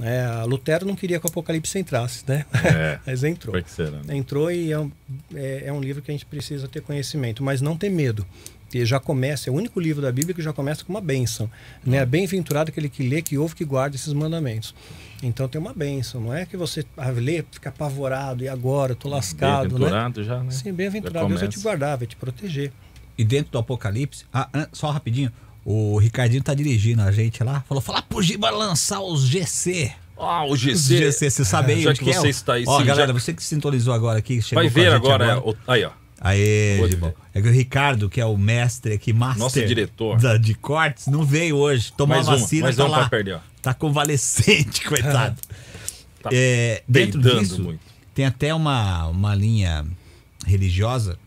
É, a Lutero não queria que o Apocalipse entrasse, né? É. <laughs> Mas entrou. Será, né? Entrou e é um, é, é um livro que a gente precisa ter conhecimento, mas não ter medo. E já começa, é o único livro da Bíblia que já começa com uma bênção. Né? Bem-aventurado aquele que lê, que ouve, que guarda esses mandamentos. Então tem uma bênção, não é que você ah, lê, fica apavorado, e agora, estou lascado, né? Bem-aventurado já, né? Sim, bem-aventurado, Deus vai te guardar, vai te proteger. E dentro do Apocalipse, ah, só rapidinho, o Ricardinho tá dirigindo a gente lá, falou, fala pro Giba lançar os GC. Ah, o Os GC. GC, você sabe aí já que é? você está aí, Ó, sim, galera, já- você que sintonizou agora aqui, chegou Vai ver gente agora, é, o- aí ó. Aê, Gibão. É que o Ricardo, que é o mestre aqui, master Nosso diretor. da- de cortes, não veio hoje. Tomou Mais a uma, vacina, mais tá lá. perder, ó. Tá convalescente, <laughs> coitado. Tá é, dentro disso, muito. tem até uma, uma linha religiosa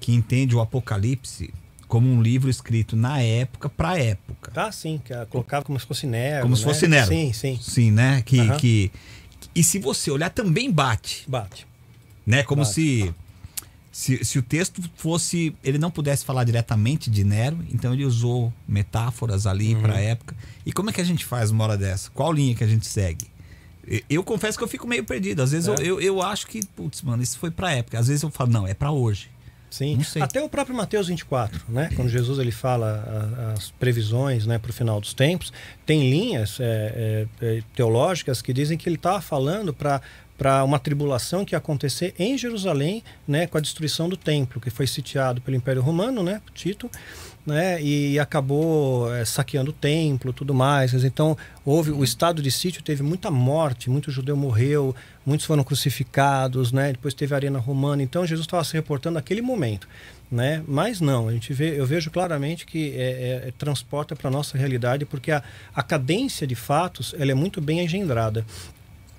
que entende o Apocalipse como um livro escrito na época para época. Ah, sim, que colocava como se fosse Nero. Como se né? fosse Nero. Sim, sim. Sim, né? Que, Aham. que, e se você olhar, também bate. Bate. né? Como Bate. se, se se o texto fosse ele não pudesse falar diretamente de Nero, então ele usou metáforas ali Uhum. para a época. E como é que a gente faz uma hora dessa? Qual linha que a gente segue? Eu confesso que eu fico meio perdido. Às vezes É. eu, eu, eu acho que, putz, mano, isso foi pra época. Às vezes eu falo, não, é pra hoje. Sim, até o próprio Mateus 24, né? Quando Jesus ele fala as previsões, né, para o final dos tempos, tem linhas é, é, é, teológicas que dizem que ele estava falando para para uma tribulação que ia acontecer em Jerusalém, né, com a destruição do templo, que foi sitiado pelo Império Romano, né, Tito, né, e acabou é, saqueando o templo, tudo mais. Então houve o estado de sítio teve muita morte, muito judeu morreu, muitos foram crucificados, né? Depois teve a arena romana. Então Jesus estava se reportando naquele momento, né? Mas não, a gente vê, eu vejo claramente que é, é, transporta para nossa realidade porque a, a cadência de fatos ela é muito bem engendrada.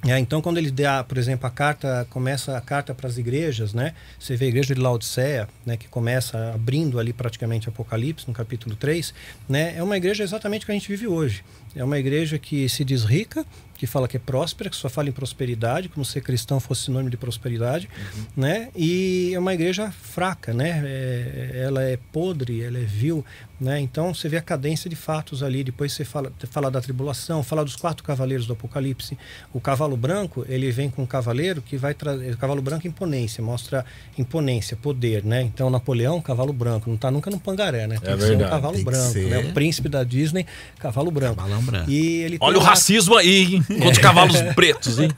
É, então, quando ele dá, por exemplo, a carta, começa a carta para as igrejas, né? Você vê a igreja de Laodiceia, né? Que começa abrindo ali praticamente Apocalipse, no capítulo 3, né? É uma igreja exatamente que a gente vive hoje. É uma igreja que se diz rica, que fala que é próspera, que só fala em prosperidade, como se cristão fosse sinônimo de prosperidade, né? E é uma igreja fraca, né? É- ela é podre, ela é vil, né? Então você vê a cadência de fatos ali. Depois você fala, fala da tribulação, fala dos quatro cavaleiros do Apocalipse. O cavalo branco ele vem com um cavaleiro que vai trazer. Cavalo branco imponência, mostra imponência, poder, né? Então Napoleão, cavalo branco, não está nunca no pangaré, né? Tem É que ser um verdade. cavalo Tem branco, ser. né? O príncipe da Disney, cavalo branco. Cavalão branco. E ele Olha o arco- racismo aí, hein? <laughs> Contra os cavalos pretos, hein?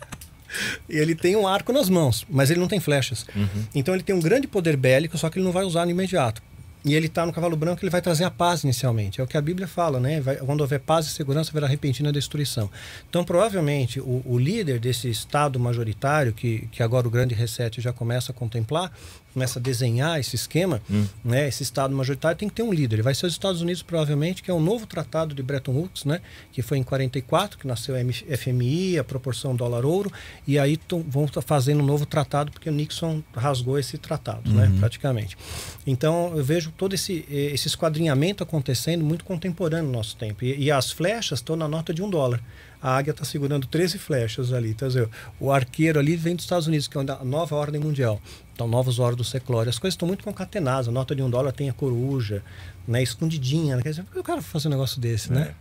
e ele tem um arco nas mãos, mas ele não tem flechas. Então ele tem um grande poder bélico, só que ele não vai usar no imediato. E ele está no cavalo branco, ele vai trazer a paz inicialmente. É o que a Bíblia fala, né? Vai- quando houver paz e segurança, haverá repentina destruição. Então, provavelmente, o, o líder desse Estado majoritário, que, que agora o grande reset já começa a contemplar, começa a desenhar esse esquema, né? Esse Estado majoritário tem que ter um líder. Ele vai ser os Estados Unidos, provavelmente, que é um novo tratado de Bretton Woods, né? Que foi em 44, que nasceu a FMI, a proporção dólar-ouro, e aí vão estar fazendo um novo tratado, porque o Nixon rasgou esse tratado, né? Praticamente. Então, eu vejo todo esse, esse esquadrinhamento acontecendo muito contemporâneo no nosso tempo. E, e as flechas estão na nota de um dólar. A águia está segurando 13 flechas ali. Tá vendo? O arqueiro ali vem dos Estados Unidos, que é a nova ordem mundial. Então, novos ordens do seclório. As coisas estão muito concatenadas. A nota de um dólar tem a coruja, né, escondidinha. Né? Quer dizer, por que o cara fazer um negócio desse, né?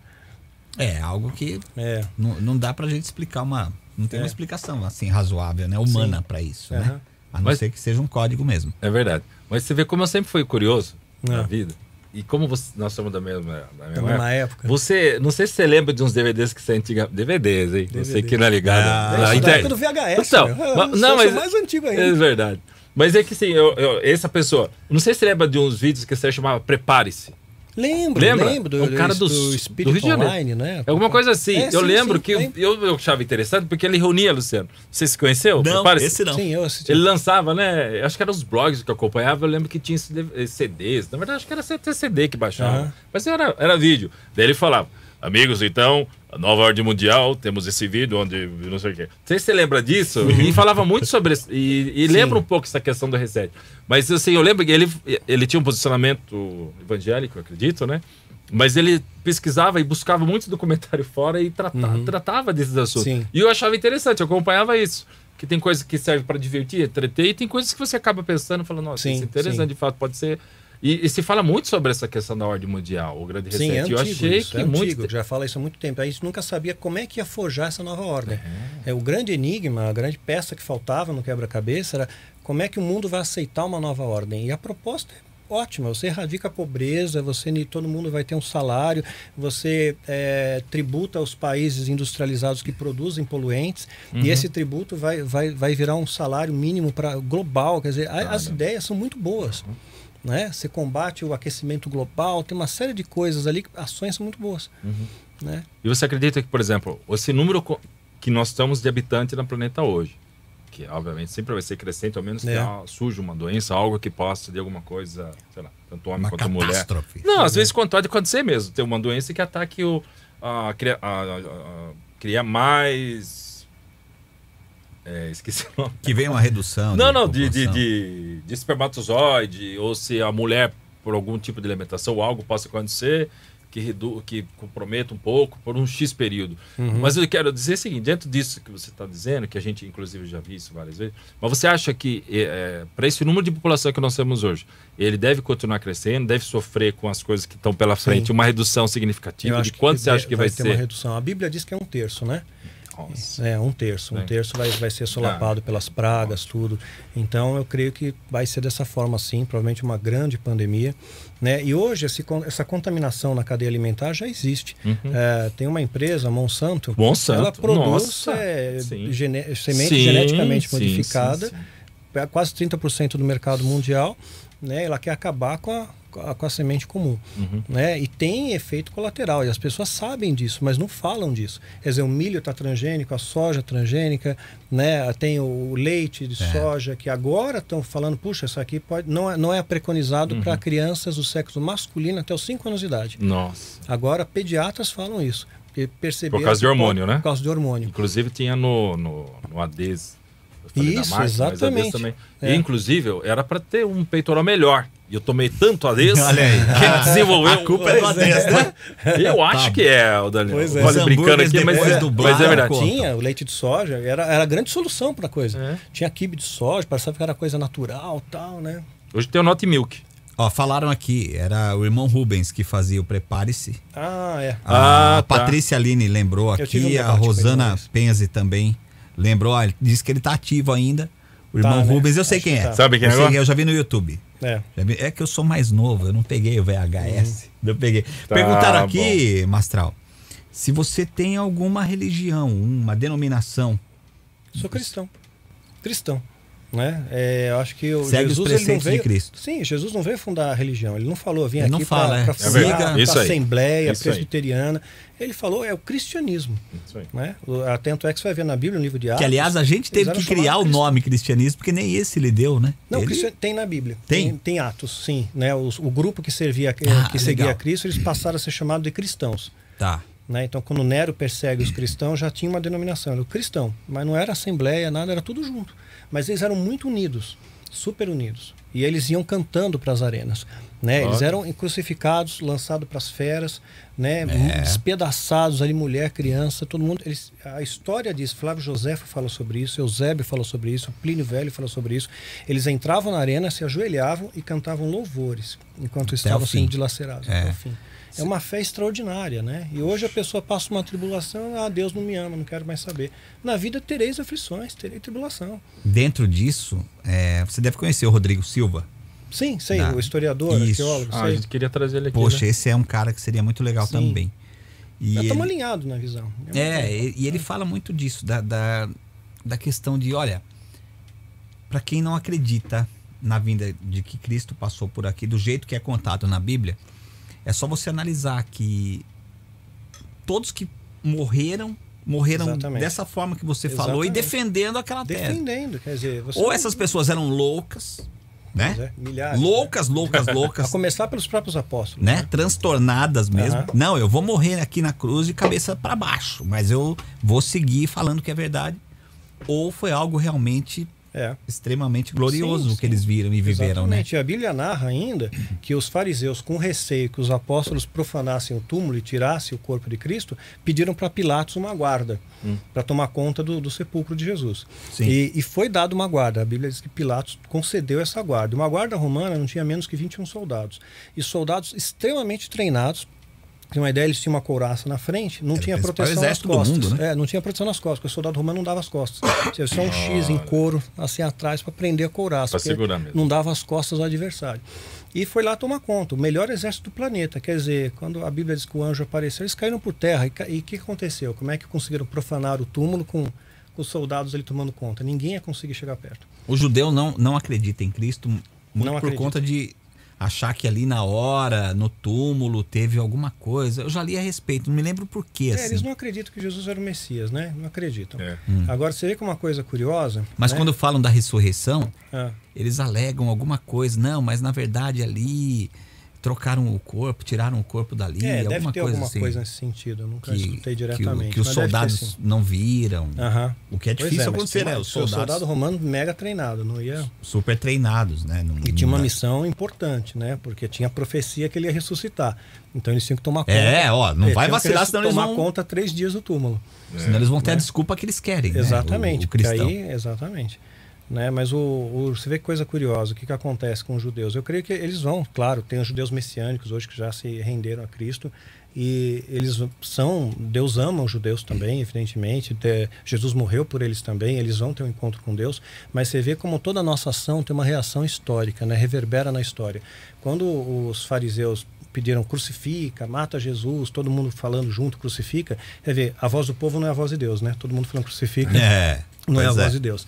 É algo que É. não, não dá pra gente explicar uma. Não tem É. uma explicação assim razoável, né? Humana pra isso, né? Aham. A não Mas- ser que seja um código mesmo. É verdade. Mas você vê como eu sempre fui curioso na É. vida. E como você- nós somos da mesma, da mesma época. época. Você, não sei se você lembra de uns DVDs que você antiga. DVDs, hein? Você DVD. que não é ligado. Ah, na da época do VHS. Então, meu. mas- não, sou- mas- mais antigo ainda. É verdade. Mas é que sim, eu, eu- essa pessoa. Não sei se você lembra de uns vídeos que você chamava Prepare-se. Lembro, Lembra? lembro do, É um cara do, do do Spirit Rio de Janeiro. Online, né? Alguma coisa assim. É, eu sim, lembro sim, que eu, lembro. eu, eu achava interessante porque ele reunia, Luciano. Você se conheceu? Não, Prepare-se. esse não. Sim, eu assisti. Ele lançava, né? Acho que eram os blogs que eu acompanhava. Eu lembro que tinha CDs. Na verdade, acho que era até CD que baixava. Aham. Mas era, era vídeo. Daí ele falava: Amigos, então, a nova ordem mundial, temos esse vídeo onde não sei o quê. Não sei se você lembra disso. E falava muito sobre isso. E, e lembra um pouco essa questão do reset. Mas assim, eu lembro que ele, ele tinha um posicionamento evangélico, acredito, né? Mas ele pesquisava e buscava muitos documentários fora e trata- tratava desses assuntos. Sim. E eu achava interessante, eu acompanhava isso. Que tem coisa que serve para divertir, entreter, e tem coisas que você acaba pensando, falando, nossa, Sim, isso é interessante, sim. de fato, pode ser. E, e se fala muito sobre essa questão da ordem mundial, o grande reset. Sim, é eu antigo achei isso, que é muito. antigo, já fala isso há muito tempo. A gente nunca sabia como é que ia forjar essa nova ordem. É. o grande enigma, a grande peça que faltava no quebra-cabeça era como é que o mundo vai aceitar uma nova ordem. E a proposta é ótima, você erradica a pobreza, você todo mundo vai ter um salário, você é, tributa os países industrializados que produzem poluentes e esse tributo vai, vai, vai virar um salário mínimo para global. Quer dizer, a- as ideias são muito boas. Né? Você combate o aquecimento global, tem uma série de coisas ali, ações são muito boas. Né? E você acredita que, por exemplo, esse número que nós estamos de habitantes no planeta hoje, que obviamente sempre vai ser crescente, ao menos que É. ah, surja uma doença, algo que possa de alguma coisa, sei lá, tanto homem Uma quanto mulher. catástrofe. Não, às vezes quando pode acontecer mesmo, ter uma doença que ataque o a, cria, a, a- a- criar mais é, esqueci o nome. Que vem uma redução. Não, não, de, de, de, de espermatozoide, ou se a mulher, por algum tipo de alimentação, algo possa acontecer que, redu que comprometa um pouco por um X período. Mas eu quero dizer o seguinte, dentro disso que você está dizendo, que a gente inclusive já viu isso várias vezes, mas você acha que para esse número de população que nós temos hoje, ele deve continuar crescendo, deve sofrer com as coisas que estão pela frente, uma redução significativa? De quanto você acha que vai, ter uma ser? redução. A Bíblia diz que é um terço, né? Nossa. É, um terço. Um terço vai, vai ser solapado pelas pragas, tudo. Então, eu creio que vai ser dessa forma, sim. Provavelmente uma grande pandemia. Né? E hoje, esse essa contaminação na cadeia alimentar já existe. É, tem uma empresa, Monsanto, Uhum. Monsanto, ela produz nossa. é, gene- semente Sim, geneticamente sim, modificada, sim, sim. é quase 30% do mercado mundial. Né? Ela quer acabar com a, com a- semente comum. Uhum. Né? E tem efeito colateral, e as pessoas sabem disso, mas não falam disso. Quer dizer, o milho está transgênico, a soja transgênica, né? tem o leite de É. soja, que agora estão falando, puxa, isso aqui pode, não, é, não é preconizado Uhum. para crianças do sexo masculino até os 5 anos de idade. Nossa. Agora, pediatras falam isso. Por causa de hormônio, pode- né? Por causa de hormônio. Inclusive tinha no, no, no ADES. Isso, marca, exatamente. Também. É. E, inclusive, eu- era para ter um peitoral melhor. E eu tomei tanto ADES <laughs> Olha aí. que ele desenvolveu. <laughs> A culpa é do ADES, né? <laughs> Eu acho Tá. que é, o Daniel. Pois é. Olha, brincando aqui, mas, é, do mas é verdade. Tinha o leite de soja, era, era a grande solução para a coisa. É. Tinha quibe de soja, parecia que era coisa natural tal, né? Hoje tem o Not Milk. Ó, falaram aqui, era o irmão Rubens que fazia o Prepare-se. Ah, é. A Ah, tá. Patrícia Aline lembrou tive um aqui, a Rosana. Penzi também lembrou, ó, disse que ele tá ativo ainda. O irmão Tá, né? Rubens, eu sei Acho quem que é. tá. Sabe quem é eu, sei agora? eu já vi no YouTube. É. Vi- É que eu sou mais novo, eu não peguei o VHS. Eu peguei. Tá Perguntaram aqui, Mastral, se você tem alguma religião, uma denominação. Sou cristão. Cristão. Né? É, eu acho que o Segue os Jesus ele não preceitos de veio. Cristo. Sim, Jesus não veio fundar a religião. Ele não falou, vim Ele não aqui fala, é. para É fundar. Isso a aí. Assembleia Isso aí. Presbiteriana. Ele falou, é o cristianismo. Isso aí. Né? O- Atento é que você vai ver na Bíblia, no livro de Atos. Que, aliás, a gente teve que criar o nome cristianismo, porque nem esse ele deu, né? Não, Ele- tem na Bíblia. Tem? Tem, Atos, sim. Né? Os- o grupo que servia, Ah, que seguia legal. Cristo, eles passaram a ser chamados de cristãos. Tá. Né? Então, quando Nero persegue os cristãos, já tinha uma denominação, era o cristão. Mas não era assembleia, nada, era tudo junto. Mas eles eram muito unidos, super unidos. E eles iam cantando para as arenas. Né? Eles eram crucificados, lançados para as feras, né? despedaçados ali, mulher, criança, todo mundo. Eles, a história diz, Flávio Josefo fala sobre isso, Eusébio falou sobre isso, Plínio Velho falou sobre isso. Eles entravam na arena, se ajoelhavam e cantavam louvores, enquanto estavam o fim. sendo dilacerados. É. Até o fim. É uma fé extraordinária, né? E hoje a pessoa passa uma tribulação, ah, Deus não me ama, não quero mais saber. Na vida tereis aflições, terei tribulação. Dentro disso, é, você deve conhecer o Rodrigo Silva. Sim, sei, Dá. o historiador, Isso. arqueólogo, Ah, a sei. gente queria trazer ele aqui. Poxa, né? esse é um cara que seria muito legal Sim. também. E ele- estamos alinhados na visão. É, e e ele fala muito disso, da, da, da questão de, olha, para quem não acredita na vinda de que Cristo passou por aqui, do jeito que é contado na Bíblia, é só você analisar que todos que morreram, morreram Exatamente. dessa forma que você falou e Exatamente. defendendo aquela terra. Defendendo, quer dizer. Ou essas pessoas eram loucas, né? É, milhares. Loucas, loucas, <laughs> A loucas. começar pelos próprios apóstolos. né? Transtornadas mesmo. Aham. Não, eu vou morrer aqui na cruz de cabeça para baixo, mas eu vou seguir falando que é verdade. Ou foi algo realmente É. extremamente glorioso Sim, que sim. eles viram e viveram, né? Exatamente. E a Bíblia narra ainda que os fariseus, com receio que os apóstolos profanassem o túmulo e tirassem o corpo de Cristo, pediram para Pilatos uma guarda para tomar conta do, do sepulcro de Jesus. Sim. E, e foi dada uma guarda. A Bíblia diz que Pilatos concedeu essa guarda. Uma guarda romana não tinha menos que 21 soldados. E soldados extremamente treinados. Tem uma ideia, eles tinham uma couraça na frente, não Era tinha proteção nas costas. mundo, né? É, não tinha proteção nas costas, porque o soldado romano não dava as costas. <coughs> Tinha só um X em couro, assim atrás, para prender a couraça. Porque segurar mesmo. Não dava as costas ao adversário. E foi lá tomar conta, o melhor exército do planeta. Quer dizer, quando a Bíblia diz que o anjo apareceu, eles caíram por terra. E E o que aconteceu? Como é que conseguiram profanar o túmulo com, com os soldados ali tomando conta? Ninguém ia conseguir chegar perto. O judeu não, não acredita em Cristo muito Não por acredita. conta de achar que ali na hora, no túmulo, teve alguma coisa. Eu já li a respeito, não me lembro por quê. É, assim. eles não acreditam que Jesus era o Messias, né? Não acreditam. É. Agora, você vê que uma coisa curiosa. Mas né? quando falam da ressurreição, Ah, eles alegam alguma coisa. Não, mas na verdade ali trocaram o corpo, tiraram o corpo dali, é, deve alguma ter coisa alguma assim. coisa nesse sentido. Eu nunca que, escutei que o- diretamente. que os deve soldados não viram. O que é Pois difícil mas acontecer, né? Os o soldados soldado romano mega treinado, não ia. super treinados, né? Não- E tinha uma não- missão importante, né? Porque tinha profecia que ele ia ressuscitar. Então eles tinham que tomar conta. É, ó, não Eles vai vacilar, senão eles tomar vão- conta três dias do túmulo. Senão eles vão ter a né? desculpa que eles querem. né? Exatamente. O, o porque cristão. aí, exatamente. Né? Mas o, o- você vê que coisa curiosa, o que, que acontece com os judeus? Eu creio que eles vão, claro, tem os judeus messiânicos hoje que já se renderam a Cristo e eles são, Deus ama os judeus também, evidentemente. Te- Jesus morreu por eles também, eles vão ter um encontro com Deus, mas você vê como toda a nossa ação tem uma reação histórica, né? reverbera na história. Quando os fariseus pediram crucifica, mata Jesus, todo mundo falando junto, crucifica, quer ver, a voz do povo não é a voz de Deus, né? Todo mundo falando crucifica É, não é a pois voz de Deus.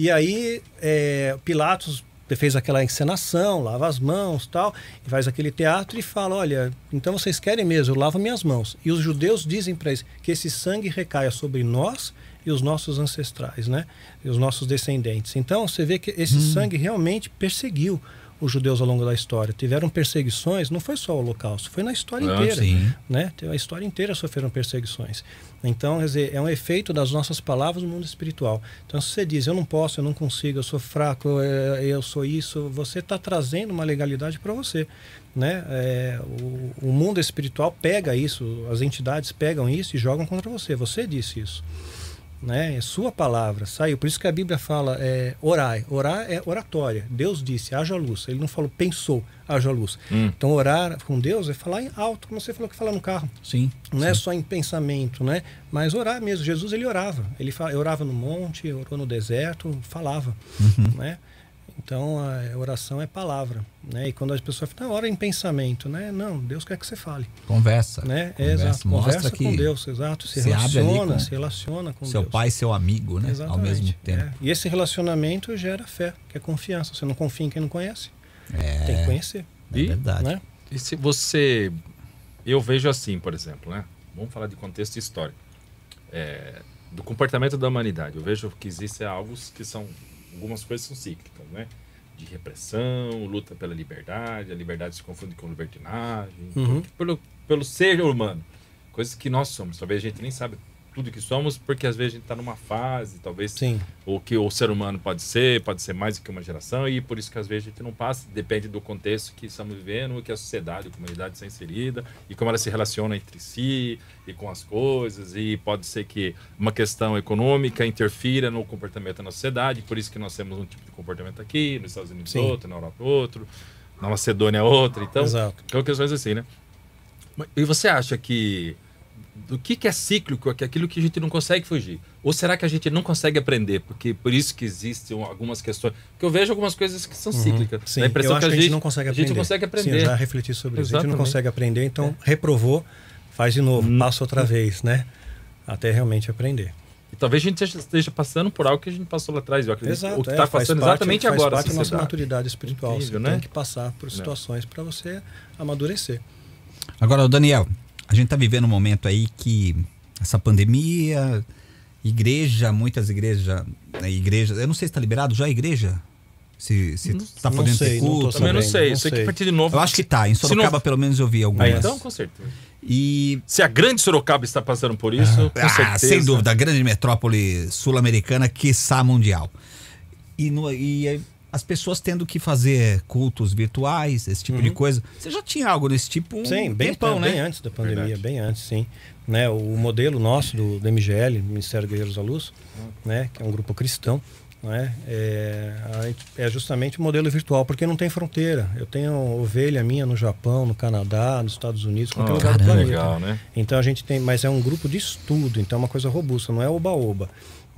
E aí é, Pilatos fez aquela encenação, lava as mãos tal, e faz aquele teatro e fala, olha, então vocês querem mesmo, eu lavo minhas mãos. E os judeus dizem para eles que esse sangue recaia sobre nós e os nossos ancestrais, né? E os nossos descendentes. Então você vê que esse sangue realmente perseguiu os judeus ao longo da história. Tiveram perseguições, não foi só o holocausto, foi na história Ah, inteira sim. né? A história inteira sofreram perseguições. Então, quer dizer, é um efeito das nossas palavras no mundo espiritual. Então, se você diz, eu não posso, eu não consigo, eu sou fraco, eu, eu sou isso, você está trazendo uma legalidade para você. Né? É, o, o mundo espiritual pega isso, as entidades pegam isso e jogam contra você. Você disse isso. Né? É sua palavra, saiu. Por isso que a Bíblia fala é, orai. Orar é oratória. Deus disse, haja luz. Ele não falou, pensou, haja luz. Então, orar com Deus é falar em alto, como você falou que fala no carro. Sim. Não é só em pensamento, né? Mas orar mesmo. Jesus ele orava. Ele orava no monte, orou no deserto, falava, né? Então a oração é palavra, né? E quando as pessoas falam, "Ah, ora em pensamento, né? Não, Deus quer que você fale, Conversa. né? É, Conversa, exato. Conversa que com Deus, exato. Se, relaciona, com se relaciona com seu Deus. pai e seu amigo, né? Exatamente. Ao mesmo tempo. é. E esse relacionamento gera fé, que é confiança. Você não confia em quem não conhece. Tem que conhecer, É verdade. né? E se você. Eu vejo assim, por exemplo, né? Vamos falar de contexto histórico. É, do comportamento da humanidade. Eu vejo que existem algo que são. Algumas coisas são cíclicas, né? De repressão, luta pela liberdade, a liberdade se confunde com libertinagem. Uhum. Pelo, pelo ser humano. Coisas que nós somos. Talvez a gente nem sabe tudo que somos, porque às vezes a gente está numa fase, talvez Sim. o que o ser humano pode ser, pode ser mais do que uma geração, e por isso que às vezes a gente não passa, depende do contexto que estamos vivendo, que a sociedade, a comunidade está inserida, e como ela se relaciona entre si e com as coisas, e pode ser que uma questão econômica interfira no comportamento na sociedade, por isso que nós temos um tipo de comportamento aqui, nos Estados Unidos Sim. outro, na Europa outro, na Macedônia outro, então, Exato. são questões assim, né? E você acha que do que, que é cíclico, que é aquilo que a gente não consegue fugir? Ou será que a gente não consegue aprender? Porque por isso que existem algumas questões. Porque eu vejo algumas coisas que são cíclicas. Uhum. Sim, a impressão eu acho que a gente não consegue a aprender. gente não consegue Sim, aprender. eu já refleti sobre isso. A gente não Exatamente. consegue aprender, então reprovou, faz de novo, Hum. passa outra vez, né? Até realmente aprender. E talvez a gente esteja passando por algo que a gente passou lá atrás. Eu acredito. Exato. o que é, está faz passando parte- exatamente faz agora. a parte da nossa maturidade espiritual. Incrível, você né? tem que passar por situações para você amadurecer. Agora, Daniel, a gente tá vivendo um momento aí que essa pandemia, igreja, muitas igrejas, né, igrejas, eu não sei se está liberado já a igreja, se, se tá não podendo sei, ter não tô culto. Também não sei. não sei que a partir de novo. Eu acho que tá, em Se não- Sorocaba pelo menos eu vi algumas. Ah, então, com certeza. E Se a grande Sorocaba está passando por isso, com ah, certeza. sem dúvida, a grande metrópole sul-americana, quiçá mundial. E, no, e as pessoas tendo que fazer cultos virtuais, esse tipo de coisa. Você já tinha algo desse tipo um Uhum. Sim, bem, tempão, bem né? antes da pandemia, Verdade. bem antes, sim. Né, o modelo nosso do, do MGL, Ministério Guerreiros da Luz, né, que é um grupo cristão, né, é, é justamente o modelo virtual, porque não tem fronteira. Eu tenho ovelha minha no Japão, no Canadá, nos Estados Unidos, qualquer Ah, lugar do caramba. planeta. Legal, né? Então a gente tem, mas é um grupo de estudo, então é uma coisa robusta, não é oba-oba.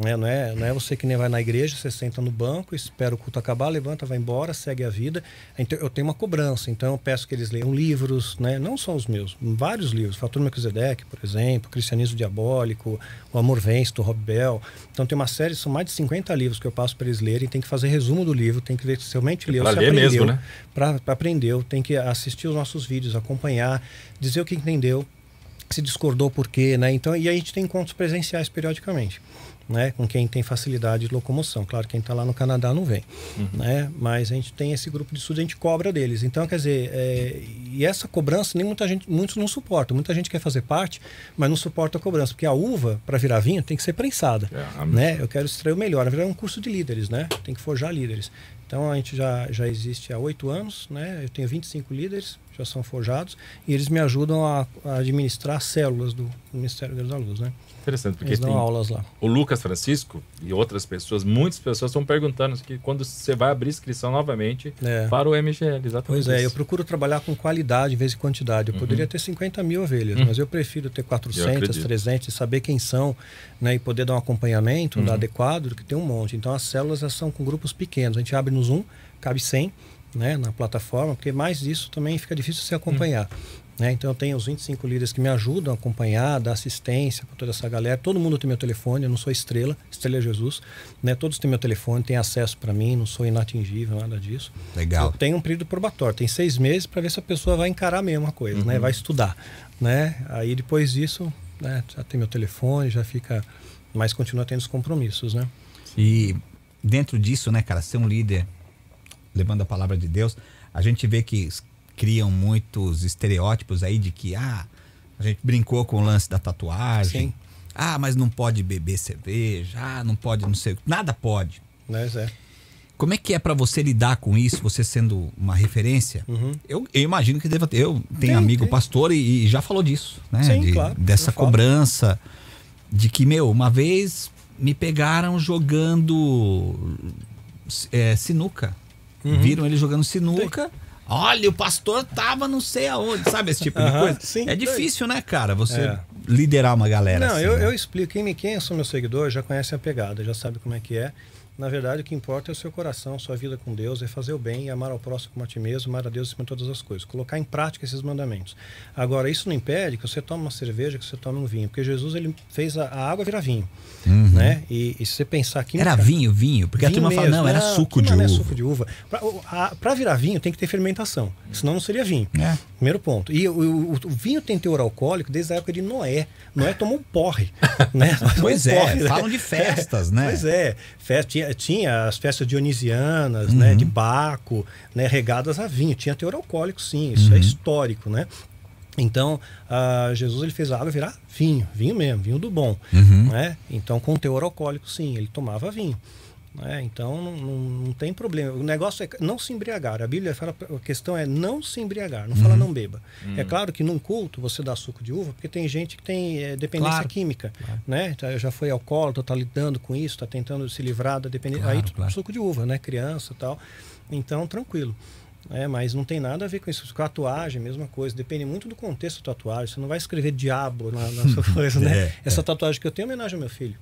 Né? Não, é, não é você que nem vai na igreja, você senta no banco, espera o culto acabar, levanta, vai embora, segue a vida. Então, eu tenho uma cobrança, então eu peço que eles leiam livros, né? não só os meus, vários livros. Fator Melquisedeque, por exemplo, Cristianismo Diabólico, O Amor Vence, do Rob Bell. Então tem uma série, são mais de 50 livros que eu passo para eles lerem, tem que fazer resumo do livro, tem que ver se realmente leu, se ler aprendeu, mesmo, né? para aprendeu, tem que assistir os nossos vídeos, acompanhar, dizer o que entendeu, se discordou por quê, né? Então, e a gente tem encontros presenciais periodicamente. Né, com quem tem facilidade de locomoção. Claro, quem está lá no Canadá não vem. Né? Mas a gente tem esse grupo de estudo, a gente cobra deles. Então, quer dizer, é, e essa cobrança nem muita gente, muitos não suportam. Muita gente quer fazer parte, mas não suporta a cobrança. Porque a uva, para virar vinho, tem que ser prensada. É, né? Eu quero extrair o melhor. Na verdade, é um curso de líderes, né? Tem que forjar líderes. Então, a gente já, já existe há oito anos, né? Eu tenho 25 líderes, já são forjados, e eles me ajudam a, a administrar células do Ministério da Luz, né? Interessante, porque Eles dão tem aulas lá. o Lucas Francisco e outras pessoas, muitas pessoas estão perguntando que quando você vai abrir inscrição novamente É. para o MGL, exatamente. Pois é, eu procuro trabalhar com qualidade em vez de quantidade. Eu poderia ter 50 mil ovelhas, mas eu prefiro ter 400, acredito. 300, e saber quem são né, e poder dar um acompanhamento adequado do que tem um monte. Então as células são com grupos pequenos. A gente abre no Zoom, cabe 100 né, na plataforma, porque mais disso também fica difícil se acompanhar. Né? Então eu tenho os 25 líderes que me ajudam a acompanhar, dar assistência para toda essa galera. Todo mundo tem meu telefone, eu não sou estrela, estrela é Jesus. Né? Todos têm meu telefone, têm acesso para mim, não sou inatingível, nada disso. Legal. Eu tenho um período probatório, tem seis meses para ver se a pessoa vai encarar a mesma coisa, né? Vai estudar, né? Aí depois disso, né? Já tem meu telefone, já fica, mas continua tendo os compromissos, né? E dentro disso, né, cara, ser um líder levando a palavra de Deus, a gente vê que criam muitos estereótipos aí de que, ah, a gente brincou com o lance da tatuagem. Sim. Ah, mas não pode beber cerveja, ah, não pode, não sei, nada pode. Né, Zé? Como é que é pra você lidar com isso, você sendo uma referência? Eu, eu imagino que deva ter. Eu tenho Uhum. Tem, amigo tem. pastor e, e já falou disso, né? Sim, De- claro, Dessa cobrança de que, meu, uma vez me pegaram jogando é, sinuca. Uhum. Viram ele jogando sinuca. Olha, o pastor tava não sei aonde, sabe esse tipo de coisa? sim, é difícil, né, cara? Você É. liderar uma galera Não, assim, eu, né? eu explico. Quem, me, quem são meus seguidores já conhece a pegada, já sabe como é que é. Na verdade, o que importa é o seu coração, sua vida com Deus, é fazer o bem e amar ao próximo como a ti mesmo, amar a Deus acima de todas as coisas. Colocar em prática esses mandamentos. Agora, isso não impede que você tome uma cerveja, que você tome um vinho, porque Jesus ele fez a, a água virar vinho, né? E, e se você pensar aqui Uhum. Era vinho, vinho, porque a Vinho turma fala, mesmo. não, era suco de não uva. é suco de uva. Para virar vinho tem que ter fermentação, senão não seria vinho. É. Primeiro ponto. E o, o- o vinho tem teor alcoólico desde a época de Noé. Noé tomou um porre. <laughs> né? Pois Um é, porre, né? falam de festas, né? Pois é. Festa, tinha, tinha as festas dionisianas, né? Uhum. De Baco, né? regadas a vinho. Tinha teor alcoólico, sim. Isso Uhum. é histórico, né? Então, ah, Jesus ele fez a água virar vinho, vinho mesmo, vinho do bom. Uhum. Né? Então, com teor alcoólico, sim, ele tomava vinho. Né? Então, não, não, não tem problema. O negócio é não se embriagar. A Bíblia fala, a questão é não se embriagar, não Uhum. fala não beba. É claro que num culto você dá suco de uva, porque tem gente que tem eh, dependência Claro. química. Né? Tá- Já foi alcoólatra, está lidando com isso, está tentando se livrar da dependência. Claro, Aí, claro. suco de uva, né? Criança e tal. Então, tranquilo. É, mas não tem nada a ver com isso. Com a tatuagem, mesma coisa. Depende muito do contexto da tatuagem. Você não vai escrever diabo na, na sua <laughs> coisa, né? É, Essa tatuagem que eu tenho é homenagem ao meu filho.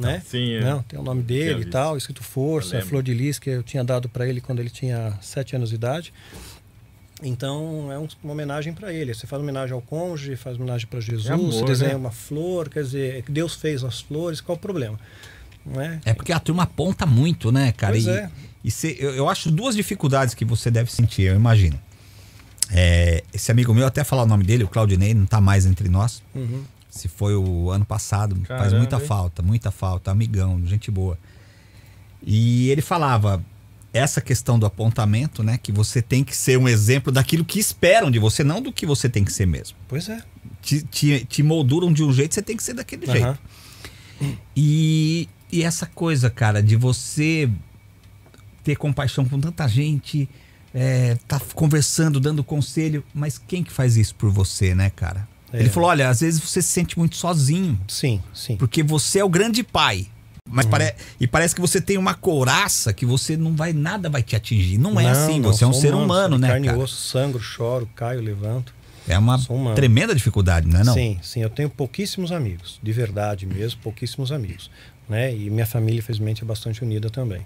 Né? Sim, é. Não, tem o nome dele e tal, escrito Força. Flor de Lis, que eu tinha dado para ele quando ele tinha sete anos de idade. Então é um- uma homenagem para ele. Você faz homenagem ao cônjuge, faz homenagem para Jesus, É amor, você desenha né? uma flor, quer dizer, Deus fez as flores, qual o problema? Não é? É porque a turma aponta muito, né, cara? Pois e é. e cê- eu, eu acho duas dificuldades que você deve sentir, eu imagino. É, esse amigo meu, até falar o nome dele, o Claudinei, não tá mais entre nós. Uhum. Se foi o ano passado, faz Caramba, muita hein? falta, muita falta, amigão, gente boa. E ele falava essa questão do apontamento, né, que você tem que ser um exemplo daquilo que esperam de você, não do que você tem que ser mesmo. Pois é. Te, te, te molduram de um jeito, você tem que ser daquele jeito. Aham. E, e essa coisa, cara, de você ter compaixão com tanta gente, é, tá conversando, dando conselho, mas quem que faz isso por você, né, cara? É. Ele falou: olha, às vezes você se sente muito sozinho, Sim, sim. porque você é o grande pai. Mas Uhum. pare... E parece que você tem uma couraça que você não vai, nada vai te atingir. Não, é assim, não, você é um ser humano, de né, Carne cara? e osso, sangro, choro, caio, levanto. É uma humano. tremenda dificuldade, não é não? Sim, sim, eu tenho pouquíssimos amigos, de verdade mesmo, pouquíssimos amigos, né? E minha família, infelizmente, é bastante unida também.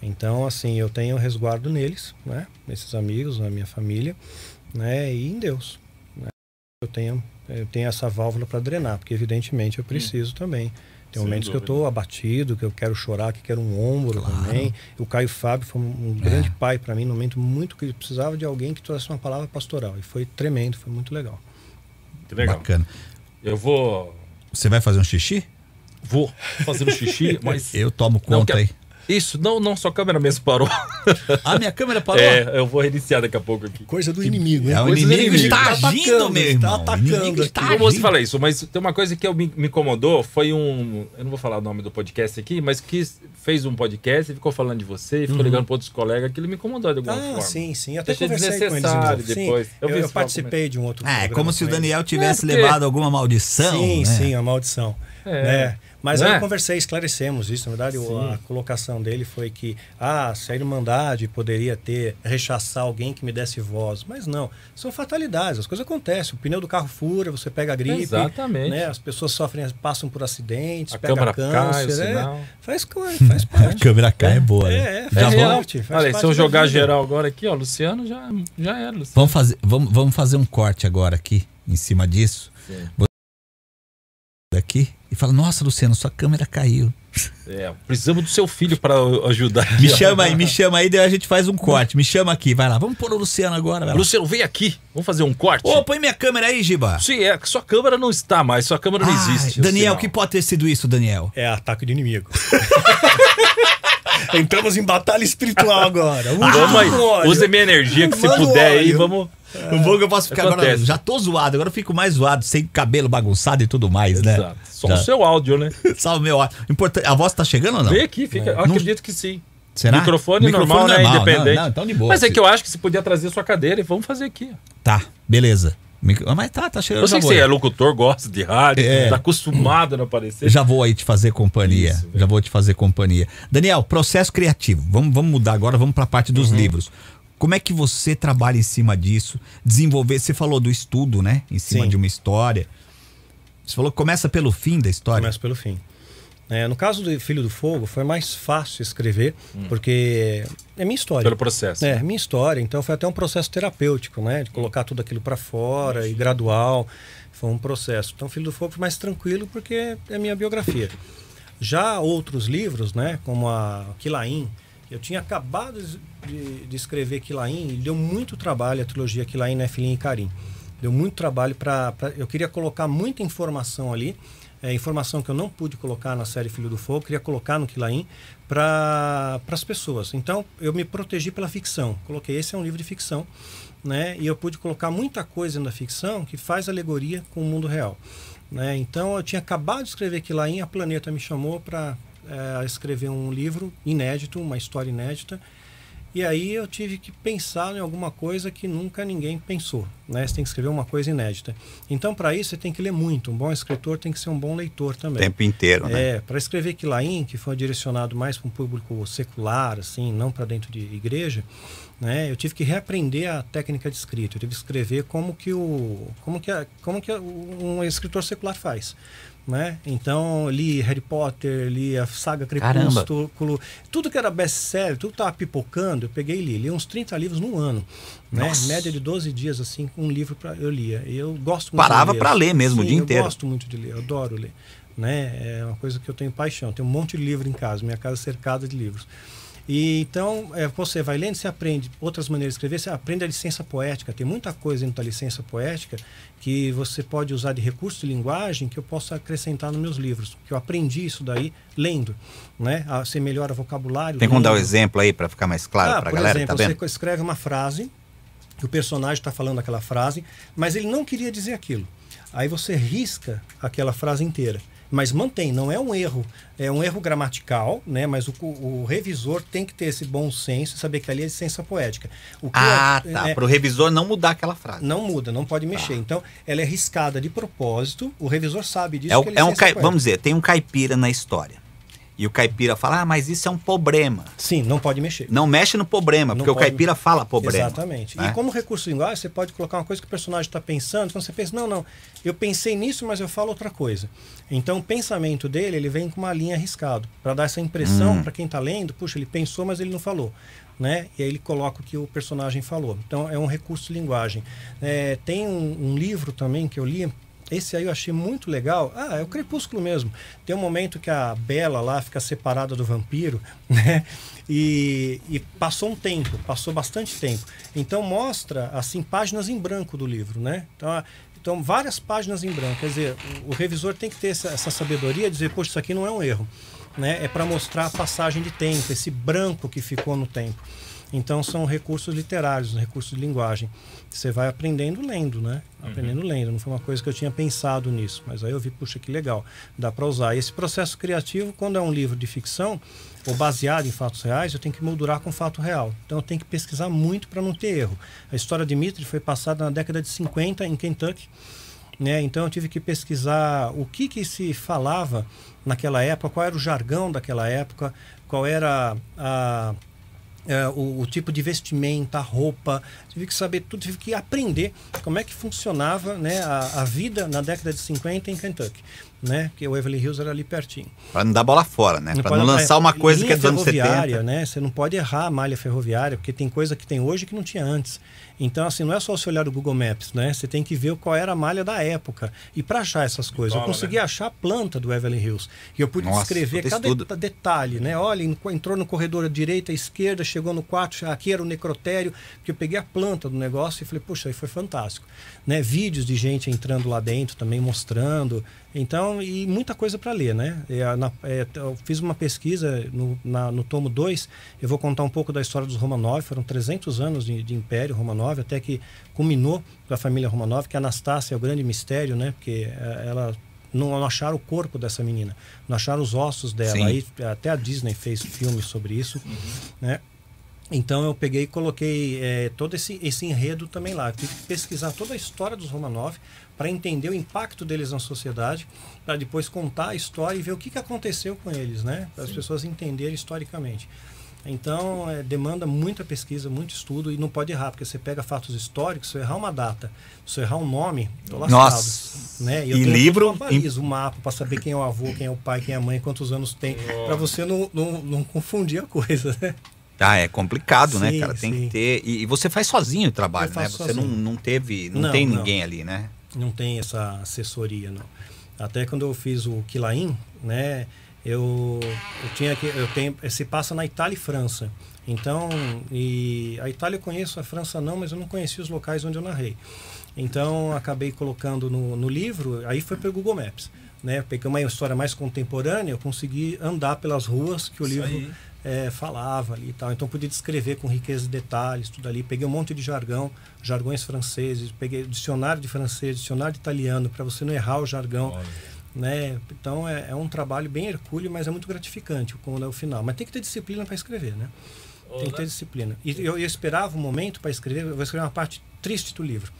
Então, assim, eu tenho resguardo neles, né? Nesses amigos, na minha família, né? E em Deus. Eu tenho, eu tenho essa válvula para drenar, porque evidentemente eu preciso também Tem Sem momentos que eu dúvida. estou abatido, que eu quero chorar, que quero um ombro também. O Caio Fábio foi um, grande pai para mim, num momento muito que eu precisava de alguém que trouxesse uma palavra pastoral. E foi tremendo, foi muito legal. Que legal. Bacana. Eu vou. Você vai fazer um xixi? Vou fazer um xixi, <laughs> mas. Eu tomo conta quer- aí. Isso, não, não, sua câmera mesmo parou. A minha câmera parou? É, eu vou reiniciar daqui a pouco aqui. Coisa do inimigo, É o inimigo inimigo. está Tá agindo, atacando, meu está atacando O inimigo está. Como você fala isso, mas tem uma coisa que eu me, me incomodou, foi um. Eu não vou falar o nome do podcast aqui, mas que fez um podcast e ficou falando de você, ficou ligando para outros colegas, aquilo me incomodou de alguma Uhum. Ah, forma. sim, sim. Até Achei conversei com eles. desnecessário Sim, depois. Eu, Eu eu participei de um outro É, como se o. Daniel tivesse É, porque- levado alguma maldição. Sim, né? sim, a maldição. É. né? Mas Não aí é? eu conversei, esclarecemos isso. Na verdade, o- a colocação dele foi que, ah, se a Irmandade poderia ter, rechaçar alguém que me desse voz. Mas não, são fatalidades, as coisas acontecem. O pneu do carro fura, você pega a gripe. Exatamente. Né? As pessoas sofrem, passam por acidentes, A pega câmera cai, o câncer. é, faz, faz <laughs> A parte. câmera cai é boa, né? É, é, faz vou- parte. faz Olha, parte se eu jogar vida. geral agora aqui, ó, Luciano já, já era, Luciano. Vamos fazer, vamos, vamos fazer um corte agora aqui, em cima disso. Sim. Daqui. E fala, nossa, Luciano, sua câmera caiu. É, precisamos do seu filho para ajudar. Me chama aí, me chama aí, daí a gente faz um corte. Me chama aqui, vai lá. Vamos pôr o Luciano agora, vai lá. Luciano, vem aqui. Vamos fazer um corte? Ô, põe minha câmera aí, Giba. Sim, é que sua câmera não está mais, sua câmera não Ai, existe. Daniel, o que pode ter sido isso, Daniel? É ataque de inimigo. <laughs> Entramos em batalha espiritual agora. Vamos aí, com óleo. use minha energia que se puder aí, óleo. Vamos. O bom que eu posso ficar agora. Acontece. Já tô zoado, agora eu fico mais zoado, sem cabelo bagunçado e tudo mais, né? Exato. Só Já. o seu áudio, né? <laughs> Só o meu. Importante, a voz tá chegando ou não? Vem aqui, fica. Eu acredito que sim. Será? Microfone, Microfone normal, né? normal. Independente. Não, não, então de boa. Mas é Se- que eu acho que você podia trazer sua cadeira e vamos fazer aqui. Tá, beleza. Micro- ah, Mas tá, tá chegando. Eu sei que você é locutor, gosta de rádio, É. tá acostumado a não aparecer. Já vou aí te fazer companhia. Isso, velho. já vou te fazer companhia. Daniel, processo criativo. Vamos, vamos mudar agora, vamos para a parte Uhum. dos livros. Como é que você trabalha em cima disso? Desenvolver, você falou do estudo, né? Em cima Sim. de uma história. Você falou que começa pelo fim da história. Começa pelo fim. É, no caso do Filho do Fogo, foi mais fácil escrever, Hum. porque é minha história. Pelo processo. É, minha história. Então foi até um processo terapêutico, né? De colocar tudo aquilo para fora e gradual. Foi um processo. Então, Filho do Fogo foi mais tranquilo porque é minha biografia. Já outros livros, né? Como a Quilaim, eu tinha acabado de, de escrever Quilaim e deu muito trabalho a trilogia Quilaim, Nefilim e Karim. Deu muito trabalho para. Eu queria colocar muita informação ali, é, informação que eu não pude colocar na série Filho do Fogo, queria colocar no Quilaim para as pessoas. Então, eu me protegi pela ficção. Coloquei, esse é um livro de ficção, né? E eu pude colocar muita coisa na ficção que faz alegoria com o mundo real. Né? Então, eu tinha acabado de escrever Quilaim, a Planeta me chamou para é, escrever um livro inédito, uma história inédita. E aí eu tive que pensar em alguma coisa que nunca ninguém pensou. Né? Você tem que escrever uma coisa inédita. Então, para isso, você tem que ler muito. Um bom escritor tem que ser um bom leitor O também. tempo inteiro, né? É, para escrever Quilaim, que foi direcionado mais para um público secular, assim, não para dentro de igreja, né? Eu tive que reaprender a técnica de escrita. Eu tive que escrever como que o como que a, como que a- um escritor secular faz. Né? Então, eu li Harry Potter, li a saga Caramba. Crepúsculo, tudo que era best-seller, tudo estava pipocando, eu peguei e li. Li uns 30 livros num ano. Né? Média de 12 dias, assim, um livro pra, eu lia. E eu gosto muito Parava de ler. mesmo o Sim, dia eu inteiro. gosto muito de ler, eu adoro ler. Né? É uma coisa que eu tenho paixão. Tenho um monte de livro em casa, minha casa é cercada de livros. E então, é, você vai lendo, você aprende outras maneiras de escrever, você aprende a licença poética. Tem muita coisa dentro da licença poética que você pode usar de recurso de linguagem que eu posso acrescentar nos meus livros. Que eu aprendi isso daí lendo. Né? Você melhora vocabulário. Tem como dar um lendo. exemplo aí para ficar mais claro Ah, para a por galera exemplo, que tá vendo? você escreve uma frase, o personagem está falando aquela frase, mas ele não queria dizer aquilo. Aí você risca aquela frase inteira. Mas mantém, não é um erro, é um erro gramatical, né? Mas o, o revisor tem que ter esse bom senso e saber que ali é licença poética. O que Ah, é- tá. é- Para o revisor não mudar aquela frase. não muda, não pode mexer. Então, ela é riscada de propósito, o revisor sabe disso. É, que é um poética. vamos dizer, tem um caipira na história. E o caipira fala: "Ah, mas isso é um problema". Sim, não pode mexer. Não mexe no problema, Não porque o pode- caipira fala problema. Exatamente. né? E como recurso de linguagem, você pode colocar uma coisa que o personagem está pensando, então você pensa, não, não, eu pensei nisso, mas eu falo outra coisa. Então o pensamento dele, ele vem com uma linha arriscado, para dar essa impressão Hum. para quem está lendo, puxa, ele pensou, mas ele não falou. Né? E aí ele coloca o que o personagem falou. Então é um recurso de linguagem. É, tem um, um livro também que eu li, Esse aí eu achei muito legal. Ah, é o Crepúsculo mesmo. Tem um momento que a Bela lá fica separada do vampiro, <laughs> né? E, e passou um tempo, passou bastante tempo. Então mostra assim páginas em branco do livro, né? Então, então várias páginas em branco. Quer dizer, o, o revisor tem que ter essa, essa sabedoria de dizer, poxa, isso aqui não é um erro, né? É para mostrar a passagem de tempo, esse branco que ficou no tempo. Então são recursos literários, recursos de linguagem. Você vai aprendendo lendo, né? Aprendendo lendo. Não foi uma coisa que eu tinha pensado nisso, mas aí eu vi, puxa, que legal, dá para usar. E esse processo criativo, quando é um livro de ficção ou baseado em fatos reais, eu tenho que moldurar com fato real. Então eu tenho que pesquisar muito para não ter erro. A história de Mitre foi passada na década de 50 em Kentucky. Né? Então eu tive que pesquisar o que, que se falava naquela época, qual era o jargão daquela época, qual era a, é, o, o tipo de vestimenta, a roupa, tive que saber tudo, tive que aprender como é que funcionava né, a, a vida na década de 50 em Kentucky, né? Porque o Beverly Hills era ali pertinho. Pra não dar bola fora, né? Pode- não lançar uma coisa que é dos anos ferroviária, 70. né? Você não pode errar a malha ferroviária, porque tem coisa que tem hoje que não tinha antes. Então, assim, não é só você olhar o Google Maps, né? Você tem que ver qual era a malha da época. E para achar essas coisas, eu Dólar, consegui né? achar a planta do Evelyn Hills. E eu pude Nossa, descrever cada estudo. detalhe, né? Olha, en- entrou no corredor à direita, à esquerda, chegou no quarto, aqui era o necrotério, porque eu peguei a planta do negócio e falei, puxa, aí foi fantástico. Né? Vídeos de gente entrando lá dentro também mostrando. Então, e muita coisa para ler, né? E a- na- é, eu fiz uma pesquisa no, na- no tomo 2, eu vou contar um pouco da história dos Romanov, foram 300 anos de, de Império Romanov, até que culminou com a família Romanov, que a Anastácia é o grande mistério, né? Porque eh, ela não, não acharam o corpo dessa menina, não acharam os ossos dela. Sim. Aí até a Disney fez filme sobre isso, né? Então eu peguei e coloquei eh, todo esse, esse enredo também lá. Eu tive que pesquisar toda a história dos Romanov para entender o impacto deles na sociedade, para depois contar a história e ver o que, que aconteceu com eles, né? Para as pessoas entenderem historicamente. Então eh, demanda muita pesquisa, muito estudo e não pode errar, porque você pega fatos históricos, se eu errar uma data, se eu errar um nome, tô lascado. Nossa. Né? E eu tenho livro baliza, um mapa para saber quem é o avô, quem é o pai, quem é a mãe, quantos anos tem, para você não, não, não confundir a coisa, né? Ah, é complicado, né, Sim, cara? Tem sim. que ter. E, e você faz sozinho o trabalho, né? Você não, sozinho. não teve. Não, Não, tem não. ninguém ali, né? Não tem essa assessoria, não. Até quando eu fiz o Quilain, né, eu, eu tinha que eu tenho se passa na Itália e França. Então, e a Itália eu conheço, a França não, mas eu não conhecia os locais onde eu narrei. Então, acabei colocando no, no livro, aí foi pelo Google Maps, né? Peguei uma história mais contemporânea, eu consegui andar pelas ruas que o Isso livro é, falava ali e tal. Então podia descrever com riqueza de detalhes, tudo ali. Peguei um monte de jargão, jargões franceses, peguei dicionário de francês, dicionário de italiano, para você não errar o jargão. Olha. Né? Então é, é um trabalho bem hercúleo, mas é muito gratificante quando é o final. Mas tem que ter disciplina para escrever, né? Tem que ter disciplina. E eu, eu esperava um momento para escrever, eu vou escrever uma parte triste do livro.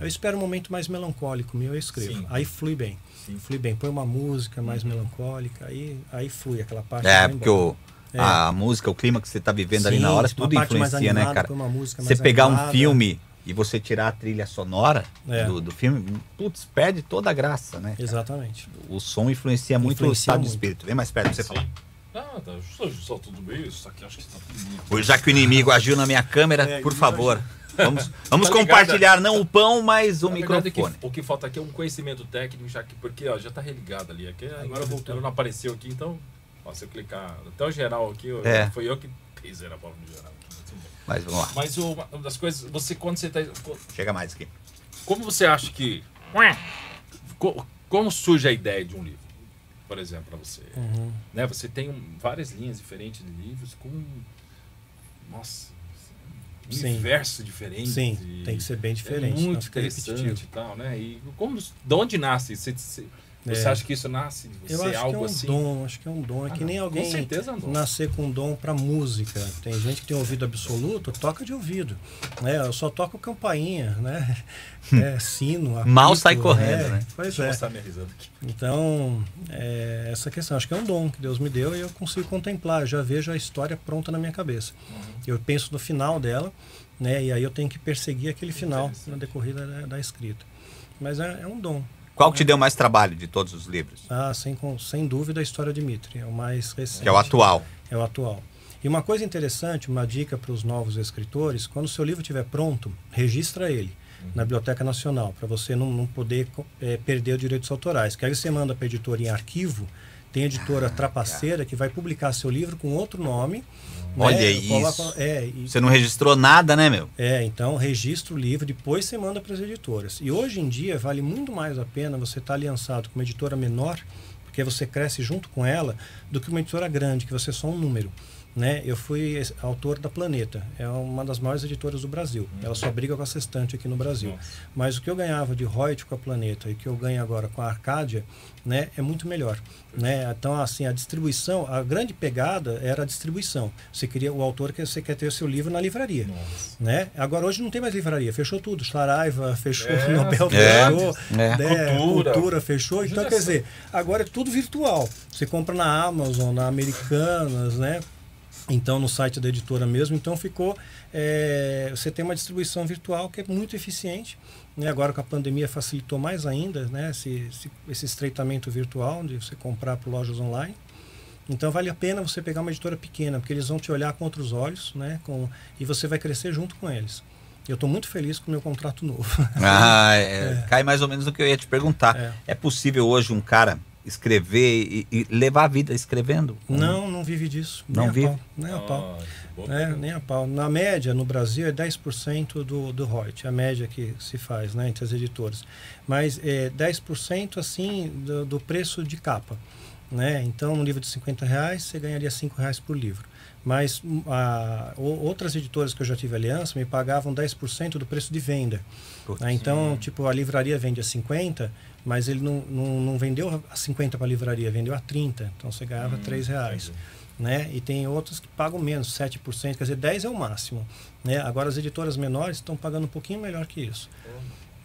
Eu espero um momento mais melancólico meu, eu escrevo. Sim. Aí flui bem. Sim. Flui bem. Põe uma música mais melancólica, aí, aí flui aquela parte. É, porque o, É. a música, o clima que você tá vivendo ali Sim, na hora, tudo influencia, né, animada, cara? uma música Você pegar um animada. filme e você tirar a trilha sonora É. do, do filme, putz, perde toda a graça, né? Exatamente. O som influencia muito o Influencia estado de muito. espírito. Vem mais perto pra você falar. Ah, tá. Só, só tudo bem. Isso aqui acho que tá tudo muito. Pois Já que o inimigo agiu na minha câmera, É, por favor, vamos, vamos Tá compartilhar não o pão, mas o verdade, microfone. que- o que falta aqui é um conhecimento técnico, já que, porque ó, já tá religado ali. Aqui, agora voltou. ela não apareceu aqui, então, ó, se eu clicar até o geral aqui, É. foi eu que pisei na bola no geral. Mas vamos lá, Mas o- uma das coisas, você quando você tá. chega mais aqui. Como você acha que. co- Como surge a ideia de um livro? Por exemplo, para você. Uhum. Né? Você tem várias linhas diferentes de livros com. Nossa. Um Sim. universo diferente. Sim, tem que ser bem diferente. É muito interessante repetitivo. e tal, né? E como, de onde nasce? Você, você, você É. acha que isso nasce de você? Eu acho algo que é um assim? dom, acho que é um dom. É Ah, que não, nem com alguém certeza é um dom. nascer com dom para música. Tem gente que tem ouvido absoluto, toca de ouvido. Né? Eu só toco campainha, né? <laughs> É, sino, apito, Mal sai correndo, é, né? Pois Deixa eu é. mostrar minha risada aqui. Então, é, essa questão, acho que é um dom que Deus me deu e eu consigo contemplar, eu já vejo a história pronta na minha cabeça. Eu penso no final dela, né, e aí eu tenho que perseguir aquele final na decorrida da, da escrita. Mas é, é um dom. Qual que te deu mais trabalho de todos os livros? Ah, sem, sem dúvida a história de Mitri, é o mais recente. Que é o atual. É o atual. E uma coisa interessante, uma dica para os novos escritores, quando o seu livro estiver pronto, registra ele. na Biblioteca Nacional, para você não, não poder é, perder os direitos autorais. Que aí você manda para a editora em arquivo, tem editora trapaceira que vai publicar seu livro com outro nome. Olha né? isso. Coloca- é, e- Você não registrou nada, né, meu? é, então registra o livro, depois você manda para as editoras. E hoje em dia vale muito mais a pena você estar aliançado com uma editora menor, porque você cresce junto com ela, do que uma editora grande, que você é só um número. Né? Eu fui autor da Planeta, é uma das maiores editoras do Brasil. Ela só briga com a Sextante aqui no Brasil. Mas o que eu ganhava de royalty com a Planeta e o que eu ganho agora com a Arcádia, né, é muito melhor. Né? Então, assim, a distribuição, a grande pegada era a distribuição. Você queria o autor que você quer ter o seu livro na livraria, né? Agora hoje não tem mais livraria, fechou tudo. Saraiva fechou, É, Nobel é, fechou, é. né? Cultura. Cultura fechou. Então, quer dizer, agora é tudo virtual. Você compra na Amazon, na Americanas, né? Então, no site da editora mesmo. Então, ficou. é, você tem uma distribuição virtual que é muito eficiente. Né? Agora, com a pandemia, facilitou mais ainda né? esse, esse, esse estreitamento virtual, de você comprar por lojas online. Então, vale a pena você pegar uma editora pequena, porque eles vão te olhar com outros olhos né? com, e você vai crescer junto com eles. Eu estou muito feliz com o meu contrato novo. Ah, <laughs> é, cai mais ou menos no que eu ia te perguntar. É. É, possível hoje um cara escrever e, e levar a vida escrevendo? Não, não vive disso. Não nem a vive? pau, nem a pau. Ah, É, nem a pau. Na média, no Brasil, é 10% do, do royalty, a média que se faz né, entre as editoras. Mas é 10% assim do, do preço de capa. Né? Então, no livro de 50 reais, você ganharia 5 reais por livro. Mas hum, a, outras editoras que eu já tive aliança me pagavam 10% do preço de venda. Né? Então, tipo, a livraria vende a 50, mas ele não, não, não vendeu a 50 para a livraria, vendeu a 30. Então, você ganhava 3 reais né? E tem outras que pagam menos, 7%, quer dizer, 10 é o máximo, né? Agora as editoras menores estão pagando um pouquinho melhor que isso.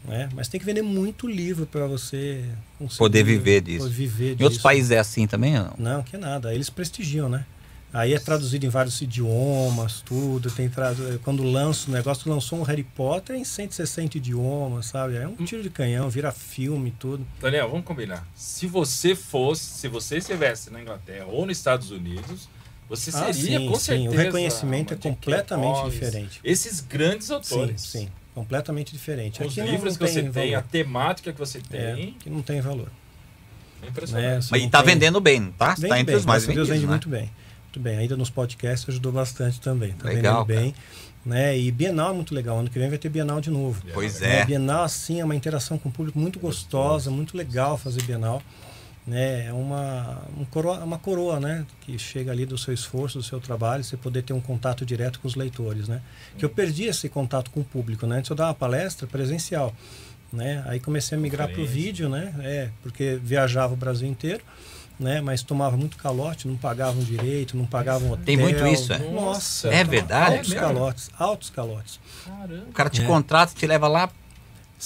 Né? Mas tem que vender muito livro para você conseguir Poder viver disso. poder viver Em outros disso. países é assim também? ou Não? Não, que nada. Eles prestigiam, né? Aí é traduzido em vários idiomas, tudo. Tem tradu... Quando lança o negócio, lançou um Harry Potter em 160 idiomas, sabe? É um tiro de canhão, vira filme, tudo. Daniel, vamos combinar. Se você fosse, se você estivesse na Inglaterra ou nos Estados Unidos, você Ah, seria sim, com sim. certeza. O reconhecimento é completamente diferente. Esses grandes Sim, autores. sim. Completamente diferente. Os Aqui livros que você tem, a valor. temática que você É, tem, que não tem valor. é impressionante. Né? E tá tem- vendendo bem, não tá? Vende tá entre bem, os mais a Deus vendidos, vende né? muito bem. Muito bem. Ainda nos podcasts ajudou bastante também. Tá Legal, bem. Né? E Bienal é muito legal. Ano que vem vai ter Bienal de novo. Pois Né? é. Bienal, assim, é uma interação com o público muito gostosa, muito legal fazer Bienal. Né? É uma, um coroa, uma coroa, né? Que chega ali do seu esforço, do seu trabalho, você poder ter um contato direto com os leitores, né? Que eu perdi esse contato com o público, né? Antes eu dava palestra presencial, né? Aí comecei a migrar para o vídeo, né? É, porque viajava o Brasil inteiro, né? Mas tomava muito calote, não pagavam direito, não pagavam hotel. Tem muito isso, é? Nossa. É verdade, Altos cara? calotes, altos calotes. Caramba. O cara te É. contrata, te leva lá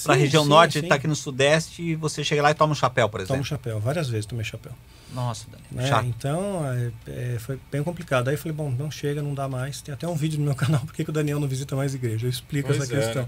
pra Sim, região sim, norte, sim. ele tá aqui no sudeste e você chega lá e toma um chapéu, por exemplo. chapéu, várias vezes tomei chapéu. Nossa, Dani. né? Então, é, é, foi bem complicado. Aí eu falei, bom, não chega, não dá mais. Tem até um vídeo no meu <laughs> canal, por que que o Daniel não visita mais igreja? Eu explico Pois essa é, questão.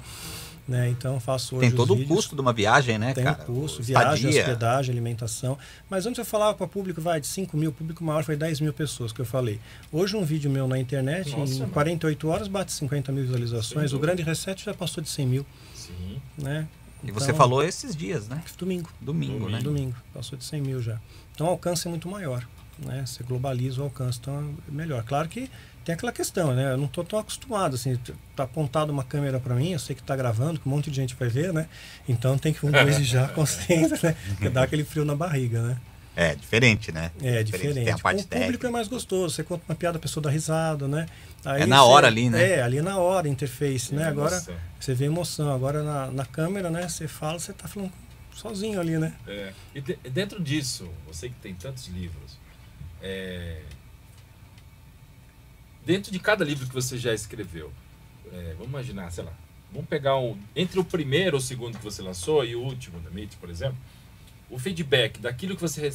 Né? Então, eu faço hoje Tem todo os o vídeos. custo de uma viagem, né, Tem cara? o custo, O viagem, estadia. hospedagem, alimentação. Mas antes eu falava para público, vai, de 5 mil, o público maior foi 10 mil pessoas que eu falei. Hoje um vídeo meu na internet, Nossa, em mano. 48 horas, bate 50 mil visualizações. O grande reset já passou de 100 mil, Sim. né? E você Então, falou esses dias, né? Domingo. Domingo, Domingo. né? Domingo, passou de 100 mil já. Então o alcance é muito maior, né? Você globaliza o alcance, então é melhor. Claro que tem aquela questão, né? Eu não estou tão acostumado, assim, tá apontado uma câmera para mim, eu sei que está gravando, que um monte de gente vai ver, né? Então tem que um exigir <laughs> a consciência, né? Que dá aquele frio na barriga, né? É, diferente, né? É diferente. Tem a parte o público técnica. é mais gostoso. Você conta uma piada, a pessoa dá risada, né? Aí É na você- hora ali, né? É, ali na hora, interface, né? É Agora emoção. você vê emoção. Agora na, na câmera, né? Você fala, você tá falando sozinho ali, né? É. E de- dentro disso, você que tem tantos livros, é, dentro de cada livro que você já escreveu, é, vamos imaginar, sei lá, vamos pegar um, entre o primeiro ou o segundo que você lançou e o último da Meet, por exemplo, o feedback daquilo que você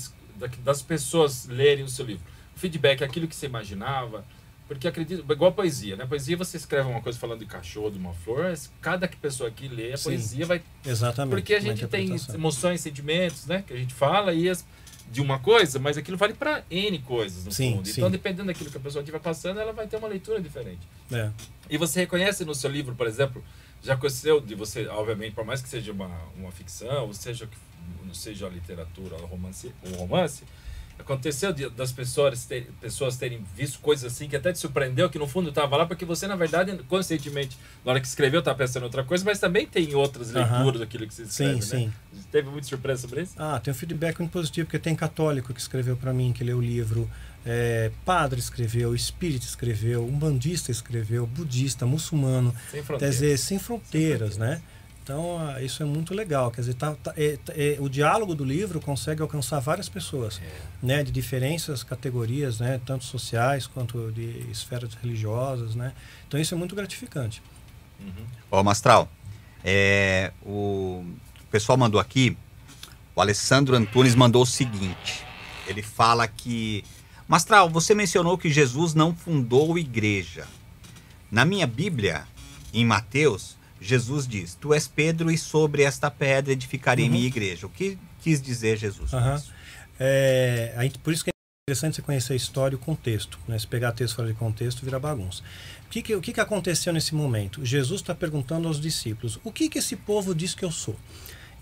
das pessoas lerem o seu livro, o feedback aquilo que você imaginava, porque acredito, igual a poesia, né? A poesia você escreve uma coisa falando de cachorro, de uma flor, cada que pessoa que lê a Sim. poesia vai Exatamente. porque a gente tem emoções, sentimentos, né? Que a gente fala e as, de uma coisa, mas aquilo vale para N coisas no Sim, fundo. sim. Então, dependendo daquilo que a pessoa estiver passando, ela vai ter uma leitura diferente. É. E você reconhece no seu livro, por exemplo, Já aconteceu de você, obviamente, por mais que seja uma, uma ficção, ou seja, seja a literatura, o romance, o romance aconteceu de, das pessoas, ter, pessoas terem visto coisas assim que até te surpreendeu, que no fundo estava lá, porque você, na verdade, conscientemente, na hora que escreveu, estava pensando em outra coisa, mas também tem outras leituras daquilo que você escreve, Sim, né? Teve muita surpresa sobre isso? Ah, tem um feedback muito positivo, porque tem católico que escreveu para mim, que leu o livro, é, padre escreveu, espírita escreveu, um bandista escreveu, budista, muçulmano, Sem quer fronteiras. dizer, sem fronteiras, né? Então, ah, isso é muito legal. Quer dizer, tá, tá- é- é- o diálogo do livro consegue alcançar várias pessoas, né? De diferentes categorias, né? Tanto sociais quanto de esferas religiosas, né? Então, isso é muito gratificante. Ó, Mastral, é, o, o pessoal mandou aqui, o Alessandro Antunes mandou o seguinte: ele fala que. Mastral, você mencionou que Jesus não fundou igreja. Na minha Bíblia, em Mateus, Jesus diz: Tu és Pedro, e sobre esta pedra edificarei Uhum. minha igreja. O que quis dizer Jesus? isso? É, por isso que é interessante você conhecer a história e o contexto. Né? Se pegar texto fora de contexto, vira bagunça. O que, que, o que, que aconteceu nesse momento? Jesus está perguntando aos discípulos: o que, que esse povo diz que eu sou?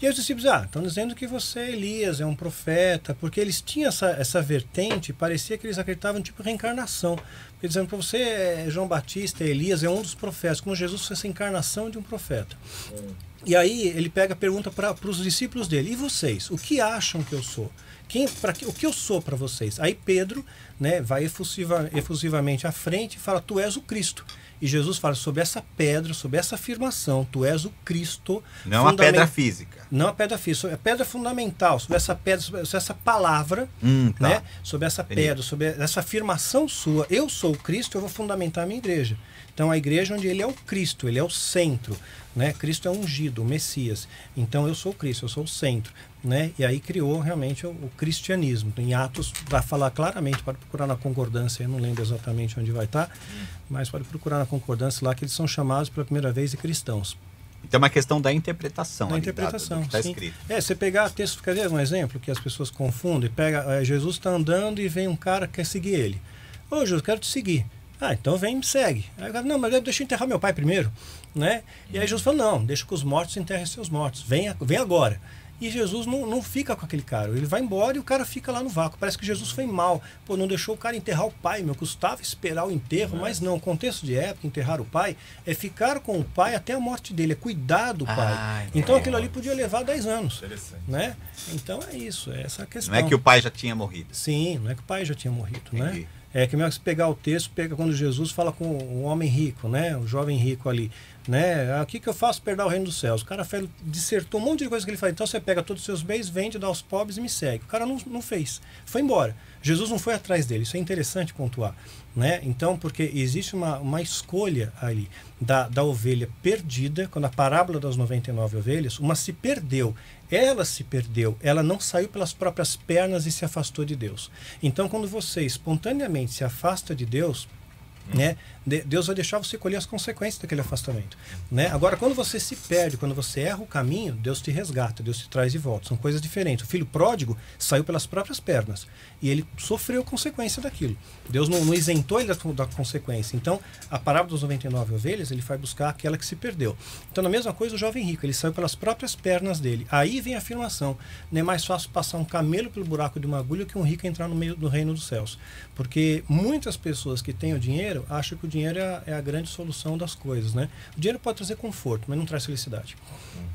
E aí os discípulos, ah, estão dizendo que você é Elias, é um profeta, porque eles tinham essa, essa vertente, parecia que eles acreditavam tipo reencarnação. Porque dizendo para você, é João Batista, é Elias, é um dos profetas, como Jesus fosse a encarnação de um profeta. E aí ele pega pergunta para os discípulos dele: e vocês? O que acham que eu sou? Quem, pra, que- o que eu sou para vocês? Aí Pedro né, vai efusiva, efusivamente à frente e fala: Tu és o Cristo. E Jesus fala sobre essa pedra, sobre essa afirmação: Tu és o Cristo. Não a fundamen- pedra física. Não a pedra física, a pedra fundamental, sobre essa pedra, sobre essa palavra Hum, tá. né? Sobre essa pedra, sobre essa afirmação sua, eu sou o Cristo, eu vou fundamentar a minha igreja. Então a igreja onde ele é o Cristo, ele é o centro, né? Cristo é ungido, o Messias. Então eu sou o Cristo, eu sou o centro, né? E aí criou realmente o, o cristianismo. Em Atos vai falar claramente, pode procurar na concordância, eu não lembro exatamente onde vai estar, mas pode procurar na concordância lá que eles são chamados pela primeira vez de cristãos. Então é uma questão da interpretação. Da interpretação, Está escrito. É, você pegar texto, quer ver um exemplo que as pessoas confundem? Pega, eh, Jesus está andando e vem um cara que quer seguir ele. Ô, Jesus, quero te seguir. Ah, então vem e me segue. Aí o cara, não, mas deixa eu enterrar meu pai primeiro. Né? E aí Jesus fala, não, deixa que os mortos enterrem seus mortos. Vem, vem agora. E Jesus não, não fica com aquele cara. Ele vai embora e o cara fica lá no vácuo. Parece que Jesus foi mal. Pô, não deixou o cara enterrar o pai, meu. Custava esperar o enterro, mas não. O contexto de época, enterrar o pai, é ficar com o pai até a morte dele, é cuidar do pai. Ah, então aquilo ali podia levar 10 anos. Interessante. Né? Então é isso, é essa questão. Não é que o pai já tinha morrido. Sim, não é que o pai já tinha morrido, Entendi. né? É que mesmo se pegar o texto, pega quando Jesus fala com o homem rico, né? O jovem rico ali, né? Ah, O que, que eu faço para o reino dos céus? O cara dissertou um monte de coisa que ele faz. Então você pega todos os seus bens, vende, dá aos pobres e me segue. O cara não, não fez. Foi embora. Jesus não foi atrás dele. Isso é interessante pontuar. Né? Então, porque existe uma, uma escolha ali da, da ovelha perdida, quando a parábola das 99 ovelhas, uma se perdeu. Ela se perdeu, ela não saiu pelas próprias pernas e se afastou de Deus. Então, quando você espontaneamente se afasta de Deus, né? De- Deus vai deixar você colher as consequências daquele afastamento, né? Agora, quando você se perde, quando você erra o caminho, Deus te resgata, Deus te traz de volta. São coisas diferentes. O filho pródigo saiu pelas próprias pernas e ele sofreu consequência daquilo. Deus não, não isentou ele da, da consequência. Então, a parábola dos 99 ovelhas, ele vai buscar aquela que se perdeu. Então, na mesma coisa, o jovem rico, ele saiu pelas próprias pernas dele. Aí vem a afirmação: não é mais fácil passar um camelo pelo buraco de uma agulha que um rico entrar no meio do reino dos céus. Porque muitas pessoas que têm o dinheiro acham que o dinheiro é a, é a grande solução das coisas, né? O dinheiro pode trazer conforto, mas não traz felicidade.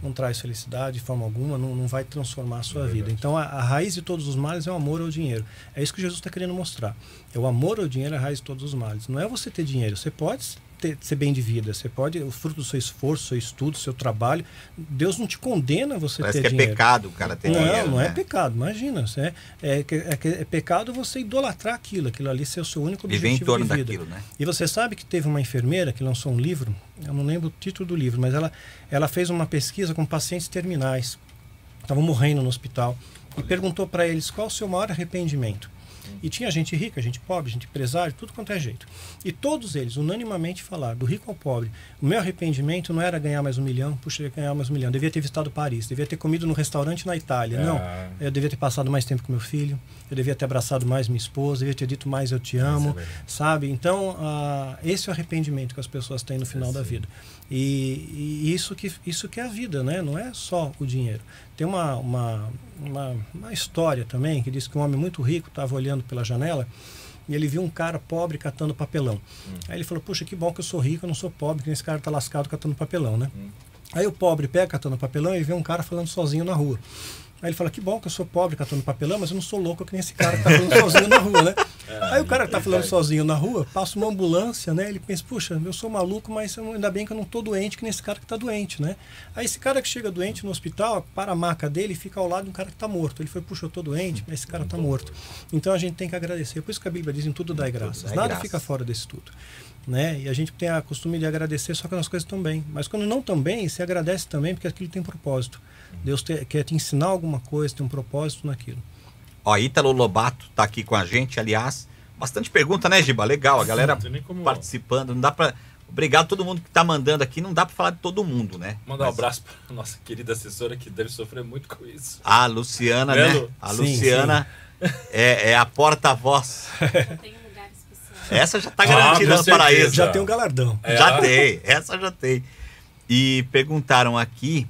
Não traz felicidade de forma alguma, não, não vai transformar a sua vida. Então, a, a raiz de todos os males é o amor ao dinheiro. É isso que Jesus está querendo mostrar. É o amor ao dinheiro é a raiz de todos os males. Não é você ter dinheiro. Você pode ter, ser bem de vida. Você pode, o fruto do seu esforço, seu estudo, seu trabalho. Deus não te condena você Parece ter que é dinheiro. pecado o cara ter não, dinheiro. não é né? pecado, imagina. isso É, é, é, é pecado você idolatrar aquilo, aquilo ali ser o seu único Viver objetivo em torno de vida. daquilo, né? E você sabe que teve uma enfermeira que lançou um livro, eu não lembro o título do livro, mas ela, ela fez uma pesquisa com pacientes terminais, estavam morrendo no hospital, e perguntou para eles qual o seu maior arrependimento. E tinha gente rica, gente pobre, gente empresário, tudo quanto é jeito. E todos eles, unanimamente, falaram, do rico ao pobre. O meu arrependimento não era ganhar mais um milhão, puxa, ganhar mais um milhão. Devia ter visitado Paris, devia ter comido no restaurante na Itália. Não, Ah. eu devia ter passado mais tempo com meu filho, eu devia ter abraçado mais minha esposa, eu devia ter dito mais eu te amo, sabe? Então, ah, esse é o arrependimento que as pessoas têm no final da vida. E, e isso, que, isso que é a vida, né? Não é só o dinheiro. Tem uma, uma, uma, uma história também que diz que um homem muito rico estava olhando pela janela e ele viu um cara pobre catando papelão. Aí ele falou, puxa, que bom que eu sou rico, eu não sou pobre, que esse cara tá lascado catando papelão, né? Aí o pobre pega catando papelão e vê um cara falando sozinho na rua. Aí ele fala, que bom que eu sou pobre catando papelão, mas eu não sou louco que nem esse cara que tá falando sozinho na rua, né? Aí o cara que tá falando sozinho na rua, passa uma ambulância, né? Ele pensa, puxa, eu sou maluco, mas ainda bem que eu não tô doente que nem esse cara que tá doente, né? Aí esse cara que chega doente no hospital, para a maca dele e fica ao lado de um cara que tá morto. Ele foi, puxa, eu tô doente, mas esse cara tá morto. Então a gente tem que agradecer. Por isso que a Bíblia diz, em tudo dai graças. Nada fica fora desse tudo. Né? E a gente tem a costume de agradecer só quando as coisas estão bem. Mas quando não estão bem, você agradece também porque aquilo tem propósito. Deus te- quer te ensinar alguma coisa, tem um propósito naquilo. Ó, Ítalo Lobato tá aqui com a gente, aliás. Bastante pergunta, né, Giba? Legal, a galera nem como- participando. Não dá pra. Obrigado a todo mundo que tá mandando aqui. Não dá pra falar de todo mundo, né? Mandar um Mas abraço pra nossa querida assessora que deve sofrer muito com isso. A Luciana, Né, né? A Sim, Luciana É, é a porta-voz. Tem um lugar especial. Essa já tá Ah, garantida com no paraíso. Já tem um galardão. É, já a- tem, essa já tem. E perguntaram aqui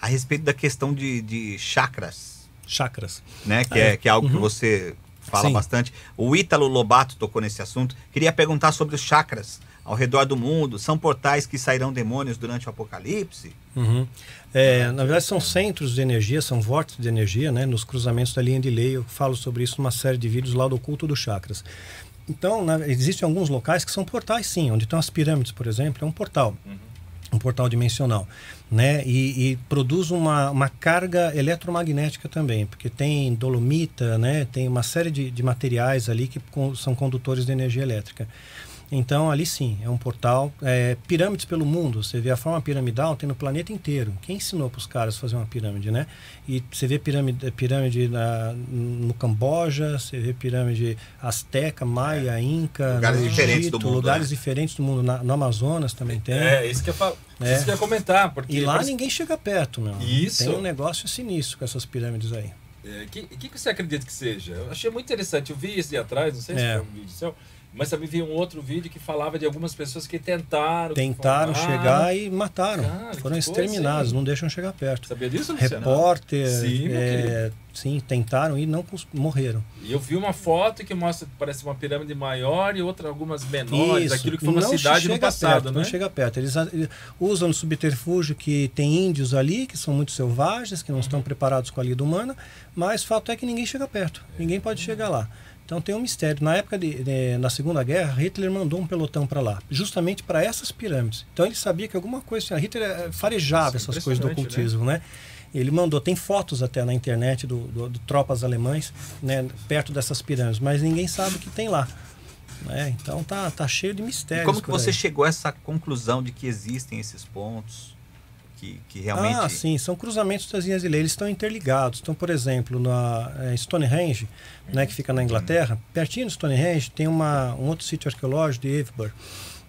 a respeito da questão de, de chakras, Chakras. né? Que, Ah, é, é. que é algo que Uhum. você fala Sim. bastante. O Ítalo Lobato tocou nesse assunto. Queria perguntar sobre os chakras ao redor do mundo. São portais que sairão demônios durante o apocalipse? Uhum. É, na verdade, são centros de energia, são vórtices de energia, né? Nos cruzamentos da linha de lei, eu falo sobre isso numa série de vídeos lá do culto dos chakras. Então, na, existem alguns locais que são portais, sim, onde estão as pirâmides, por exemplo, é um portal. Um portal dimensional, né? E, e produz uma, uma carga eletromagnética também, porque tem dolomita, né? Tem uma série de, de materiais ali que con- são condutores de energia elétrica. Então, ali sim, é um portal. É, pirâmides pelo mundo, você vê a forma piramidal, tem no planeta inteiro. Quem ensinou para os caras a fazer uma pirâmide, né? E você vê pirâmide, pirâmide na, no Camboja, você vê pirâmide asteca, maia, inca, Lugares no diferentes Egito, do mundo, lugares né? diferentes do mundo. Na- no Amazonas também tem. É, isso que eu falo. É. Isso que eu ia comentar. Porque E lá parece- ninguém chega perto, meu. Isso. Tem um negócio sinistro com essas pirâmides aí. O que, que, que você acredita que seja? Eu achei muito interessante. Eu vi esse dia atrás, não sei se É. foi um vídeo seu, mas também vi um outro vídeo que falava de algumas pessoas que tentaram. que Tentaram chegar e mataram. cara, Foram exterminados, não deixam chegar perto. Sabia disso, Luciano? Repórter, Sim, é, sim, tentaram e não morreram. E eu vi uma foto que mostra parece uma pirâmide maior e outra algumas menores, Isso, aquilo que foi uma não cidade no chega passado, perto, né? Não chega perto. Eles, eles usam no subterfúgio que tem índios ali, que são muito selvagens, que não estão preparados com a lida humana, mas fato é que ninguém chega perto. Ninguém pode chegar lá. Então tem um mistério. Na época de, de- na Segunda Guerra, Hitler mandou um pelotão para lá, justamente para essas pirâmides. Então ele sabia que alguma coisa tinha. Hitler eh, farejava Isso é essas coisas do impressionante, ocultismo, né? Ele mandou, tem fotos até na internet do, do- do tropas alemães, né, perto dessas pirâmides, mas ninguém sabe o que tem lá. né? Então tá, tá cheio de E mistérios. como que você aí. chegou a essa conclusão de que existem esses pontos? Que, que realmente. Ah, sim, são cruzamentos das linhas de lei, eles estão interligados. Então, por exemplo, na eh, Stonehenge, né, que fica na Inglaterra, pertinho de Stonehenge tem uma, um outro sítio arqueológico de Avebury.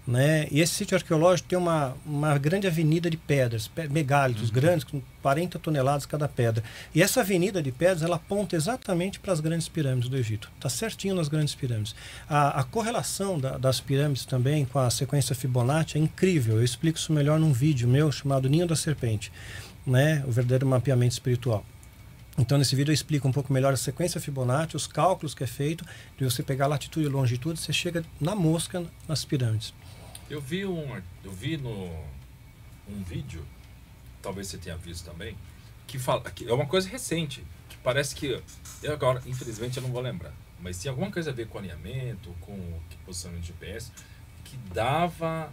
Né? E esse sítio arqueológico tem uma, uma grande avenida de pedras, pe- megálitos grandes, com 40 toneladas cada pedra. E essa avenida de pedras, ela aponta exatamente para as grandes pirâmides do Egito. Está certinho nas grandes pirâmides. A, a correlação da- das pirâmides também com a sequência Fibonacci é incrível. Eu explico isso melhor num vídeo meu chamado Ninho da Serpente, né? o verdadeiro mapeamento espiritual. Então, nesse vídeo eu explico um pouco melhor a sequência Fibonacci, os cálculos que é feito, de você pegar latitude e longitude, você chega na mosca nas pirâmides. Eu vi um, eu vi no um vídeo, talvez você tenha visto também, que fala, que é uma coisa recente, que parece que eu agora, infelizmente, eu não vou lembrar, mas tinha alguma coisa a ver com alinhamento, com posicionamento de GPS, que dava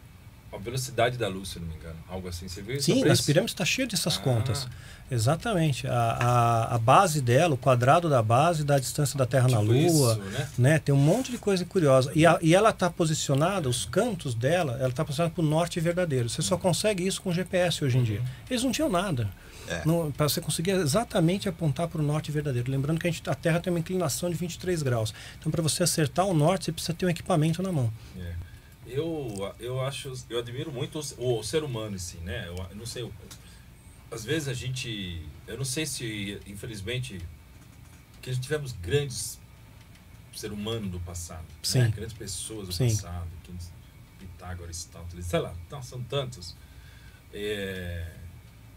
a velocidade da luz, se não me engano, algo assim. Você viu Sim, sobre nas isso? pirâmides está cheio dessas Ah. contas. Exatamente. A, a, a base dela, o quadrado da base, dá a distância da Terra na Tipo Lua. isso, né? né? Tem um monte de coisa curiosa. E, a- e ela está posicionada, os cantos dela, ela está posicionada para o norte verdadeiro. Você só consegue isso com GPS hoje em dia. Eles não tinham nada. Para você conseguir exatamente apontar para o norte verdadeiro. Lembrando que a, gente, a Terra tem uma inclinação de 23 graus. Então, para você acertar o norte, você precisa ter um equipamento na mão. É. Eu, eu acho, eu admiro muito o, o ser humano, assim, né? Eu, eu não sei, às vezes a gente, eu não sei se, infelizmente, que já tivemos grandes ser humano do passado, Sim. né? grandes pessoas do Sim. passado, Pitágoras, tal, sei lá, não, são tantos. É,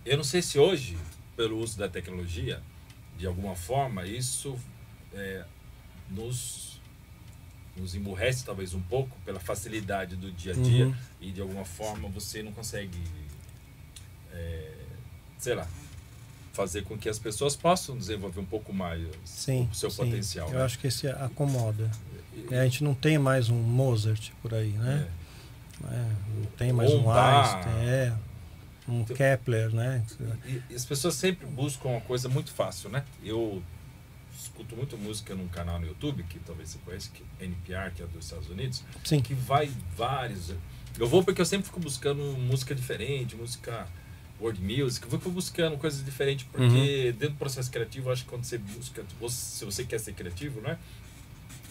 eu não sei se hoje, pelo uso da tecnologia, de alguma forma, isso é, nos, nos emburrece talvez um pouco pela facilidade do dia a dia Uhum. e de alguma forma você não consegue, é, sei lá, fazer com que as pessoas possam desenvolver um pouco mais Sim. o seu sim. potencial. Eu né? acho que esse acomoda. É, a gente não tem mais um Mozart por aí, né? É. É, não tem mais Ou um. Einstein, é, um Então- Kepler, né? E, e as pessoas sempre buscam uma coisa muito fácil, né? Eu escuto muito música num canal no YouTube, que talvez você conheça, que é NPR, que é dos Estados Unidos, Sim. que vai vários. Eu vou porque eu sempre fico buscando música diferente, música world music, eu fico buscando coisas diferentes, porque dentro do processo criativo, eu acho que quando você busca, se você quer ser criativo, né?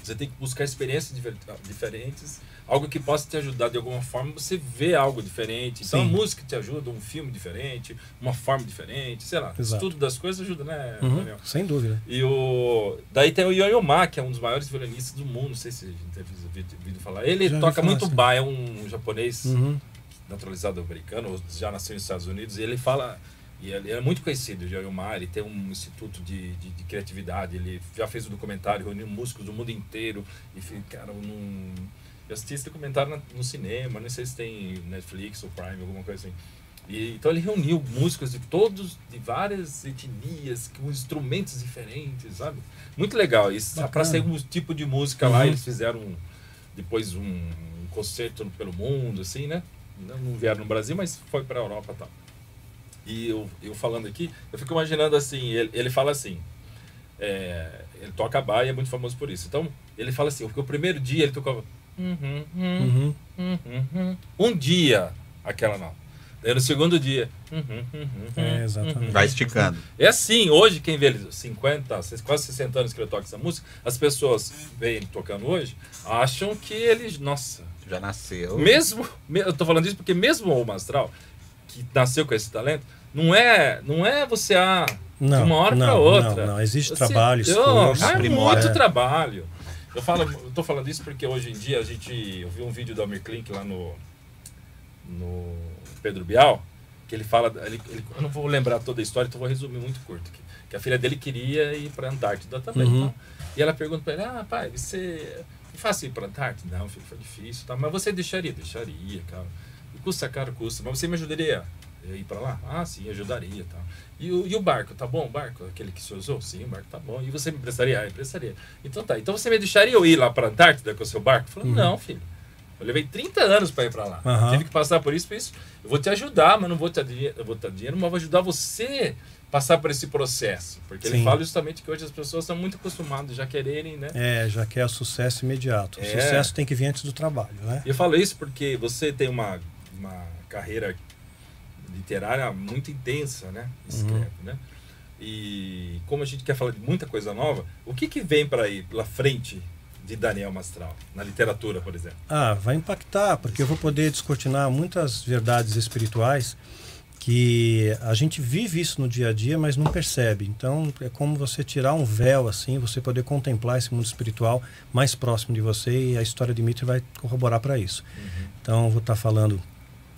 Você tem que buscar experiências diferentes, algo que possa te ajudar de alguma forma, você vê algo diferente. Então Sim. a música te ajuda, um filme diferente, uma forma diferente, sei lá. Exato. Estudo das coisas ajuda, né, Uhum, Daniel? sem dúvida. E o. Daí tem o Yo-Yo Ma, que é um dos maiores violinistas do mundo. Não sei se a gente teve ouvido, falar. Ele Já toca muito sim. ba, é um japonês Uhum. naturalizado americano, já nasceu nos Estados Unidos, e ele fala. E ele é muito conhecido, o Yo-Yo Ma, ele tem um instituto de, de, de criatividade, ele já fez um documentário reunindo músicos do mundo inteiro. E, fi- cara, num, eu assisti esse documentário na- no cinema, não sei se tem Netflix ou Prime, alguma coisa assim. E, então ele reuniu músicos de todos, de várias etnias, com instrumentos diferentes, sabe? Muito legal. Para ser um tipo de música lá, Uhum. eles fizeram um- depois um, um concerto pelo mundo, assim, né? Não, não vieram no Brasil, mas foi para a Europa e tal. E eu, eu falando aqui, eu fico imaginando assim, ele, ele fala assim, é, ele toca bar e é muito famoso por isso. Então, ele fala assim, porque o primeiro dia ele tocava... uhum, uhum, Uhum. Um dia, aquela não. Daí no segundo dia. É, exatamente. Vai esticando. É assim, hoje quem vê ele 50, quase 60 anos que ele toca essa música, as pessoas veem ele tocando hoje, acham que ele, nossa, Já nasceu. mesmo, me- eu tô falando isso porque mesmo o Mastral, que nasceu com esse talento, não é, não é você ah, de Não, uma hora para outra. não, não. Existe Você- trabalho, Não, esforço. é muito É. trabalho. Eu falo, eu tô falando isso porque hoje em dia a gente, eu vi um vídeo do Almir Klink lá no no Pedro Bial, que ele fala, ele, ele- eu não vou lembrar toda a história, então vou resumir muito curto aqui. Que a filha dele queria ir para Antártida também. Uhum. tá? E ela pergunta para ele: "Ah, pai, você é fácil ir para Antártida?" Não, filho, foi difícil, tá? Mas você deixaria? Deixaria, cara. E custa caro, custa. Mas você me ajudaria a ir para lá? Ah, sim, ajudaria, tá. E o, e o barco, tá bom? O barco, aquele que você usou? Sim, o barco tá bom. E você me emprestaria? Ah, emprestaria. Então tá. Então você me deixaria eu ir lá para Antártida com o seu barco? Eu falei: "Não, filho. Eu levei 30 anos para ir para lá. Aham. Tive que passar por isso, por isso. Eu vou te ajudar, mas não vou te dar vou te dar dinheiro, mas vou ajudar você passar por esse processo. Porque ele Sim. fala justamente que hoje as pessoas estão muito acostumadas já quererem, né? É, já quer sucesso imediato. O É. sucesso tem que vir antes do trabalho, né? Eu falo isso porque você tem uma, uma carreira literária muito intensa, né? Escreve, né? E como a gente quer falar de muita coisa nova, o que, que vem para aí pela frente de Daniel Mastral, na literatura, por exemplo? Ah, vai impactar, porque eu vou poder descortinar muitas verdades espirituais que a gente vive isso no dia a dia, mas não percebe. Então, é como você tirar um véu assim, você poder contemplar esse mundo espiritual mais próximo de você e a história de Mitre vai corroborar para isso. Então, eu vou estar falando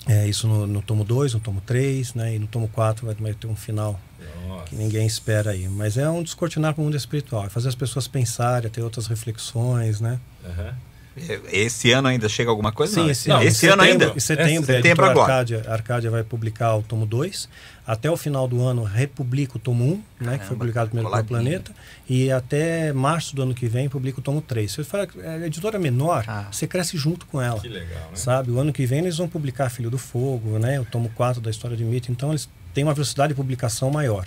é, isso no, no tomo 2, no tomo 3, né, e no tomo 4 vai, vai ter um final Nossa. que ninguém espera aí. Mas é um descortinar para o mundo espiritual, é fazer as pessoas pensarem, ter outras reflexões, né? Aham. Esse ano ainda chega alguma coisa? Sim, Não, esse, Não, esse ano setembro- ainda. Em setembro, É, a setembro editora agora. Arcádia, Arcádia vai publicar o tomo 2. Até o final do ano republica o tomo 1, né, que foi publicado primeiro pelo. Planeta. E até março do ano que vem publica o tomo 3. Se você fala que é editora menor, Ah. você cresce junto com ela. Que legal, né? Sabe? O ano que vem eles vão publicar Filho do Fogo, né, o tomo 4 da história de mito. Então eles têm uma velocidade de publicação maior.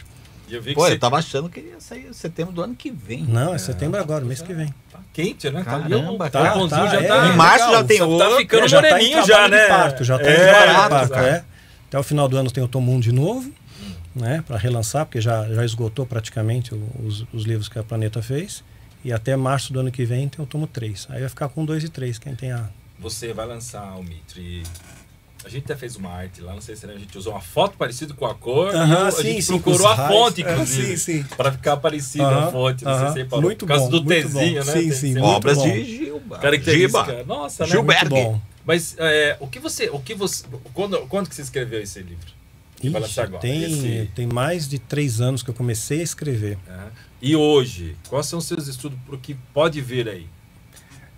E eu vi que Pô, você eu tava achando que ia sair em setembro do ano que vem. Não, é setembro agora, mês que vem. tá quente, né? Caramba, tá, tá, tá, já é. tá. Em março legal, já tem Tá outro. ficando É, já tá em moreninho trabalho já, né? parto, já tá em É, barato, parto, cara. é. Até o final do ano tem o tomo 1 de novo. né, para relançar, porque já, já esgotou praticamente os, os livros que a Planeta fez. E até março do ano que vem tem o tomo 3. Aí vai ficar com 2 e 3, quem tem a. Você vai lançar o Mitre. A gente até fez uma arte lá, não sei se a gente usou uma foto parecida com a cor. Aham, e eu- a sim, gente sim, procurou a os raios. fonte, Ah, inclusive. sim, sim. Para ficar parecida a Aham, fonte. Não sei aham. se você falou. Muito por causa bom, do Tzinho, bom. né? Sim, Tem sim, Obras bom. de Gilba. Característica. Giba. Nossa, né? Muito bom. Mas é, o que você. O que você. Quando, quando que você escreveu esse livro? Ixi, agora? tem, Esse- tem mais de três anos que eu comecei a escrever. É. E hoje, quais são os seus estudos para o que pode vir aí?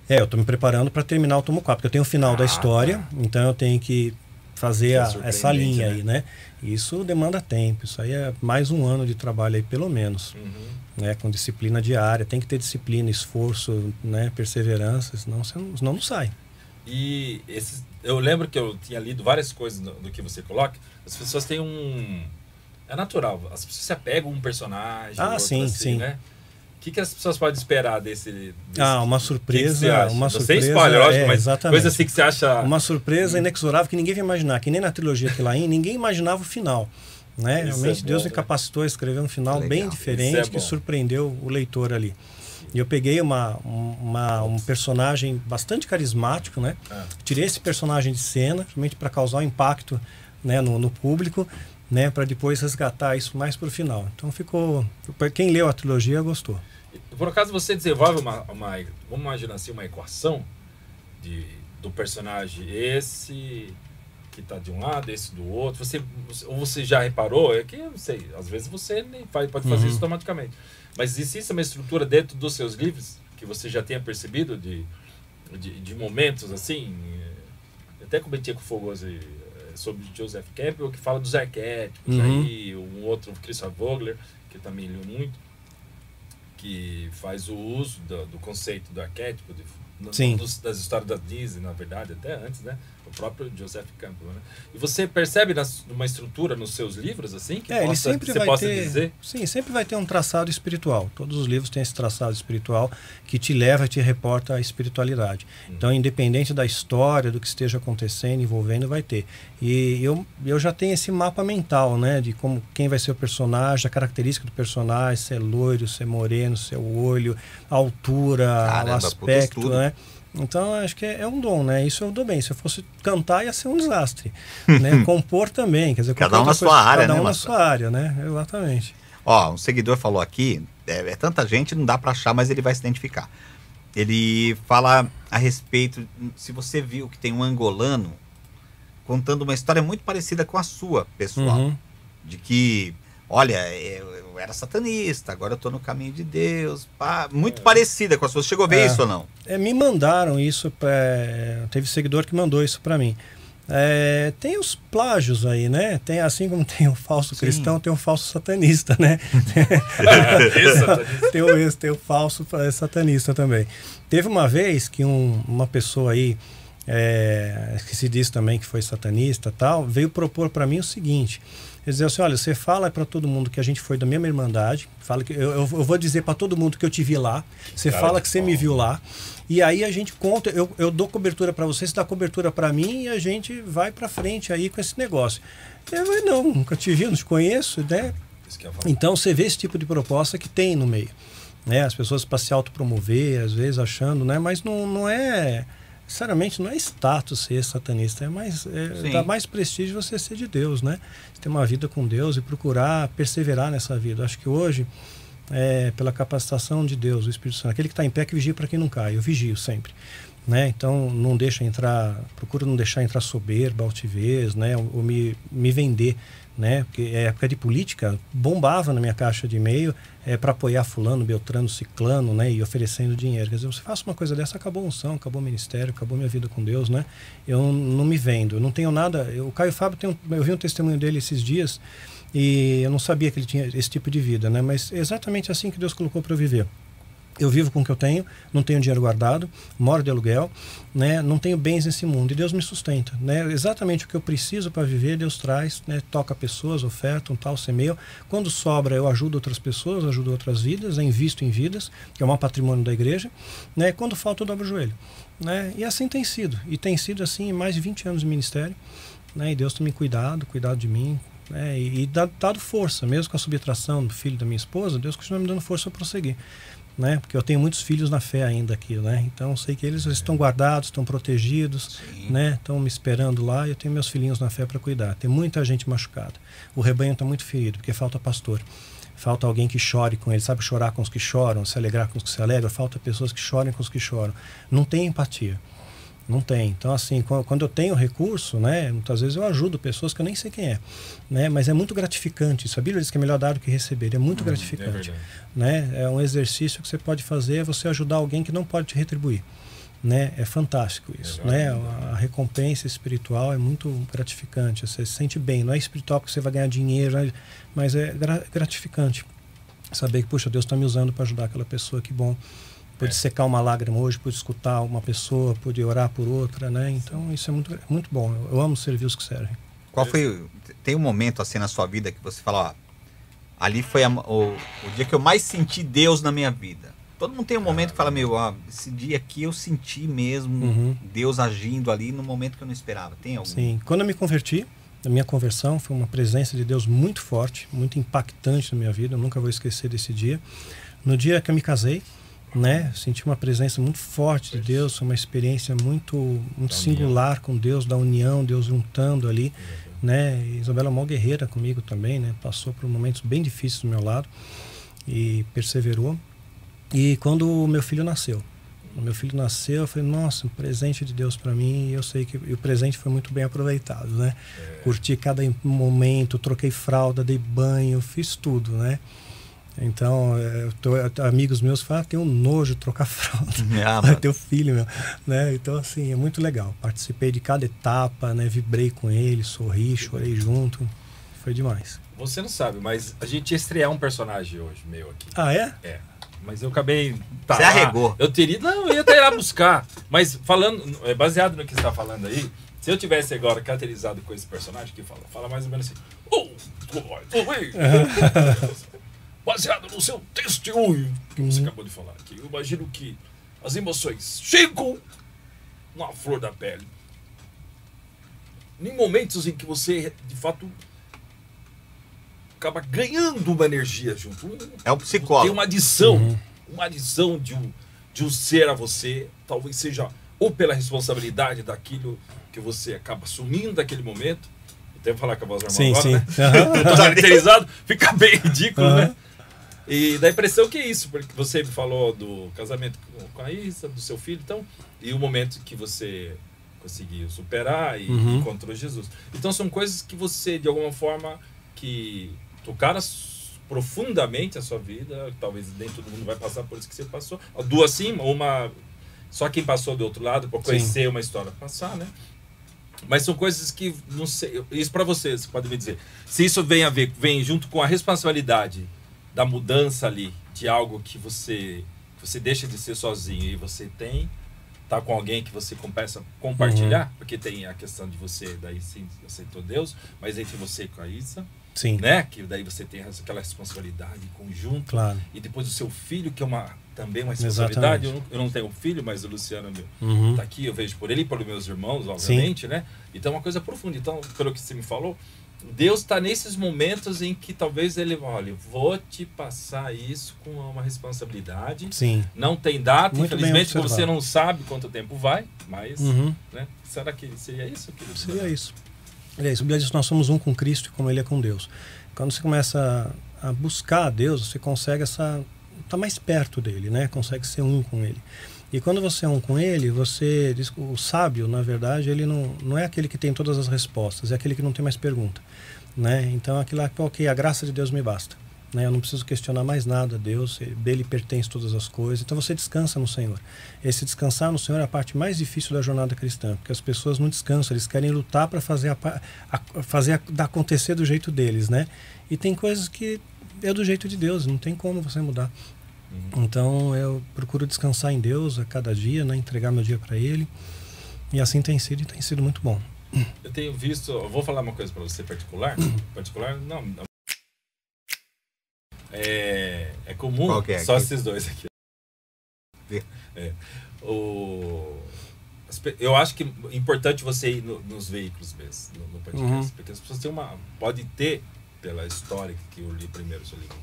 É, eu estou me preparando para terminar o tomo 4, porque eu tenho o final da Ah, história, tá. então eu tenho que fazer é a- essa linha né? aí, né? Isso demanda tempo, isso aí é mais um ano de trabalho aí, pelo menos, Uhum. né? Com disciplina diária, tem que ter disciplina, esforço, né? Perseverança, senão, você não, senão não sai. E esses, eu lembro que eu tinha lido várias coisas no, do que você coloca. As pessoas têm um. É natural, as pessoas se apegam a um personagem. Ah, outro sim, assim, sim. Né? O que, que as pessoas podem esperar desse. desse Ah, uma que que surpresa, você acha? uma Sem surpresa, spoiler, lógico, é, mas exatamente. coisa assim que você acha. Uma surpresa inexorável que ninguém vai imaginar, que nem na trilogia Quilain, ninguém imaginava o final. Né? Isso Realmente é bom, Deus me né? capacitou a escrever um final Legal. bem é diferente que bom. surpreendeu o leitor ali. E eu peguei uma, um- uma- um personagem bastante carismático, né? Ah. Tirei esse personagem de cena, realmente para causar um impacto né, no, no público, né? Para depois resgatar isso mais para o final. Então ficou. Quem leu a trilogia gostou. Por acaso você desenvolve uma, uma vamos imaginar assim, uma equação de, do personagem esse que está de um lado, esse do outro. Você, ou você já reparou? É que eu não sei, às vezes você nem faz, pode fazer Uhum. isso automaticamente. Mas existe uma estrutura dentro dos seus livros que você já tenha percebido de, de, de momentos assim? eh, Até comentei com o Fogoso eh, sobre Joseph Campbell, que fala dos arquétipos, Uhum. aí um outro, Christopher Vogler, que também leu muito que faz o uso do, do conceito do arquétipo, de, no- Sim. dos- das histórias da Disney, na verdade, até antes, né? Próprio Joseph Campbell, né? E você percebe nas, uma estrutura nos seus livros, assim, que É, ele possa, sempre você vai possa ter. dizer? Sim, sempre vai ter um traçado espiritual. Todos os livros têm esse traçado espiritual que te leva e te reporta a espiritualidade. Então, independente da história, do que esteja acontecendo, envolvendo, vai ter. E eu, eu já tenho esse mapa mental, né? De como quem vai ser o personagem, a característica do personagem, se é loiro, se é moreno, se é o olho, a altura, Caramba, o aspecto, né? Então, acho que é, é um dom, né? Isso eu dou bem. Se eu fosse cantar, ia ser um desastre. <laughs> né? Compor também. Quer dizer, Cada um na outra sua área, Cada né, um na sua área, né? Exatamente. Ó, um seguidor falou aqui, é, é tanta gente, não dá pra achar, mas ele vai se identificar. Ele fala a respeito, se você viu que tem um angolano contando uma história muito parecida com a sua, pessoal. Uhum. De que, olha, eu, eu era satanista, agora eu tô no caminho de Deus. pá, muito parecida com a sua. Você chegou a ver É. isso ou não? É, me mandaram isso, pra, teve seguidor que mandou isso para mim. É, tem os plágios aí, né? Tem assim como tem o falso cristão, tem o falso satanista, né? <laughs> Tem, o, esse, tem o falso eh, satanista também. Teve uma vez que um- uma pessoa aí, é, que se diz também que foi satanista tal, veio propor para mim o seguinte. Ele dizia assim, olha, você fala para todo mundo que a gente foi da mesma irmandade, fala que eu, eu- vou dizer para todo mundo que eu te vi lá, você Cara fala que você pau. me viu lá, e aí a gente conta, eu, eu dou cobertura para você, você dá cobertura para mim e a gente vai para frente aí com esse negócio. Eu falei, não, nunca te vi, não te conheço, né? Falar. Então você vê esse tipo de proposta que tem no meio. Né? As pessoas para se autopromover, às vezes achando, né? mas não, não é. Sinceramente, não é status ser satanista, é mais, é, dá mais prestígio você ser de Deus, né? Você ter uma vida com Deus e procurar perseverar nessa vida. Acho que hoje, é, pela capacitação de Deus, o Espírito Santo, aquele que está em pé que vigia para quem não cai, eu vigio sempre. Né? Então não deixa entrar, procura não deixar entrar soberba, altivez, né? ou, ou me, me vender, né? Porque é época de política, bombava na minha caixa de e-mail é, para apoiar fulano, beltrano, ciclano, né? E oferecendo dinheiro. Quer dizer, você faça uma coisa dessa, acabou a unção, acabou o ministério, acabou minha vida com Deus, né? Eu não, me vendo, eu não tenho nada. eu- o Caio Fábio tem um, eu vi um testemunho dele esses dias e eu não sabia que ele tinha esse tipo de vida, né? Mas é exatamente assim que Deus colocou para eu viver. Eu vivo com o que eu tenho, não tenho dinheiro guardado, moro de aluguel, né? não tenho bens nesse mundo e Deus me sustenta. Né? Exatamente o que eu preciso para viver, Deus traz, né? toca pessoas, oferta, um tal, semeio. Quando sobra, eu ajudo outras pessoas, ajudo outras vidas, eu invisto em vidas, que é um patrimônio da igreja. Né? Quando falta, eu dobro o joelho. Né? E assim tem sido. E tem sido assim mais de 20 anos de ministério. Né? E Deus tem me cuidado, cuidado de mim, Né? E, e dá- dado força, mesmo com a subtração do filho da minha esposa, Deus continua me dando força para prosseguir. Né? Porque eu tenho muitos filhos na fé ainda aqui, né? Então sei que eles estão guardados, estão protegidos, né? Estão me esperando lá e eu tenho meus filhinhos na fé para cuidar. Tem muita gente machucada. O rebanho está muito ferido porque falta pastor. Falta alguém que chore com ele, sabe chorar com os que choram, se alegrar com os que se alegram. Falta pessoas que chorem com os que choram. Não tem empatia. Não tem. Então, assim, qu- quando eu tenho recurso, né, muitas vezes eu ajudo pessoas que eu nem sei quem é, né, mas é muito gratificante. Isso a Bíblia diz que é melhor dar do que receber. É muito É gratificante, verdade. né? É um exercício que você pode fazer, é você ajudar alguém que não pode te retribuir, né? É fantástico isso, né? A, recompensa espiritual é muito gratificante. Você se sente bem. Não é espiritual porque você vai ganhar dinheiro, né, mas é gra- gratificante saber que puxa Deus está me usando para ajudar aquela pessoa. Que bom. Pude É. secar uma lágrima hoje, pude escutar uma pessoa, pude orar por outra, né? Então isso é muito, muito bom. Eu, eu amo servir os que servem. Qual foi. o- Tem um momento assim na sua vida que você fala, ó, ali foi a- o, o dia que eu mais senti Deus na minha vida. Todo mundo tem um momento que fala, meu, ó, esse dia aqui eu senti mesmo Uhum. Deus agindo ali no momento que eu não esperava. Tem algum? Sim. Quando eu me converti, a minha conversão foi uma presença de Deus muito forte, muito impactante na minha vida. Eu nunca vou esquecer desse dia. No dia que eu me casei, né, senti uma presença muito forte de Deus, foi uma experiência muito, muito Da singular com Deus, da união, Deus juntando ali, né? E Isabela é mó guerreira comigo também, né? Passou por momentos bem difíceis do meu lado e perseverou. E quando o meu filho nasceu, o meu filho nasceu, eu falei, nossa, um presente de Deus para mim, e eu sei que o presente foi muito bem aproveitado, né? Curti cada momento, troquei fralda, dei banho, fiz tudo, né? Então, é, eu tô- eu tô- amigos meus falam, ah, tem um nojo de trocar <laughs> fralda. <laughs> Ah, teu filho, meu. Né? Então, assim, é muito legal. Participei de cada etapa, né? Vibrei com ele, sorri, chorei junto. Foi demais. Você não sabe, mas a gente ia estrear um personagem hoje, meu aqui. Ah, é? É. Mas eu acabei. Tá, Você arregou. Eu teria. Não, eu ia até ir lá buscar. Mas falando, é, baseado no que você está falando aí, se eu tivesse agora caracterizado com esse personagem que fala, fala mais ou menos assim. Oh, bem, tudo bem. Baseado no seu testemunho que você acabou de falar aqui, eu imagino que as emoções chegam na flor da pele. Em momentos em que você, de fato, acaba ganhando uma energia junto. Um- É o psicólogo. tem uma adição, uma adição de um, de um ser a você, talvez seja ou pela responsabilidade daquilo que você acaba assumindo naquele momento. Até falar com a voz normal Sim, agora, sim. né? Aham. <laughs> Eu tô <laughs> caracterizado, fica bem ridículo, Aham. né? E dá a impressão que é isso, porque você falou do casamento com- a Isa, do seu filho, então, e o momento que você conseguiu superar e Uhum. encontrou Jesus. Então são coisas que você, de alguma forma, que tocaram profundamente a sua vida, talvez nem todo mundo vai passar por isso que você passou. Duas sim, uma só quem passou do outro lado para Sim. conhecer uma história passar, né? Mas são coisas que não sei, isso para vocês, podem me dizer. Se isso vem a ver, vem junto com a responsabilidade da mudança ali de algo que você que você deixa de ser sozinho e você tem tá com alguém que você começa a compartilhar, porque tem a questão de você daí sim aceitou Deus, mas entre você com a Isa, Sim, né? Que daí você tem aquela responsabilidade conjunta claro. e depois o seu filho que é uma também uma responsabilidade. Eu não, eu não tenho filho, mas o Luciano meu, Uhum. tá aqui, eu vejo por ele e pelos meus irmãos, obviamente, né? Então é uma coisa profunda. Então, pelo que você me falou, Deus está nesses momentos em que talvez ele, olha, vou te passar isso com uma responsabilidade. Sim. Não tem data, Muito infelizmente, você não sabe quanto tempo vai, mas, Uhum. né? Será que seria isso? querido? Seria isso. É isso. Bíblia diz nós somos um com Cristo e como Ele é com Deus. Quando você começa a a buscar a Deus, você consegue essa tá mais perto dele, né? Consegue ser um com Ele. E quando você é um com Ele, você o sábio, na verdade, ele não, não é aquele que tem todas as respostas, é aquele que não tem mais pergunta, né? Então aquilo lá, ok, a graça de Deus me basta. Né? Eu não preciso questionar mais nada a Deus, dele pertence todas as coisas. Então você descansa no Senhor. Esse descansar no Senhor é a parte mais difícil da jornada cristã, porque as pessoas não descansam, eles querem lutar para fazer, a, a- fazer a, acontecer do jeito deles, né? E tem coisas que é do jeito de Deus, não tem como você mudar. Então eu procuro descansar em Deus a cada dia, né? entregar meu dia para Ele. E assim tem sido e tem sido muito bom. Eu tenho visto, eu vou falar uma coisa para você particular. particular, não. É, é comum, é? só esses dois aqui. É, o, Eu acho que é importante você ir no- nos veículos mesmo, no, no podcast, Uhum. porque as pessoas têm uma. Pode ter, pela história que eu li primeiro, seu livro,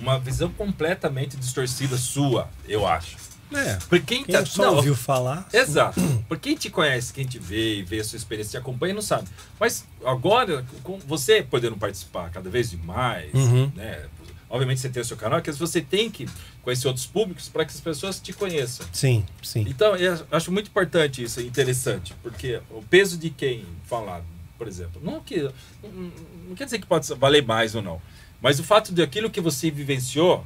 uma visão completamente distorcida sua, eu acho. É. Porque quem, Quem tá- só não, ouviu falar. Exato. Porque quem te conhece, quem te vê e vê a sua experiência, te acompanha, não sabe. Mas agora, com você podendo participar cada vez mais, Uhum. né? Obviamente você tem o seu canal, que você tem que conhecer outros públicos para que as pessoas te conheçam. Sim, sim. Então, eu acho muito importante isso, interessante, porque o peso de quem falar, por exemplo, não que não, não quer dizer que pode valer mais ou não, mas o fato de aquilo que você vivenciou,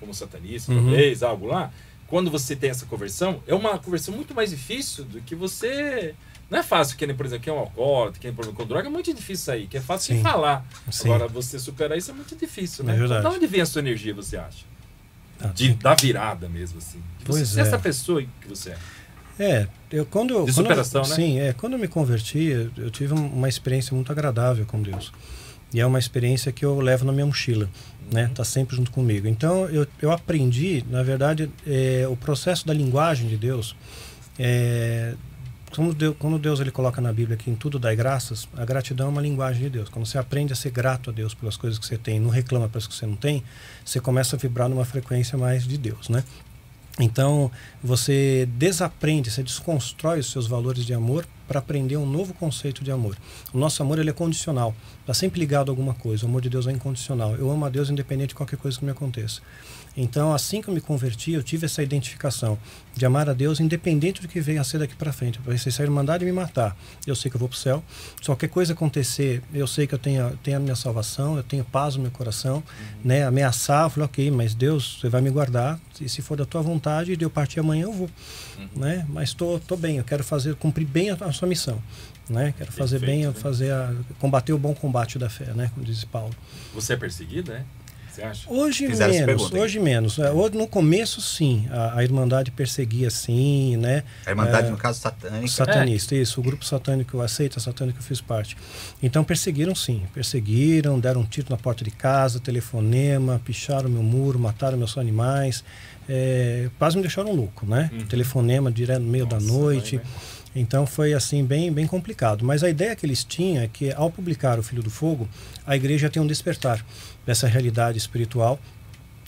como satanista, Uhum. talvez, algo lá, quando você tem essa conversão, é uma conversão muito mais difícil do que você. Não é fácil, que nem, por exemplo, quem é um alcoólatra, quem tem problema com droga, é muito difícil aí, que é fácil Sim. de falar. Sim. Agora, você superar isso é muito difícil, né? É. Então, de onde vem a sua energia, você acha? Ah, De, da virada mesmo, assim. De você Pois ser é. essa pessoa que você é. É, eu quando De quando superação, né? Sim, é, quando eu me converti, eu, tive um- uma experiência muito agradável com Deus. E é uma experiência que eu levo na minha mochila, né? Tá sempre junto comigo. Então eu, eu aprendi, na verdade, é, o processo da linguagem de Deus. É, como Deus, quando Deus ele coloca na Bíblia que em tudo dai graças, a gratidão é uma linguagem de Deus. Quando você aprende a ser grato a Deus pelas coisas que você tem, não reclama pelas que você não tem, você começa a vibrar numa frequência mais de Deus, né? Então, você desaprende, você desconstrói os seus valores de amor para aprender um novo conceito de amor. O nosso amor ele é condicional, está sempre ligado a alguma coisa. O amor de Deus é incondicional. Eu amo a Deus independente de qualquer coisa que me aconteça. Então, assim que eu me converti, eu tive essa identificação de amar a Deus independente do que venha a ser daqui para frente. Vai ser sair mandar e me matar. Eu sei que eu vou para o céu. Se qualquer coisa acontecer, eu sei que eu tenho, tenho a minha salvação, eu tenho paz no meu coração. Né? Ameaçar, eu falei, ok, mas Deus, você vai me guardar. E se for da tua vontade de eu partir amanhã, eu vou. Né? Mas estou tô, tô bem, eu quero fazer, cumprir bem a, a sua missão. Né? Quero fazer Perfeito, bem, né? fazer a, combater o bom combate da fé, né? como diz Paulo. Você é perseguido, né? Você acha? Hoje Fizeram menos, hoje menos. É, hoje, no começo, sim, a, a Irmandade perseguia, sim, né? A Irmandade, É, no caso, satânica. Satanista, isso. O grupo satânico, a seita satânica, eu fiz parte. Então, perseguiram, sim. Perseguiram, deram um tiro na porta de casa, telefonema, picharam meu muro, mataram meus animais. É, quase me deixaram louco, né? Telefonema direto no meio da Nossa, noite. vai, né? Então foi assim bem bem complicado. Mas a ideia que eles tinham é que ao publicar o Filho do Fogo, a igreja tem um despertar dessa realidade espiritual.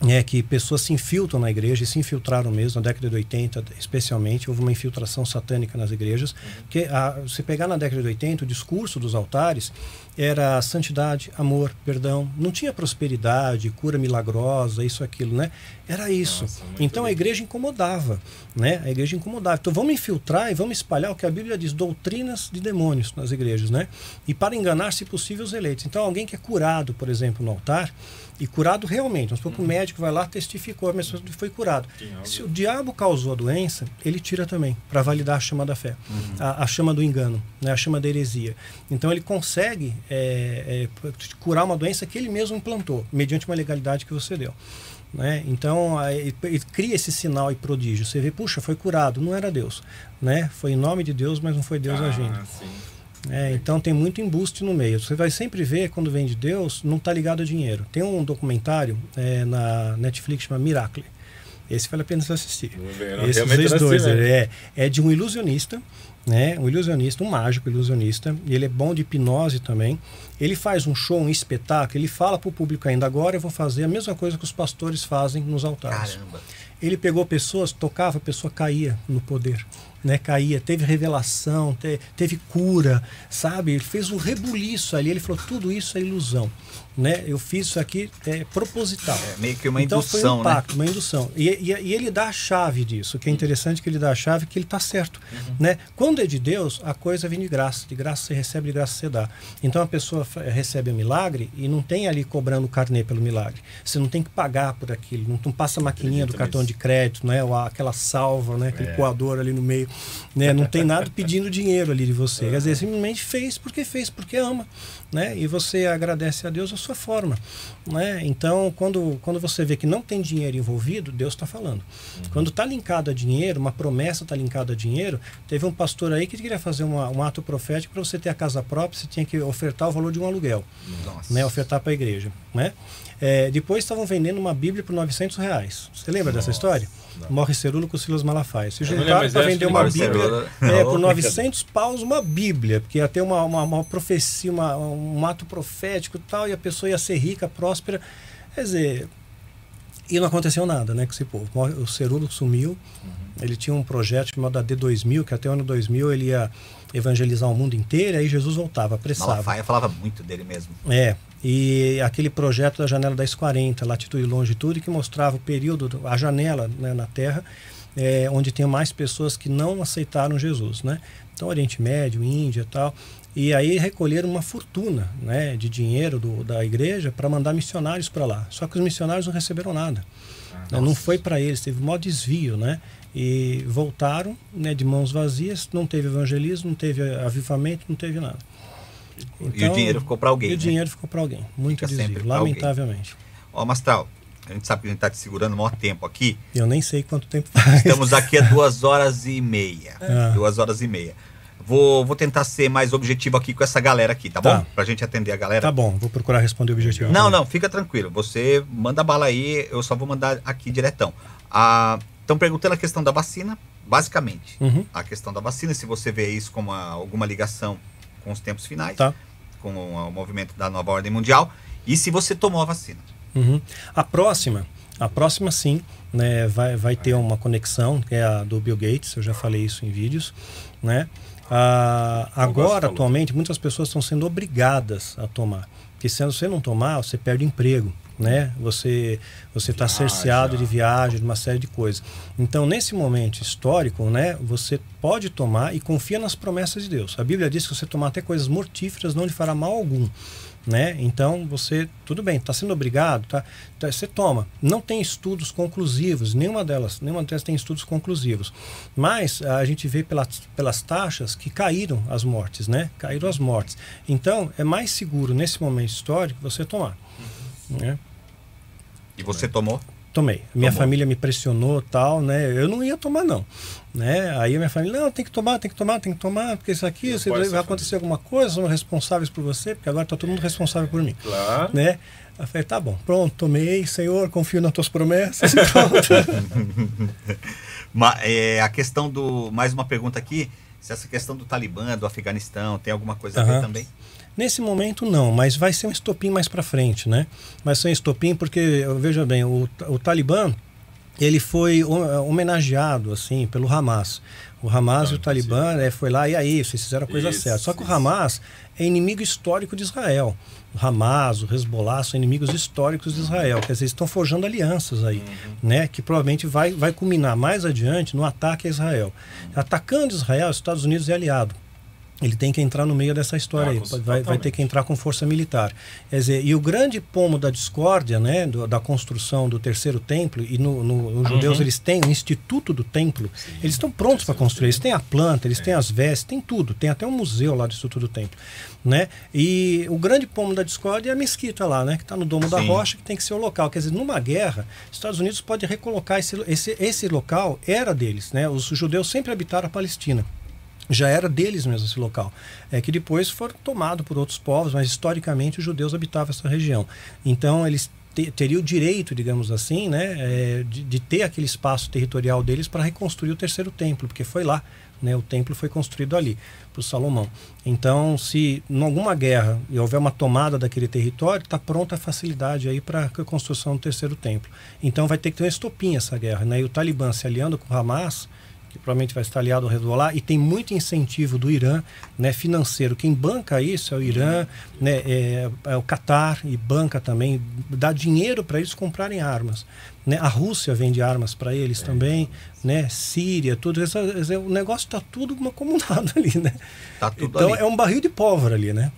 É que pessoas se infiltram na igreja e se infiltraram mesmo na década de 80, especialmente. Houve uma infiltração satânica nas igrejas. Porque a, se pegar na década de 80, o discurso dos altares era santidade, amor, perdão. Não tinha prosperidade, cura milagrosa, isso, aquilo, né? Era isso. Nossa, então a igreja incomodava, né? A igreja incomodava. Então vamos infiltrar e vamos espalhar o que a Bíblia diz, doutrinas de demônios nas igrejas, né? E para enganar, se possível, os eleitos. Então alguém que é curado, por exemplo, no altar, e curado realmente, vamos supor que o médico vai lá, testificou, mas foi curado. Se o diabo causou a doença, ele tira também, para validar a chama da fé, a, a chama do engano, né? a chama da heresia. Então ele consegue é, é, curar uma doença que ele mesmo implantou, mediante uma legalidade que você deu. Né? Então aí, ele cria esse sinal e prodígio. Você vê, puxa, foi curado, não era Deus. Né? Foi em nome de Deus, mas não foi Deus agindo. Ah, sim. É, então tem muito embuste no meio. Você vai sempre ver quando vem de Deus, não está ligado a dinheiro. Tem um documentário é, na Netflix chamado Miracle. Esse vale a pena você assistir. Não, Esses dois dois. assim mesmo. é, é de um ilusionista, né? Um ilusionista, um mágico ilusionista. E ele é bom de hipnose também. Ele faz um show, um espetáculo. Ele fala para o público ainda agora eu vou fazer a mesma coisa que os pastores fazem nos altares. Caramba. Ele pegou pessoas, tocava, a pessoa caía no poder, né? Caía, teve revelação, te- teve cura, sabe? Ele fez um rebuliço ali. Ele falou: tudo isso é ilusão, né? Eu fiz isso aqui é proposital. É meio que uma então indução, foi um né? impacto, uma indução. E, e, e ele dá a chave disso. O que é interessante é que ele dá a chave que ele está certo, né? Quando é de Deus, a coisa vem de graça. De graça você recebe, de graça você dá. Então a pessoa recebe o milagre e não tem ali cobrando carnê pelo milagre. Você não tem que pagar por aquilo. Não, não passa a maquininha do cartão nisso. de crédito, né? Ou aquela salva, né? Aquele É. coador ali no meio, né? Não tem nada pedindo dinheiro ali de você. Quer dizer, simplesmente fez porque fez, porque ama, né? E você agradece a Deus a sua forma, né? Então, quando, quando você vê que não tem dinheiro envolvido, Deus está falando. Quando está linkado a dinheiro, uma promessa está linkada a dinheiro, teve um pastor pastor aí que queria fazer uma- um ato profético para você ter a casa própria, você tinha que ofertar o valor de um aluguel, Nossa. né? Ofertar para a igreja, né? É, depois estavam vendendo uma Bíblia por 900 reais. Você lembra dessa história? Morre Cerúlo com Silas Malafaia. Se não juntaram para vender uma Bíblia Cerúlo- é, Não, por 900 paus uma Bíblia, porque ia ter uma, uma, uma profecia, uma- um ato profético e tal, e a pessoa ia ser rica, próspera. Quer dizer, e não aconteceu nada, né, com esse povo. O Cerulo sumiu, ele tinha um projeto chamado AD 2000, que até o ano 2000 ele ia evangelizar o mundo inteiro, aí Jesus voltava, apressava. Malafaia falava muito dele mesmo. É, e aquele projeto da janela das 40, latitude e longitude, que mostrava o período, do- a janela né, na Terra, é, onde tem mais pessoas que não aceitaram Jesus, né? Então, Oriente Médio, Índia e tal. E aí recolheram uma fortuna né, de dinheiro do, da igreja para mandar missionários para lá. Só que os missionários não receberam nada. Né, não foi para eles, teve um maior desvio, né? E voltaram né, de mãos vazias, não teve evangelismo, não teve avivamento, não teve nada. E o dinheiro ficou para alguém. Então, E o né? dinheiro ficou para alguém. Muito Fica desvio, alguém. lamentavelmente. Ó, Mastral, a gente sabe que a gente tá te segurando o maior tempo aqui. Eu nem sei quanto tempo faz. Estamos aqui a duas <laughs> horas e meia. Ah. Duas horas e meia. Vou, vou tentar ser mais objetivo aqui com essa galera aqui, tá, Tá. bom? Pra gente atender a galera. Tá bom, vou procurar responder objetivamente. Não, não, fica tranquilo. Você manda bala aí, eu só vou mandar aqui diretão. Estão perguntando a questão da vacina, basicamente. Uhum. A questão da vacina, se você vê isso como uma- alguma ligação com os tempos finais, Tá. com o, o movimento da nova ordem mundial, e se você tomou a vacina. Uhum. A próxima, a próxima sim, né, vai, vai ter uma conexão, que é a do Bill Gates, eu já falei isso em vídeos, né? Ah, agora, atualmente, muitas pessoas estão sendo obrigadas a tomar. Porque se você não tomar, você perde emprego, né? Você você está cerceado de viagem, de uma série de coisas. Então, nesse momento histórico, né, você pode tomar e confia nas promessas de Deus. A Bíblia diz que você tomar até coisas mortíferas não lhe fará mal algum. Né? Então você, tudo bem, está sendo obrigado, tá? tá? Você toma. Não tem estudos conclusivos, nenhuma delas, nenhuma delas tem estudos conclusivos. Mas a gente vê pelas, pelas taxas que caíram as mortes, né? Caíram as mortes. Então é mais seguro nesse momento histórico você tomar. Né? E você tomou? Tomei. Minha Tomou. família me pressionou tal, né? Eu não ia tomar, não. Né? Aí a minha família, não, tem que tomar, tem que tomar, tem que tomar, porque isso aqui, pode vai acontecer alguma coisa, somos responsáveis por você, porque agora está todo mundo responsável por mim. Claro. Né? Aí falei, tá bom, pronto, tomei, Senhor, confio nas tuas promessas. e <laughs> pronto. Ma- é, a questão do. Mais uma pergunta aqui. Se essa questão do Talibã, do Afeganistão, tem alguma coisa a ver também? Nesse momento não, mas vai ser um estopim mais para frente, né? Vai ser um estopim porque, veja bem, o, o Talibã, ele foi ho- homenageado, assim, pelo Hamas. O Hamas e o Talibã né, foi lá, e aí, vocês fizeram a coisa Isso, certa. Só que o isso. Hamas é inimigo histórico de Israel. O Hamas, o Hezbollah são inimigos históricos de Israel. Quer dizer, eles estão forjando alianças aí, né? Que provavelmente vai, vai culminar mais adiante no ataque a Israel. Atacando Israel, os Estados Unidos é aliado. Ele tem que entrar no meio dessa história Ah, aí. Vai, vai ter que entrar com força militar. Quer dizer, e o grande pomo da discórdia, né, do- da construção do terceiro templo, e no, no- os judeus eles têm o Instituto do Templo, eles estão prontos para construir. Eles têm a planta, eles têm as vestes, tem tudo. Tem até um museu lá do Instituto do Templo. Né? E o grande pomo da discórdia é a mesquita lá, né, que está no Domo da Sim. Rocha, que tem que ser o local. Quer dizer, numa guerra, os Estados Unidos pode recolocar esse, esse, esse local, era deles. Né? Os judeus sempre habitaram a Palestina já era deles mesmo esse local. É que depois foram tomados por outros povos, mas historicamente os judeus habitavam essa região. Então eles te- teriam o direito, digamos assim, né, é, de, de ter aquele espaço territorial deles para reconstruir o terceiro templo, porque foi lá. Né, o templo foi construído ali, por Salomão. Então, se em alguma guerra e houver uma tomada daquele território, está pronta a facilidade aí para a construção do terceiro templo. Então, vai ter que ter um estopim essa guerra. Né? E o Talibã se aliando com o Hamas, que provavelmente vai estar aliado ao Hezbollah, e tem muito incentivo do Irã né, financeiro. Quem banca isso é o Irã, né, é, é o Catar, e banca também, dá dinheiro para eles comprarem armas. Né? A Rússia vende armas para eles também, né? Síria, tudo. Essa- essa- o negócio está tudo <laughs> acumulado ali. Né? Tá tudo Então ali. é um barril de pólvora ali, né?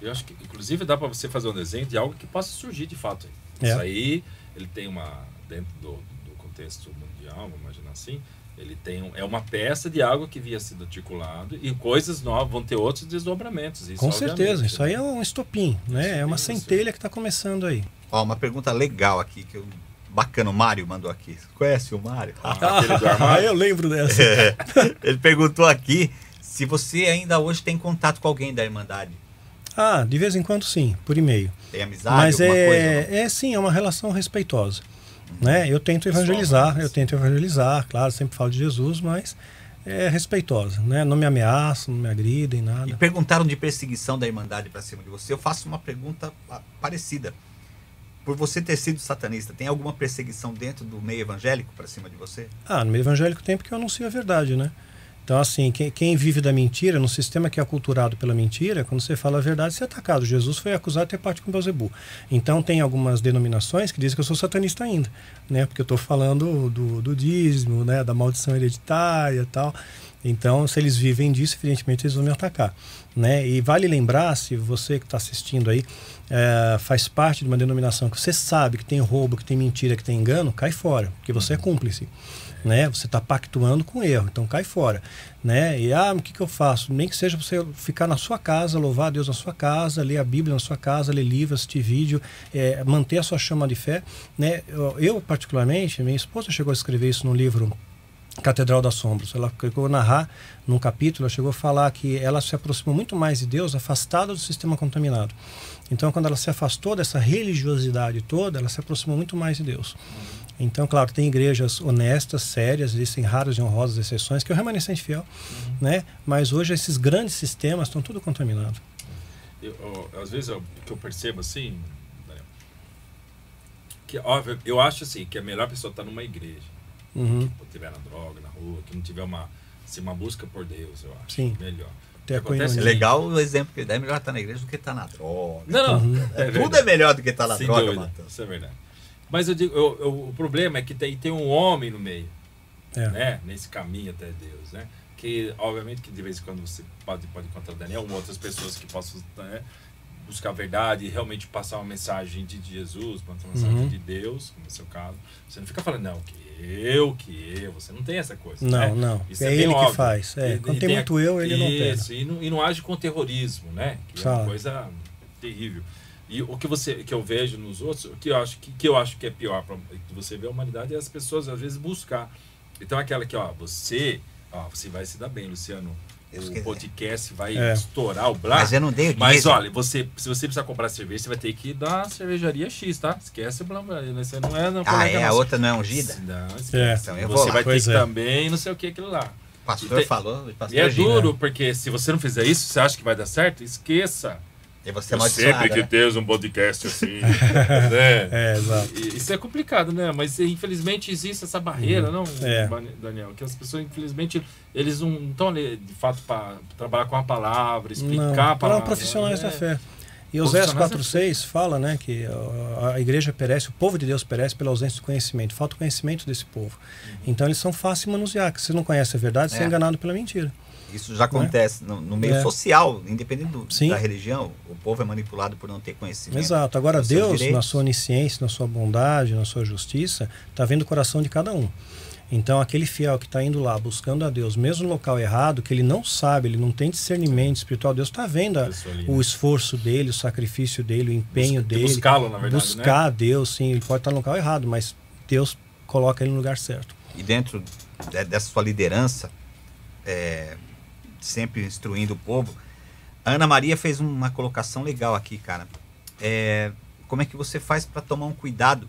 Eu acho que, inclusive, dá para você fazer um desenho de algo que possa surgir de fato. É. Isso aí, ele tem uma. Dentro do, do contexto mundial, vamos imaginar assim, ele tem um, é uma peça de algo que havia sido articulado e coisas novas vão ter outros desdobramentos. Isso, Com certeza. Isso né? aí é um estopim, né? É uma Isso. centelha que está começando aí. Ó, uma pergunta legal aqui que eu. Bacana, o Mário mandou aqui. Conhece o Mário? Ah, <laughs> armário. eu lembro dessa. <laughs> Ele perguntou aqui se você ainda hoje tem contato com alguém da Irmandade. Ah, de vez em quando sim, por e-mail. Tem amizade, Mas alguma é, coisa? é sim, é uma relação respeitosa. Né? Eu tento evangelizar, eu tento evangelizar, claro, sempre falo de Jesus, mas é respeitosa, né? Não me ameaçam, não me agridem, E nada. perguntaram de perseguição da Irmandade para cima de você. Eu faço uma pergunta ah, parecida. Por você ter sido satanista, tem alguma perseguição dentro do meio evangélico para cima de você? Ah, no meio evangélico tem porque eu anuncio a verdade, né? Então, assim, quem, quem vive da mentira, no sistema que é aculturado pela mentira, quando você fala a verdade, você é atacado. Jesus foi acusado de ter parte com Beuzebu. Então, tem algumas denominações que dizem que eu sou satanista ainda, né? Porque eu estou falando do, do dízimo, né? Da maldição hereditária e tal. Então, se eles vivem disso, evidentemente eles vão me atacar. Né? E vale lembrar, se você que está assistindo aí eh, faz parte de uma denominação que você sabe que tem roubo, que tem mentira, que tem engano, cai fora, porque você é cúmplice. Né? Você está pactuando com erro, então cai fora. Né? E ah, o que, que eu faço? Nem que seja você ficar na sua casa, louvar a Deus na sua casa, ler a Bíblia na sua casa, ler livro, assistir vídeo, eh, manter a sua chama de fé. Né? Eu, eu, particularmente, minha esposa chegou a escrever isso no livro Catedral das Sombras. Ela chegou a narrar num capítulo, ela chegou a falar que ela se aproximou muito mais de Deus afastada do sistema contaminado. Então, quando ela se afastou dessa religiosidade toda, ela se aproximou muito mais de Deus. Então, claro, tem igrejas honestas, sérias, existem raras e honrosas exceções, que é o remanescente fiel, né? Mas hoje esses grandes sistemas estão tudo contaminados. Eu- eu- às vezes o que eu percebo assim, Daniel, que óbvio, eu acho assim que a melhor pessoa estar numa igreja, Uhum. que não tiver na droga, na rua, que não tiver uma, assim, uma busca por Deus, eu acho. Sim. Melhor. Ter acontece É coinonia. legal o exemplo que ele dá. É melhor estar na igreja do que estar na droga. Não, não. É, verdade. tudo é melhor do que estar na Sem droga, dúvida, Matheus. Isso é verdade. Mas eu digo, eu- eu- o problema é que tem, tem um homem no meio, É. né? Nesse caminho até Deus, né? Que, obviamente, que de vez em quando você pode, pode encontrar Daniel ou outras pessoas que possam né, buscar a verdade e realmente passar uma mensagem de Jesus, passar uma mensagem Uhum. de Deus, como é o seu caso. Você não fica falando, não, que eu, que eu. Você não tem essa coisa, Não, né? não. Isso é bem ele que óbvio. faz. É, E- quando e tem a- muito eu, ele não pega. Isso, e não, e não age com terrorismo, né? Que é uma coisa terrível. E o que você que eu vejo nos outros, o que eu acho que, que eu acho que é pior para você vê a humanidade é as pessoas às vezes buscar. Então aquela que, ó, você, ó, você vai se dar bem, Luciano. Deus o quiser. podcast vai É. estourar o blá. Mas eu não dei o Mas olha, você, se você precisar comprar cerveja, você vai ter que ir na cervejaria X, tá? Esquece o blá blá. Você não é na Ah, é? A outra não é ungida? Não, É. esquece. Então eu vou você vai ter Pois que é. também, não sei o que aquilo lá. O pastor E tem- falou. o pastor E é Gina. duro, porque se você não fizer isso, você acha que vai dar certo? Esqueça. E você é amaldiçoado. sempre que né? ter um podcast assim. <laughs> né? É, exato. Isso é complicado, né? Mas infelizmente existe essa barreira, não, É. Daniel? Que as pessoas, infelizmente, eles não estão ali, de fato, para trabalhar com a palavra, explicar Não, a para palavra. profissionais né? da fé. E Oséias Profissionais da 4,6 fala né, que a, igreja perece, o povo de Deus perece pela ausência de conhecimento. Falta o conhecimento desse povo. Então eles são fáceis de manusear. Que se não conhece a verdade, você é É. enganado pela mentira. Isso já acontece no, no meio É. social, independente do- Sim. da religião. O povo é manipulado por não ter conhecimento. Exato. Agora, Deus, na sua onisciência, na sua bondade, na sua justiça, está vendo o coração de cada um. Então, aquele fiel que está indo lá buscando a Deus, mesmo no local errado, que ele não sabe, ele não tem discernimento espiritual, Deus está vendo a- o né? esforço dele, o sacrifício dele, o empenho Busca- dele. buscá-lo, na verdade, buscar a Deus, sim, ele pode estar no local errado, mas Deus coloca ele no lugar certo. E dentro de- dessa sua liderança, é, sempre instruindo o povo, a Ana Maria fez uma colocação legal aqui, cara. É, como é que você faz para tomar um cuidado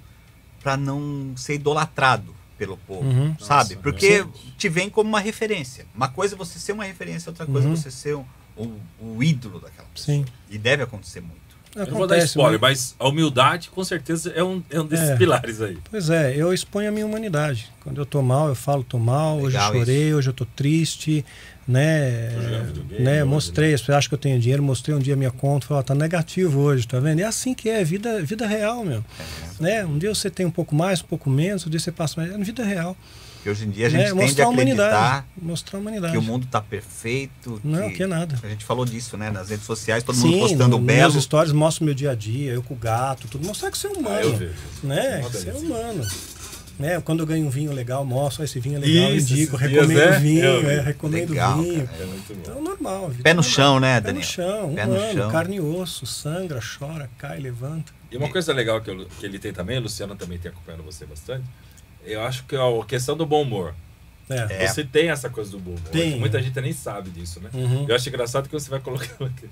para não ser idolatrado pelo povo, Uhum. sabe? Nossa, Porque sim. te vem como uma referência. Uma coisa é você ser uma referência, outra coisa Uhum. é você ser o, o- o ídolo daquela pessoa. Sim. E deve acontecer muito. Eu não vou dar Acontece, spoiler, mas- mas a humildade, com certeza, é um, é um desses É. pilares aí. Pois é, eu exponho a minha humanidade. Quando eu tô mal, eu falo, tô mal, hoje eu Legal chorei, hoje eu tô triste, né? Né? hoje, Mostrei, pessoas acham que eu tenho dinheiro, mostrei um dia minha conta, falei, ó, tá negativo hoje, tá vendo? É assim que é, vida, vida real, meu. Né? Um dia você tem um pouco mais, um pouco menos, um dia você passa mais, é na vida real. Porque hoje em dia a gente né? tende a Mostrar a acreditar humanidade. Mostrar a humanidade. que o mundo tá perfeito. Não, que nada. A gente falou disso, né? Nas redes sociais, todo mundo Sim, postando no, belo. meus stories mostro meu dia a dia, eu com o gato, tudo. Mostrar que você é humano. Ah, eu vejo. Né? Que você é humano. Né? Quando eu ganho um vinho legal, mostro, esse vinho é legal, eu Isso, indico, esses recomendo dias, né? vinho, Eu é, recomendo Legal, vinho. cara. É. Então, normal. Pé no normal. chão, né, Pé Daniel? no chão, Pé no humano, chão. carne e osso, sangra, chora, cai, levanta. E uma coisa legal que, eu- que ele tem também, a Luciana também tem acompanhado você bastante, eu acho que é a questão do bom humor. É. É. Você tem essa coisa do bumbo. Tem. Muita gente nem sabe disso, né? Uhum. Eu acho engraçado que você vai colocando aqui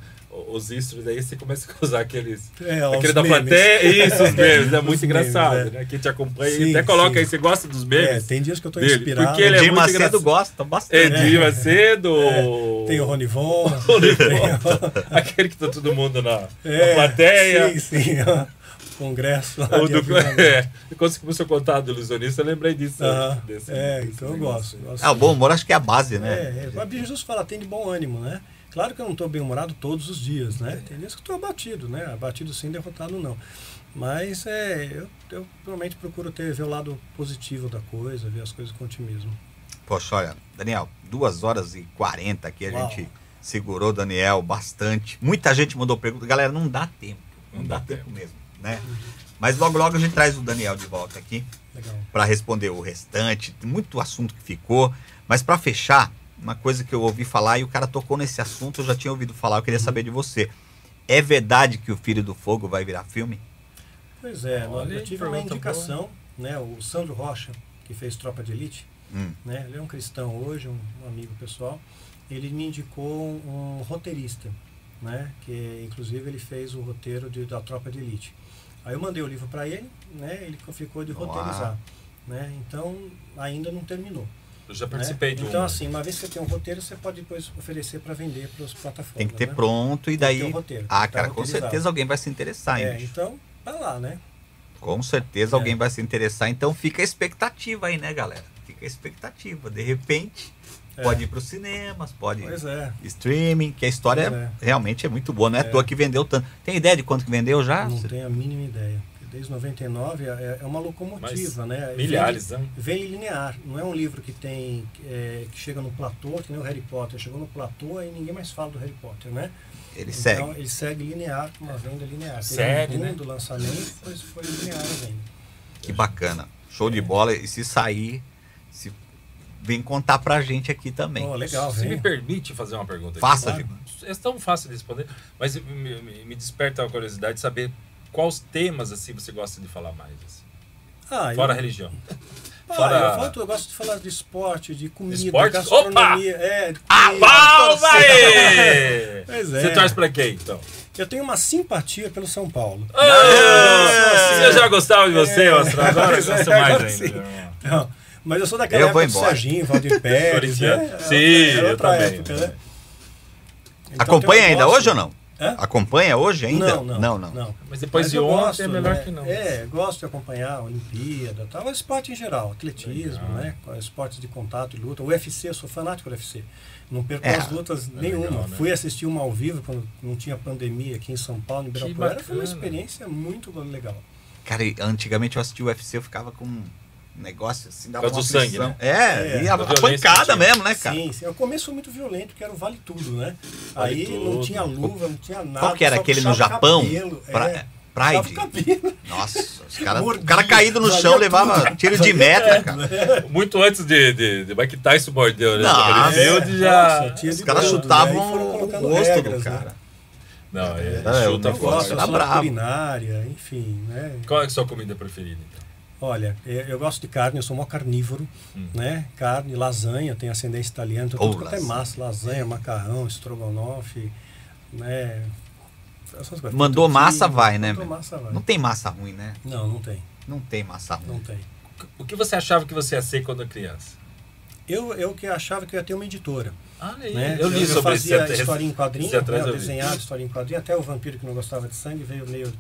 os istros, daí você começa a usar aqueles. É, os aquele da memes. plateia. Isso, os <laughs> memes. É Os muito memes, engraçado, é. né? Quem te acompanha Sim, até coloca sim. aí. Você gosta dos É, memes? tem dias que eu tô dele, inspirado. porque ele é Edir muito Macedo engraçado. gosta bastante. Edir Macedo. Tem o Ronivon. <laughs> <laughs> Aquele que tá todo mundo na, na É, plateia. Sim, sim. Congresso. lá O de do, <laughs> é, quando você começou a contar do ilusionista, eu lembrei disso. Desse- é, desse então eu gosto. gosto Ah, o bom humor acho que é a base, né? É, é, mas Jesus fala, tem de bom ânimo, né? Claro que eu não estou bem-humorado todos os dias, né? Tem dias que estou abatido, né? Abatido sim, derrotado não. Mas é, eu, eu realmente procuro ter, ver o lado positivo da coisa, ver as coisas com otimismo. Poxa, olha, Daniel, duas horas e 40 aqui a Uau. gente segurou o Daniel bastante. Muita gente mandou pergunta. Galera, não dá tempo. Não, Não dá, dá tempo, mesmo, né? Mas logo, logo a gente traz o Daniel de volta aqui para responder o restante. Tem muito assunto que ficou. Mas para fechar, uma coisa que eu ouvi falar e o cara tocou nesse assunto, eu já tinha ouvido falar, eu queria saber de você. É verdade que o Filho do Fogo vai virar filme? Pois é, Olha, eu tive uma indicação, né? O Sandro Rocha, que fez Tropa de Elite, Hum. né? Ele é um cristão hoje, um, um amigo pessoal. Ele me indicou um, um roteirista, né? Que inclusive ele fez o roteiro de, da Tropa de Elite. Aí eu mandei o livro para ele, né? Ele ficou de Uau. roteirizar, né? Então ainda não terminou. Eu já né? participei de um. Então assim, uma vez que você tem um roteiro, você pode depois oferecer para vender para as plataformas. Tem que ter né? pronto e Tem que daí. ter um roteiro, ah, que cara, tá com certeza alguém vai se interessar, hein, É, bicho? então, tá lá, né? Com certeza É. alguém vai se interessar. Então fica a expectativa aí, né, galera? Fica a expectativa. De repente, É. pode ir para os cinemas, pode Pois é. streaming, que a história é. realmente é muito boa. Não é, à É. toa que vendeu tanto. Tem ideia de quanto que vendeu já? Não tenho a mínima ideia. Desde 99 é, é uma locomotiva, né? Milhares, né? Vem, vem linear. Não é um livro que tem é, que chega no platô, que nem o Harry Potter. Chegou no platô e ninguém mais fala do Harry Potter, né? Ele então, segue. ele segue linear, com uma venda linear. Segue, um né? do lançamento, depois foi linear a venda. Que bacana. Show de bola. E se sair, vem contar pra gente aqui também. Oh, legal, Se me permite fazer uma pergunta aqui. Faça, Claro. É tão fácil de responder, mas me, me- me desperta a curiosidade de saber quais temas assim você gosta de falar mais. assim. Ah, Fora a eu, religião. ah, fora- eu, falo- eu gosto de falar de esporte, de comida, Esporte? gastronomia. É, de Ah, palma aí! <laughs> Pois é. Você torce pra quem, então? Eu tenho uma simpatia pelo São Paulo. Ah, eu já gostava de você, É. Agora eu é, gosto mais agora ainda. sim. Não, mas eu sou daquela Eu época vou do embora. Serginho, Valdir <laughs> Pérez. né? Sim, era eu outra também. época, né? Então, Acompanha eu ainda gosto- hoje ou não? Hã? Acompanha hoje ainda? Não, não, não. não. Mas depois Mas de eu ontem gosto, é melhor né? que não. É, gosto de acompanhar a Olimpíada, tal, mas esporte em geral, atletismo, Legal. né? Esportes de contato e luta. O UFC, eu sou fanático do UFC. Não perco É, as lutas nenhuma. legal, né? Fui assistir uma ao vivo quando não tinha pandemia aqui em São Paulo, em Ibirapuera. Foi uma experiência muito legal. Cara, e antigamente eu assisti o UFC, eu ficava com um negócio assim, dava Por uma sangue, né? É, É, e a, da a pancada mesmo, né, cara? Sim, sim. O começo foi muito violento, que era o vale tudo, né? Vale Aí não tudo. tinha luva, não tinha nada. Qual que era aquele no Japão? cabelo, Pra- é, Pride? Nossa, os cara, <laughs> o cara caído no chão tudo. levava tiro de meta, cara. Muito antes de, de, de Mike Tyson mordeu, né? Não, é. já. Nossa, Os caras né? chutavam foram o rosto regras, do né? cara. Não, é, É, chuta o Eu negócio gosto, forte. da brabo. culinária, enfim, né? Qual é a sua comida preferida, então? Olha, eu, eu gosto de carne, eu sou mó carnívoro, Hum. né? Carne, lasanha, tenho ascendência italiana, então tudo quanto é lasanha. massa, lasanha, macarrão, estrogonofe, né? Essas coisas. Mandou massa, vai, né, Mandou massa, vai. Não tem massa ruim, né? Não, não tem, Não tem massa ruim. não tem. O que você achava que você ia ser quando criança? Eu, eu que achava que eu ia ter uma editora. Ah, aí, né? eu li sobre esse fazia até- história em quadrinho, esse né? eu eu desenhava história em quadrinho, até o vampiro que não gostava de sangue veio meio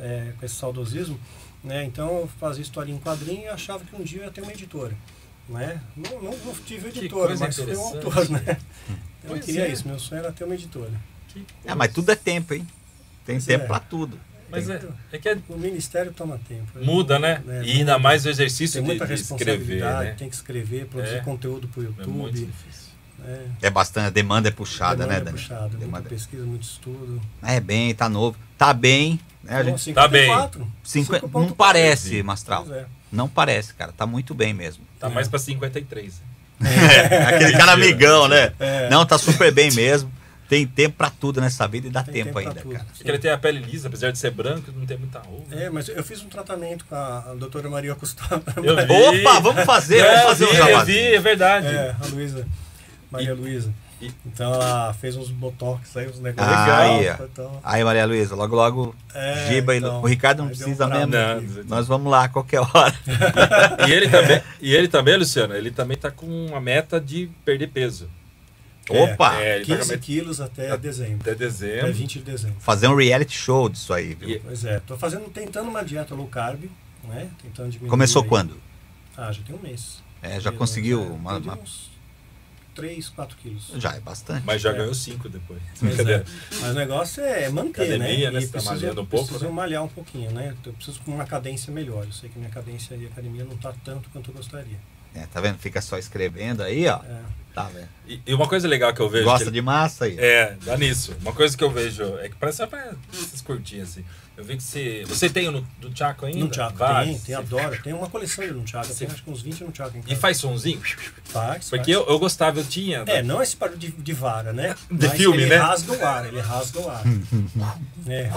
é, com esse saudosismo, né? Então eu fazia história em quadrinho e achava que um dia eu ia ter uma editora, né? Não, não, não tive editora, mas fui um autor, né? <laughs> Eu Pois queria é. isso, meu sonho era ter uma editora. Ah, mas tudo é tempo, hein? Tem Pois tempo é. pra tudo. Mas é, é que é- O ministério toma tempo. muda, né? É, e ainda muda. mais o exercício Tem de, muita de escrever, responsabilidade, né? tem que escrever, produzir É. conteúdo para o É muito YouTube. difícil. né? É bastante, a demanda é puxada, Demanda né, é Dani? puxada, muita Demanda- pesquisa, muito estudo. É bem, tá novo. Tá bem, né? A gente... Tá bem. 54, Cinquenta- 5.4. Não parece, Mastral. É. Não parece, cara. Tá muito bem mesmo. Tá mais pra 53. Aquele cara amigão, né? É. Não, tá super bem mesmo. Tem tempo pra tudo nessa vida e dá Tem tempo, pra ainda, tudo. cara. Porque ele tem a pele lisa, apesar de ser branco, não tem muita ruga. É, mas eu fiz um tratamento com a, a doutora <laughs> Maria vi. Opa, vamos fazer, É, vamos eu fazer vi, um eu vi, é verdade. É, a Luísa. Maria Luísa. E- Então ela fez uns botox aí, uns negócios. Ah, legal, aí, então, Aí, Maria Luísa, logo, logo, É, Giba e então, o Ricardo não um precisa trauma mesmo. Não, Nós vamos lá a qualquer hora. <laughs> E ele também, e ele também, Luciano, ele também tá com uma meta de perder peso. Opa! É, ele tá com a 15 meta quilos até dezembro. até Até dezembro. 20 de dezembro. Fazer um reality show disso aí, viu? E- Pois é, tô fazendo, tentando uma dieta low carb, né? Tentando diminuir. Começou aí. quando? Ah, já tem um mês. É, já Eu- conseguiu é, uma- uma- uns 3, 4 quilos. Já é bastante. Mas já É. ganhou cinco depois. Pois é. Mas o negócio é manter, Academia, né? né? Você tá malhando um pouco, preciso né? malhar um pouquinho, né? Eu preciso com uma cadência melhor. Eu sei que minha cadência de academia não tá tanto quanto eu gostaria. É, tá vendo? Fica só escrevendo aí, ó. É. Tá vendo? E, e uma coisa legal que eu vejo. Gosta que de massa aí. É, dá nisso. Uma coisa que eu vejo é que parece pra essas curtinhas assim. Eu vi que você. Você tem o no, do Chaco ainda? No Chaco, tem, Vários. tem, adoro. Tem uma coleção de no Chaco. Você- tenho acho que uns 20 no Chaco em E faz sonzinho? Faz, Porque eu, faz. eu gostava, eu tinha. É, não esse barulho de, de vara, né? <laughs> De Mas filme, ele né? rasga o ar, ele rasga o ar. <laughs> é.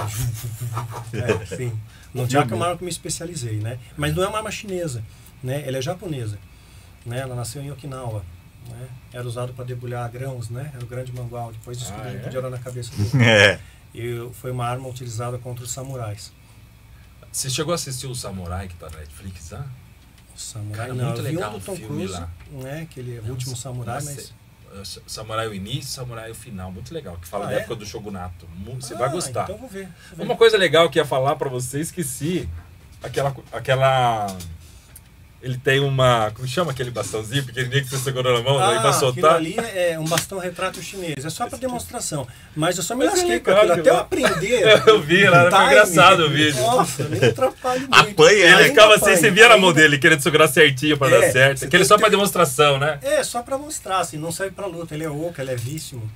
é, sim. No Chaco é uma arma que eu me especializei, né? Mas não é uma arma chinesa, né? Ela é japonesa. Né? Ela nasceu em Okinawa. Né? Era usado para debulhar grãos, né? Era o grande mangual. Depois descobriram Ah, que é? podia orar na cabeça dele. <laughs> É. E foi uma arma utilizada contra os samurais. Você chegou a assistir o Samurai que tá na Netflix, ah? O samurai Cara, não, muito legal um do o Tom Cruise, lá. né? Que ele é o último samurai, mas... Samurai o início, Samurai o final. Muito legal. Que fala Ah, da é? época do Shogunato. Você Ah, vai gostar. Então vou ver. vou ver. Uma coisa legal que ia falar pra você, esqueci. Aquela. aquela ele tem uma. Como chama aquele bastãozinho pequenininho que você segurou na mão aí pra Ah, aquilo soltar? ali é um bastão retrato chinês. É só para demonstração. Mas eu só me é lasquei com aquilo. Até eu legal. aprender. <laughs> Eu vi, era Time. engraçado o vídeo. Nossa, nem atrapalho muito. Apanha, Ele né? Ficava assim, você via na mão dele querendo segurar certinho pra É, dar certo. Aquele só ter- demonstração, né? É, só para mostrar, assim, não serve pra luta. Ele é oco, ele é levíssimo.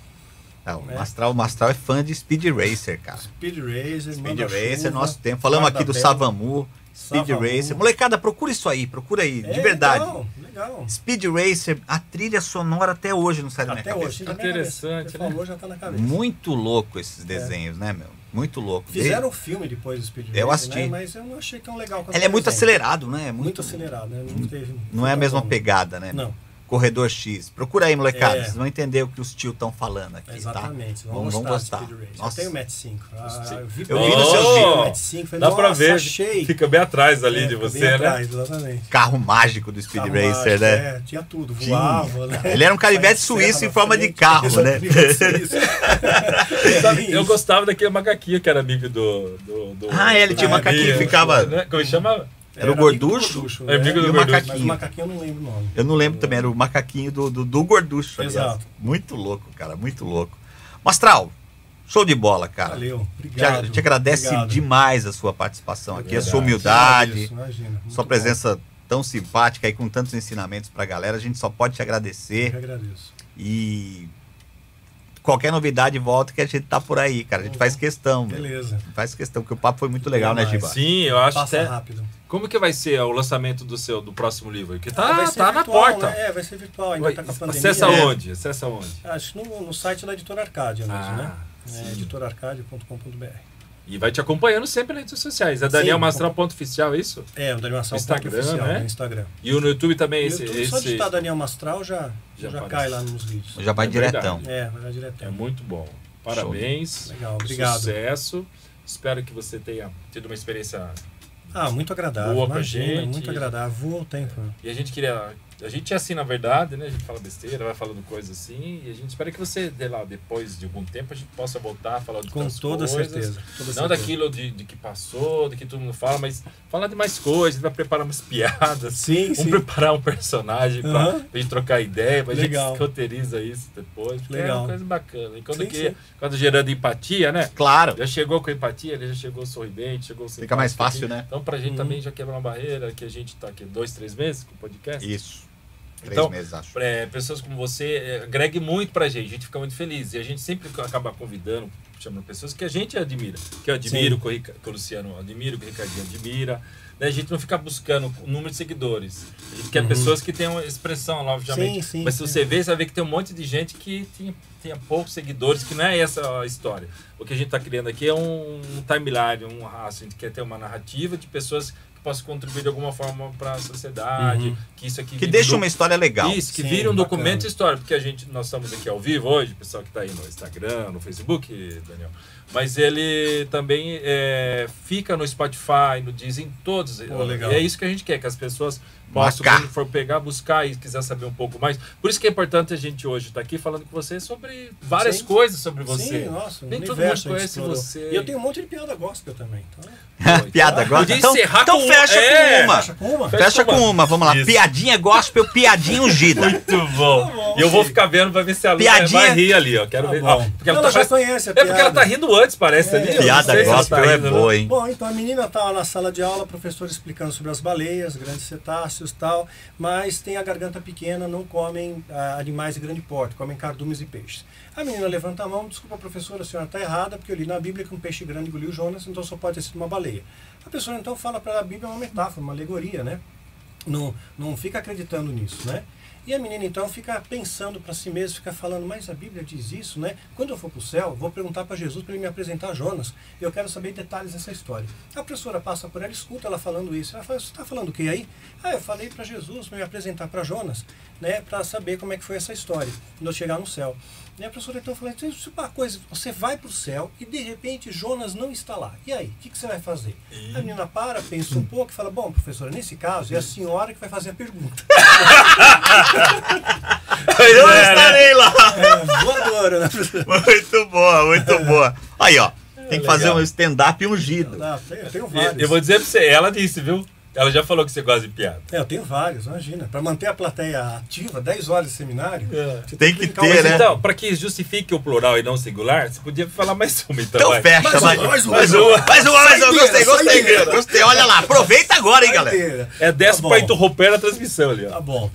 Não, o Mastral, o Mastral é fã de Speed Racer, cara. Speed Racer, Speed Racer, chuva, nosso tempo. Falamos aqui do. Savamu, Speed. Racer. Molecada, procura isso aí, procura aí, de É, verdade. Legal, legal. Speed Racer, a trilha sonora até hoje não sai da minha Até cabeça. hoje. minha Interessante, cabeça. Você né? falou, já tá na cabeça. Muito louco esses desenhos, né, meu? Muito louco. Fizeram um filme depois do Speed Racer, Eu assisti. né? Mas eu não achei tão legal Ele é o muito desenho. acelerado, né? Muito, Muito acelerado, né? Não, teve, Não é a mesma bom. pegada, né? Não, Corredor X. Procura aí, molecada. É. Vocês vão entender o que os tio estão falando aqui, exatamente. tá? Vamos, vão gostar, gostar. do Speed Racer. Nossa. Eu tenho o Match 5. Ah, eu vi, Eu vi no seu vídeo. Match 5. Falei, Dá pra ver. achei. Fica bem atrás ali É, de você, bem né? atrás, exatamente. Carro mágico do Speed Carro Racer, mágico, né? É, tinha tudo, voava, né? Ele era um canivete suíço em forma de carro, né? <laughs> <laughs> Eu gostava daquele macaquinho que era amigo do. do, do Ah, ele tinha um macaquinho que amigo, ficava- Né? Como chama? Era o amigo do gorducho? É amigo né? do E o gorducho. Mas macaquinho. o macaquinho eu não lembro o nome. Eu não lembro também, era o macaquinho do, do, do gorducho, aliás. Exato. Muito louco, cara, muito louco. Mastral, show de bola, cara. Valeu, Te, obrigado. te agradece obrigado. demais a sua participação aqui, a sua humildade, imagina, sua bom. presença tão simpática e com tantos ensinamentos pra galera. A gente só pode te Eu agradecer que agradeço. e qualquer novidade volta que a gente tá por aí, cara. A gente faz questão, meu. Beleza. Faz questão, porque o papo foi muito legal, né. Giba? Sim, eu acho Passa até. rápido. Como que vai ser o lançamento do seu do próximo livro? Que Ah, tá, vai ser tá na virtual, porta. né? É, vai ser virtual, ainda Vai- tá com a pandemia. Acessa né? onde? Acessa onde? Acho que no, no site da Editora Arcádia mesmo, Ah, né? É, editorarcadia.com.br. E vai te acompanhando sempre nas redes sociais. É Daniel. Mastral ponto oficial, é isso? É, o Daniel Mastral Instagram, oficial, né? no Instagram. E o no YouTube também No esse. YouTube, só esse... digitar Daniel Mastral já, Já já, cai lá nos vídeos. Já vai É diretão. verdade. É, vai lá direto. É muito bom. Parabéns. Legal, obrigado. Sucesso. Espero que você tenha tido uma experiência. Ah, muito agradável. Boa imagina, gente. Muito agradável. Voa o tempo. né? E a gente queria. A gente é assim, na verdade, né? A gente fala besteira, vai falando coisas assim. E a gente espera que você, de lá, depois de algum tempo, a gente possa voltar a falar de Com toda coisas. certeza. Toda Não certeza. daquilo de, de que passou, de que todo mundo fala, mas falar de mais coisas. Vai preparar umas <laughs> piadas. Sim, Vamos sim. preparar um personagem pra, Aham. pra gente trocar ideia, pra Legal. gente roteiriza isso depois. Porque é Legal. uma coisa bacana. E quando, Sim, queria- sim. quando gerando empatia, né? Claro. Já chegou com empatia, ele já chegou sorridente, chegou Fica mais simpático fácil, aqui. né? Então, pra gente Uhum. também já quebrar uma barreira, que a gente tá aqui dois, três meses com o podcast. Isso. Três Então, meses, acho. é, pessoas como você é, agregue muito pra gente, a gente fica muito feliz. E a gente sempre acaba convidando, chamando pessoas que a gente admira. Que eu admiro, que o, Rica- que o Luciano admira, que o Ricardinho admira. Né? A gente não fica buscando o número de seguidores. A gente quer pessoas que tenham expressão lá, obviamente. Uhum. Sim, sim, Mas se sim. você ver, você vai ver que tem um monte de gente que tinha, tinha poucos seguidores, que não é essa a história. O que a gente está criando aqui é um, um timeline, um rastro. A gente quer ter uma narrativa de pessoas que possam contribuir de alguma forma para a sociedade, Uhum. que isso aqui Que deixa do- uma história legal. isso, que Sim, vira um bacana. documento histórico, porque a gente, nós estamos aqui ao vivo hoje, o pessoal que está aí no Instagram, no Facebook, Daniel. Mas ele também é, fica no Spotify, no Deezer, em todos. Pô, legal. E é isso que a gente quer, que as pessoas Marcar. quando for pegar, buscar e quiser saber um pouco mais. Por isso que é importante a gente hoje estar aqui falando com você sobre várias Sim. coisas sobre você. Sim, nossa, Nem todo mundo conhece explorou. você. E eu tenho um monte de piada gospel também. Então, <laughs> Piada. Podia Então, encerrar então com- fecha é, com uma. fecha com uma? Fecha com uma, vamos lá. Isso. Piadinha gospel, piadinha ungida. Muito bom. bom, e eu vou ficar vendo pra ver se a Lu Piadinha. vai rir ali, ó. Quero Tá ver. Ó, porque ela Não, tá ela já conhece a É porque ela piada. tá rindo antes, parece É. ali. Piada ela gospel tá é boa, hein? Bom, então a menina tá na sala de aula, professor explicando sobre as baleias, grandes cetáceos e tal, mas tem a garganta pequena, não comem ah, animais de grande porte, comem cardumes e peixes. A menina levanta a mão, desculpa professora, a senhora está errada, porque eu li na Bíblia que um peixe grande engoliu Jonas, então só pode ter sido uma baleia. A professora então fala para a Bíblia é uma metáfora, uma alegoria, né? Não, não fica acreditando nisso, né? E a menina então fica pensando para si mesma, fica falando, mas a Bíblia diz isso, né? Quando eu for para o céu, vou perguntar para Jesus para ele me apresentar Jonas. Eu quero saber detalhes dessa história. A professora passa por ela, escuta ela falando isso. Ela fala, você está falando o que aí? Ah, eu falei para Jesus me apresentar para Jonas, né? Para saber como é que foi essa história, quando eu chegar no céu. E a professora então falou, "Então, isso é uma coisa, você vai para o céu e de repente Jonas não está lá. E aí, o que, que você vai fazer? A menina para, pensa um pouco e fala, bom, professora, nesse caso é a senhora que vai fazer a pergunta. <laughs> Eu estarei lá. É, voadora, né, professora? <laughs> Muito boa, muito boa. Aí, ó. Tem que fazer legal. um stand-up ungido. Eu E. Eu vou dizer pra você, ela disse, viu? Ela já falou que você gosta de piada. É, eu tenho vários, imagina. Para manter a plateia ativa, 10 horas de seminário, É. você Tem que ter, um né? Então, pra que justifique o plural e não o singular, você podia falar mais uma, então. Então vai. fecha, Mais mais uma, Mais mais uma, mais uma, mais uma. Gostei, Saideira, gostei. saideira. Gostei. Olha lá, aproveita agora, hein, galera. É dessa Tá pra bom. interromper a transmissão ali, ó. Tá bom.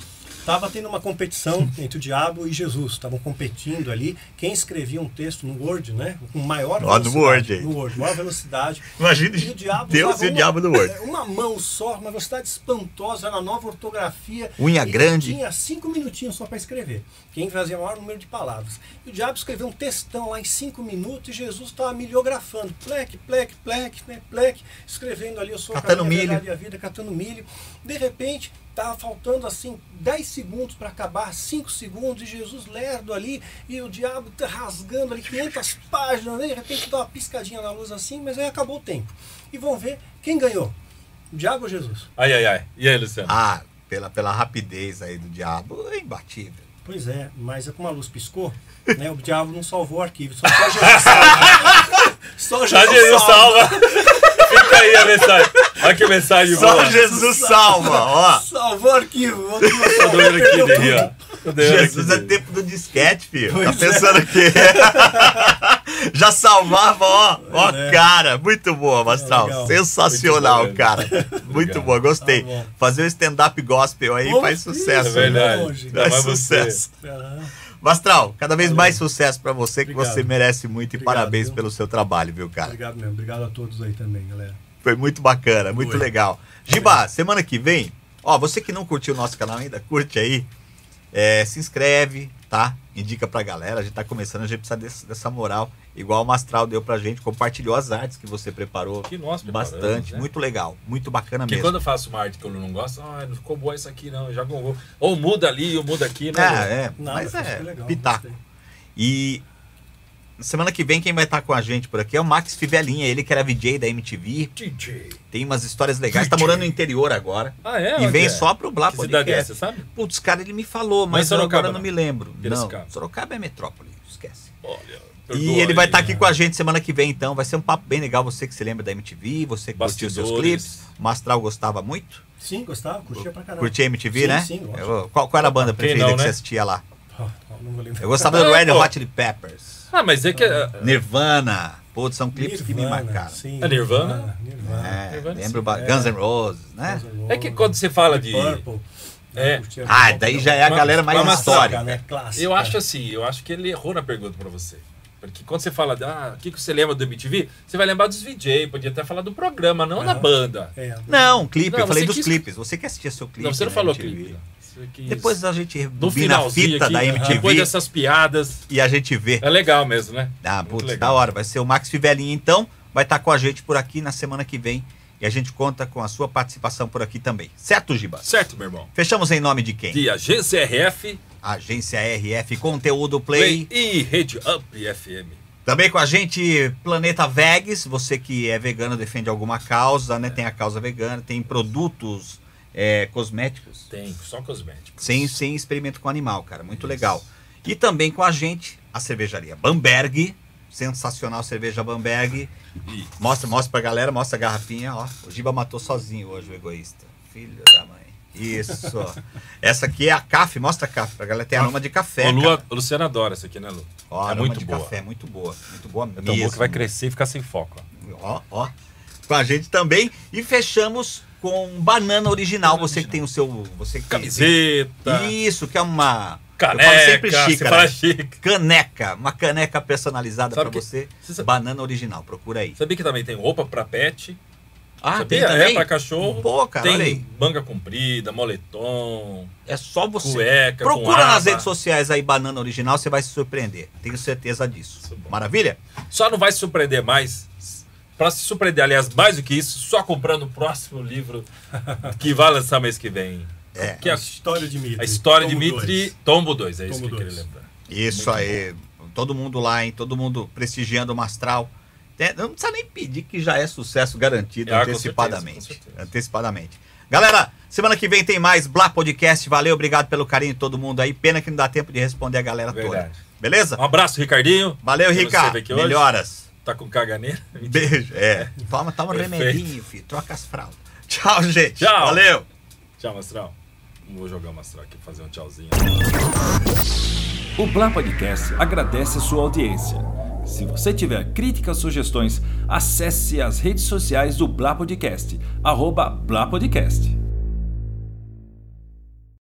Tava tendo uma competição entre o diabo e Jesus. Estavam competindo ali. Quem escrevia um texto no Word, né? Com maior Ó, no velocidade. Word. No Word, maior velocidade. Imagina E o diabo Deus e o diabo do Word. <laughs> Uma mão só, uma velocidade espantosa, na nova ortografia. Unha E grande. Tinha cinco minutinhos só para escrever. Quem fazia o maior número de palavras. E o diabo escreveu um textão lá em cinco minutos e Jesus estava miliografando. Plec, plec, plec, né, plec, escrevendo ali, eu sou Catando a milho. verdade e a vida, catando milho. De repente, estava faltando assim 10 segundos para acabar, 5 segundos, e Jesus lerdo ali, e o diabo tá rasgando ali 500 páginas, né? de repente dá uma piscadinha na luz assim, mas aí acabou o tempo. E vão ver quem ganhou. O diabo ou Jesus? Ai, ai, ai. E aí, Luciano? Ah, pela, pela rapidez aí do diabo, é imbatível. Pois é, mas é como a luz piscou, né? O diabo não salvou o arquivo, só, <laughs> só Jesus salva. Só Jesus, Jesus salva. salva. Aí a mensagem. Olha que mensagem Só boa. Jesus salva, ó. Salvou o arquivo. Tô doendo aqui perdeu de rir, tudo. ó. Jesus é tempo do disquete, filho. Pois tá é. pensando que <laughs> já salvava, ó, ó, É. cara, muito boa, Mastral, legal. sensacional, Muito bom, cara, muito boa, gostei. Tá bom. Fazer o stand-up gospel aí Pô, faz sucesso. É verdade. Faz sucesso. Mastral, cada vez Valeu. mais sucesso pra você, que Obrigado. você merece muito e Obrigado, parabéns viu? pelo seu trabalho, viu, cara? Obrigado mesmo. Obrigado a todos aí também, galera. Foi muito bacana, muito Foi. legal. Giba, semana que vem, ó, você que não curtiu o nosso canal ainda, curte aí. É, se inscreve, tá? Indica pra galera. A gente tá começando, a gente precisa desse- dessa moral. Igual o Mastral deu pra gente, compartilhou as artes que você preparou. Que nós Bastante, né? muito legal, muito bacana Porque mesmo. quando eu faço uma arte que eu não gosto, ah, não ficou boa isso aqui, não. Já vou. Ou muda ali, ou muda aqui, né? É, é, Nada, mas é legal, pitaco. gostei. E semana que vem quem vai estar com a gente por aqui é o Max Fivelinha, ele que era VJ da MTV. DJ. Tem umas histórias legais, tá morando no interior agora. Ah, é? e vem é? só pro Blá Que cidade é Podcast. essa, sabe? Putz, cara, ele me falou, Mas mas, eu agora não não? me lembro. Piracicaba. Não, Sorocaba é metrópole, esquece. Olha. E ele vai estar aqui né? com a gente semana que vem, então. Vai ser um papo bem legal. Você que se lembra da MTV, você que curtiu os seus Bastidores. clipes. O Mastral gostava muito. Sim, gostava, curtia pra caramba. Curtia MTV, Sim, né? sim. Eu- qual, qual era a banda preferida não, que né? você assistia lá? Ah, não vou lembrar. Eu gostava do <laughs> Red. Hot Chili Peppers. Ah, mas é que. ah, Nirvana. Putz, são clipes que me Nirvana, marcaram. Sim, A Nirvana? Nirvana. É, Nirvana, lembro sim. É. Guns N' Roses, né? É que quando você fala de. Purple. É. Ah, daí já é a galera mais mas- histórica. né? Clássica. Eu acho assim, eu acho que ele errou na pergunta pra você. Porque quando você fala, ah, o que, que você lembra do MTV? Você vai lembrar dos VJ, podia até falar do programa, não da banda. É, Não, clipe, Não, eu falei dos quis- clipes. Você quer assistir seu clipe? não, você não falou MTV? clipe. não. Quis- Depois a gente no rebobina a finalzinho fita aqui, da MTV depois dessas piadas, e a gente vê. é legal mesmo, né? Ah, putz, legal. da hora. Vai ser o Max Fivelinha, então. Vai estar com a gente por aqui na semana que vem. E a gente conta com a sua participação por aqui também. Certo, Giba? Certo, meu irmão. Fechamos em nome de quem? De Agência RF, Agência RF Conteúdo Play. Play e Rede Up FM. Também com a gente Planeta Vegs. Você que é vegano, defende alguma causa, né? Tem a causa vegana, tem produtos é, cosméticos. Tem só cosméticos. Sem, sem experimento com animal, cara. Muito legal. E também com a gente, a cervejaria Bamberg. Sensacional cerveja Bamberg. Mostra, mostra pra galera, mostra a garrafinha, ó. O Giba matou sozinho hoje, o egoísta. Filho da mãe. Isso. <laughs> Essa aqui é a CAF, mostra a CAF pra galera. Tem aroma de café. Ô, Lua, o Luciano adora essa aqui, né, Lu? Ó, é aroma muito de boa. café, muito boa. Muito boa É tão boa mesmo. que vai crescer e ficar sem foco. ó. Ó, ó. Com a gente também. E fechamos com banana original. Você que tem o seu. Você que tem- Camiseta, Isso, que é uma. caneca, eu sempre você xícara. Caneca, uma caneca personalizada que- você. você Banana original, procura aí. Sabia que também tem roupa pra pet? Ah, Sabia? É, pra cachorro. Pô, cara, olha aí. tem manga comprida, moletom, É só você. cueca, Procura nas redes sociais aí Banana Original, você vai se surpreender. Tenho certeza disso. Isso é. Maravilha? Só não vai se surpreender mais. Pra se surpreender, aliás, mais do que isso, só comprando o próximo livro que vai lançar mês que vem. É. Que é a, História de Mitri. a história de Mitri, dois. Tombo 2. É isso Tombo que eu queria dois. lembrar. Isso Muito aí. Todo mundo lá, hein? Todo mundo prestigiando o Mastral. Tem- Não precisa nem pedir que já é sucesso garantido com antecipadamente. certeza, com certeza. Antecipadamente. Galera, semana que vem tem mais Blá Podcast. Valeu, obrigado pelo carinho de todo mundo aí. Pena que não dá tempo de responder a galera toda. Verdade. Beleza? Um abraço, Ricardinho. Valeu, Que você Rica. veio aqui hoje. Melhoras. Tá com caganeira? <laughs> Beijo. É. <laughs> Toma, toma um remedinho, filho. Troca as fraldas. Tchau, gente. Tchau. Valeu. Tchau, Mastral. Vou jogar o Mastral aqui, fazer um tchauzinho. O Blá Podcast agradece a sua audiência. Se você tiver críticas sugestões, acesse as redes sociais do Blá Podcast, arroba Blá Podcast.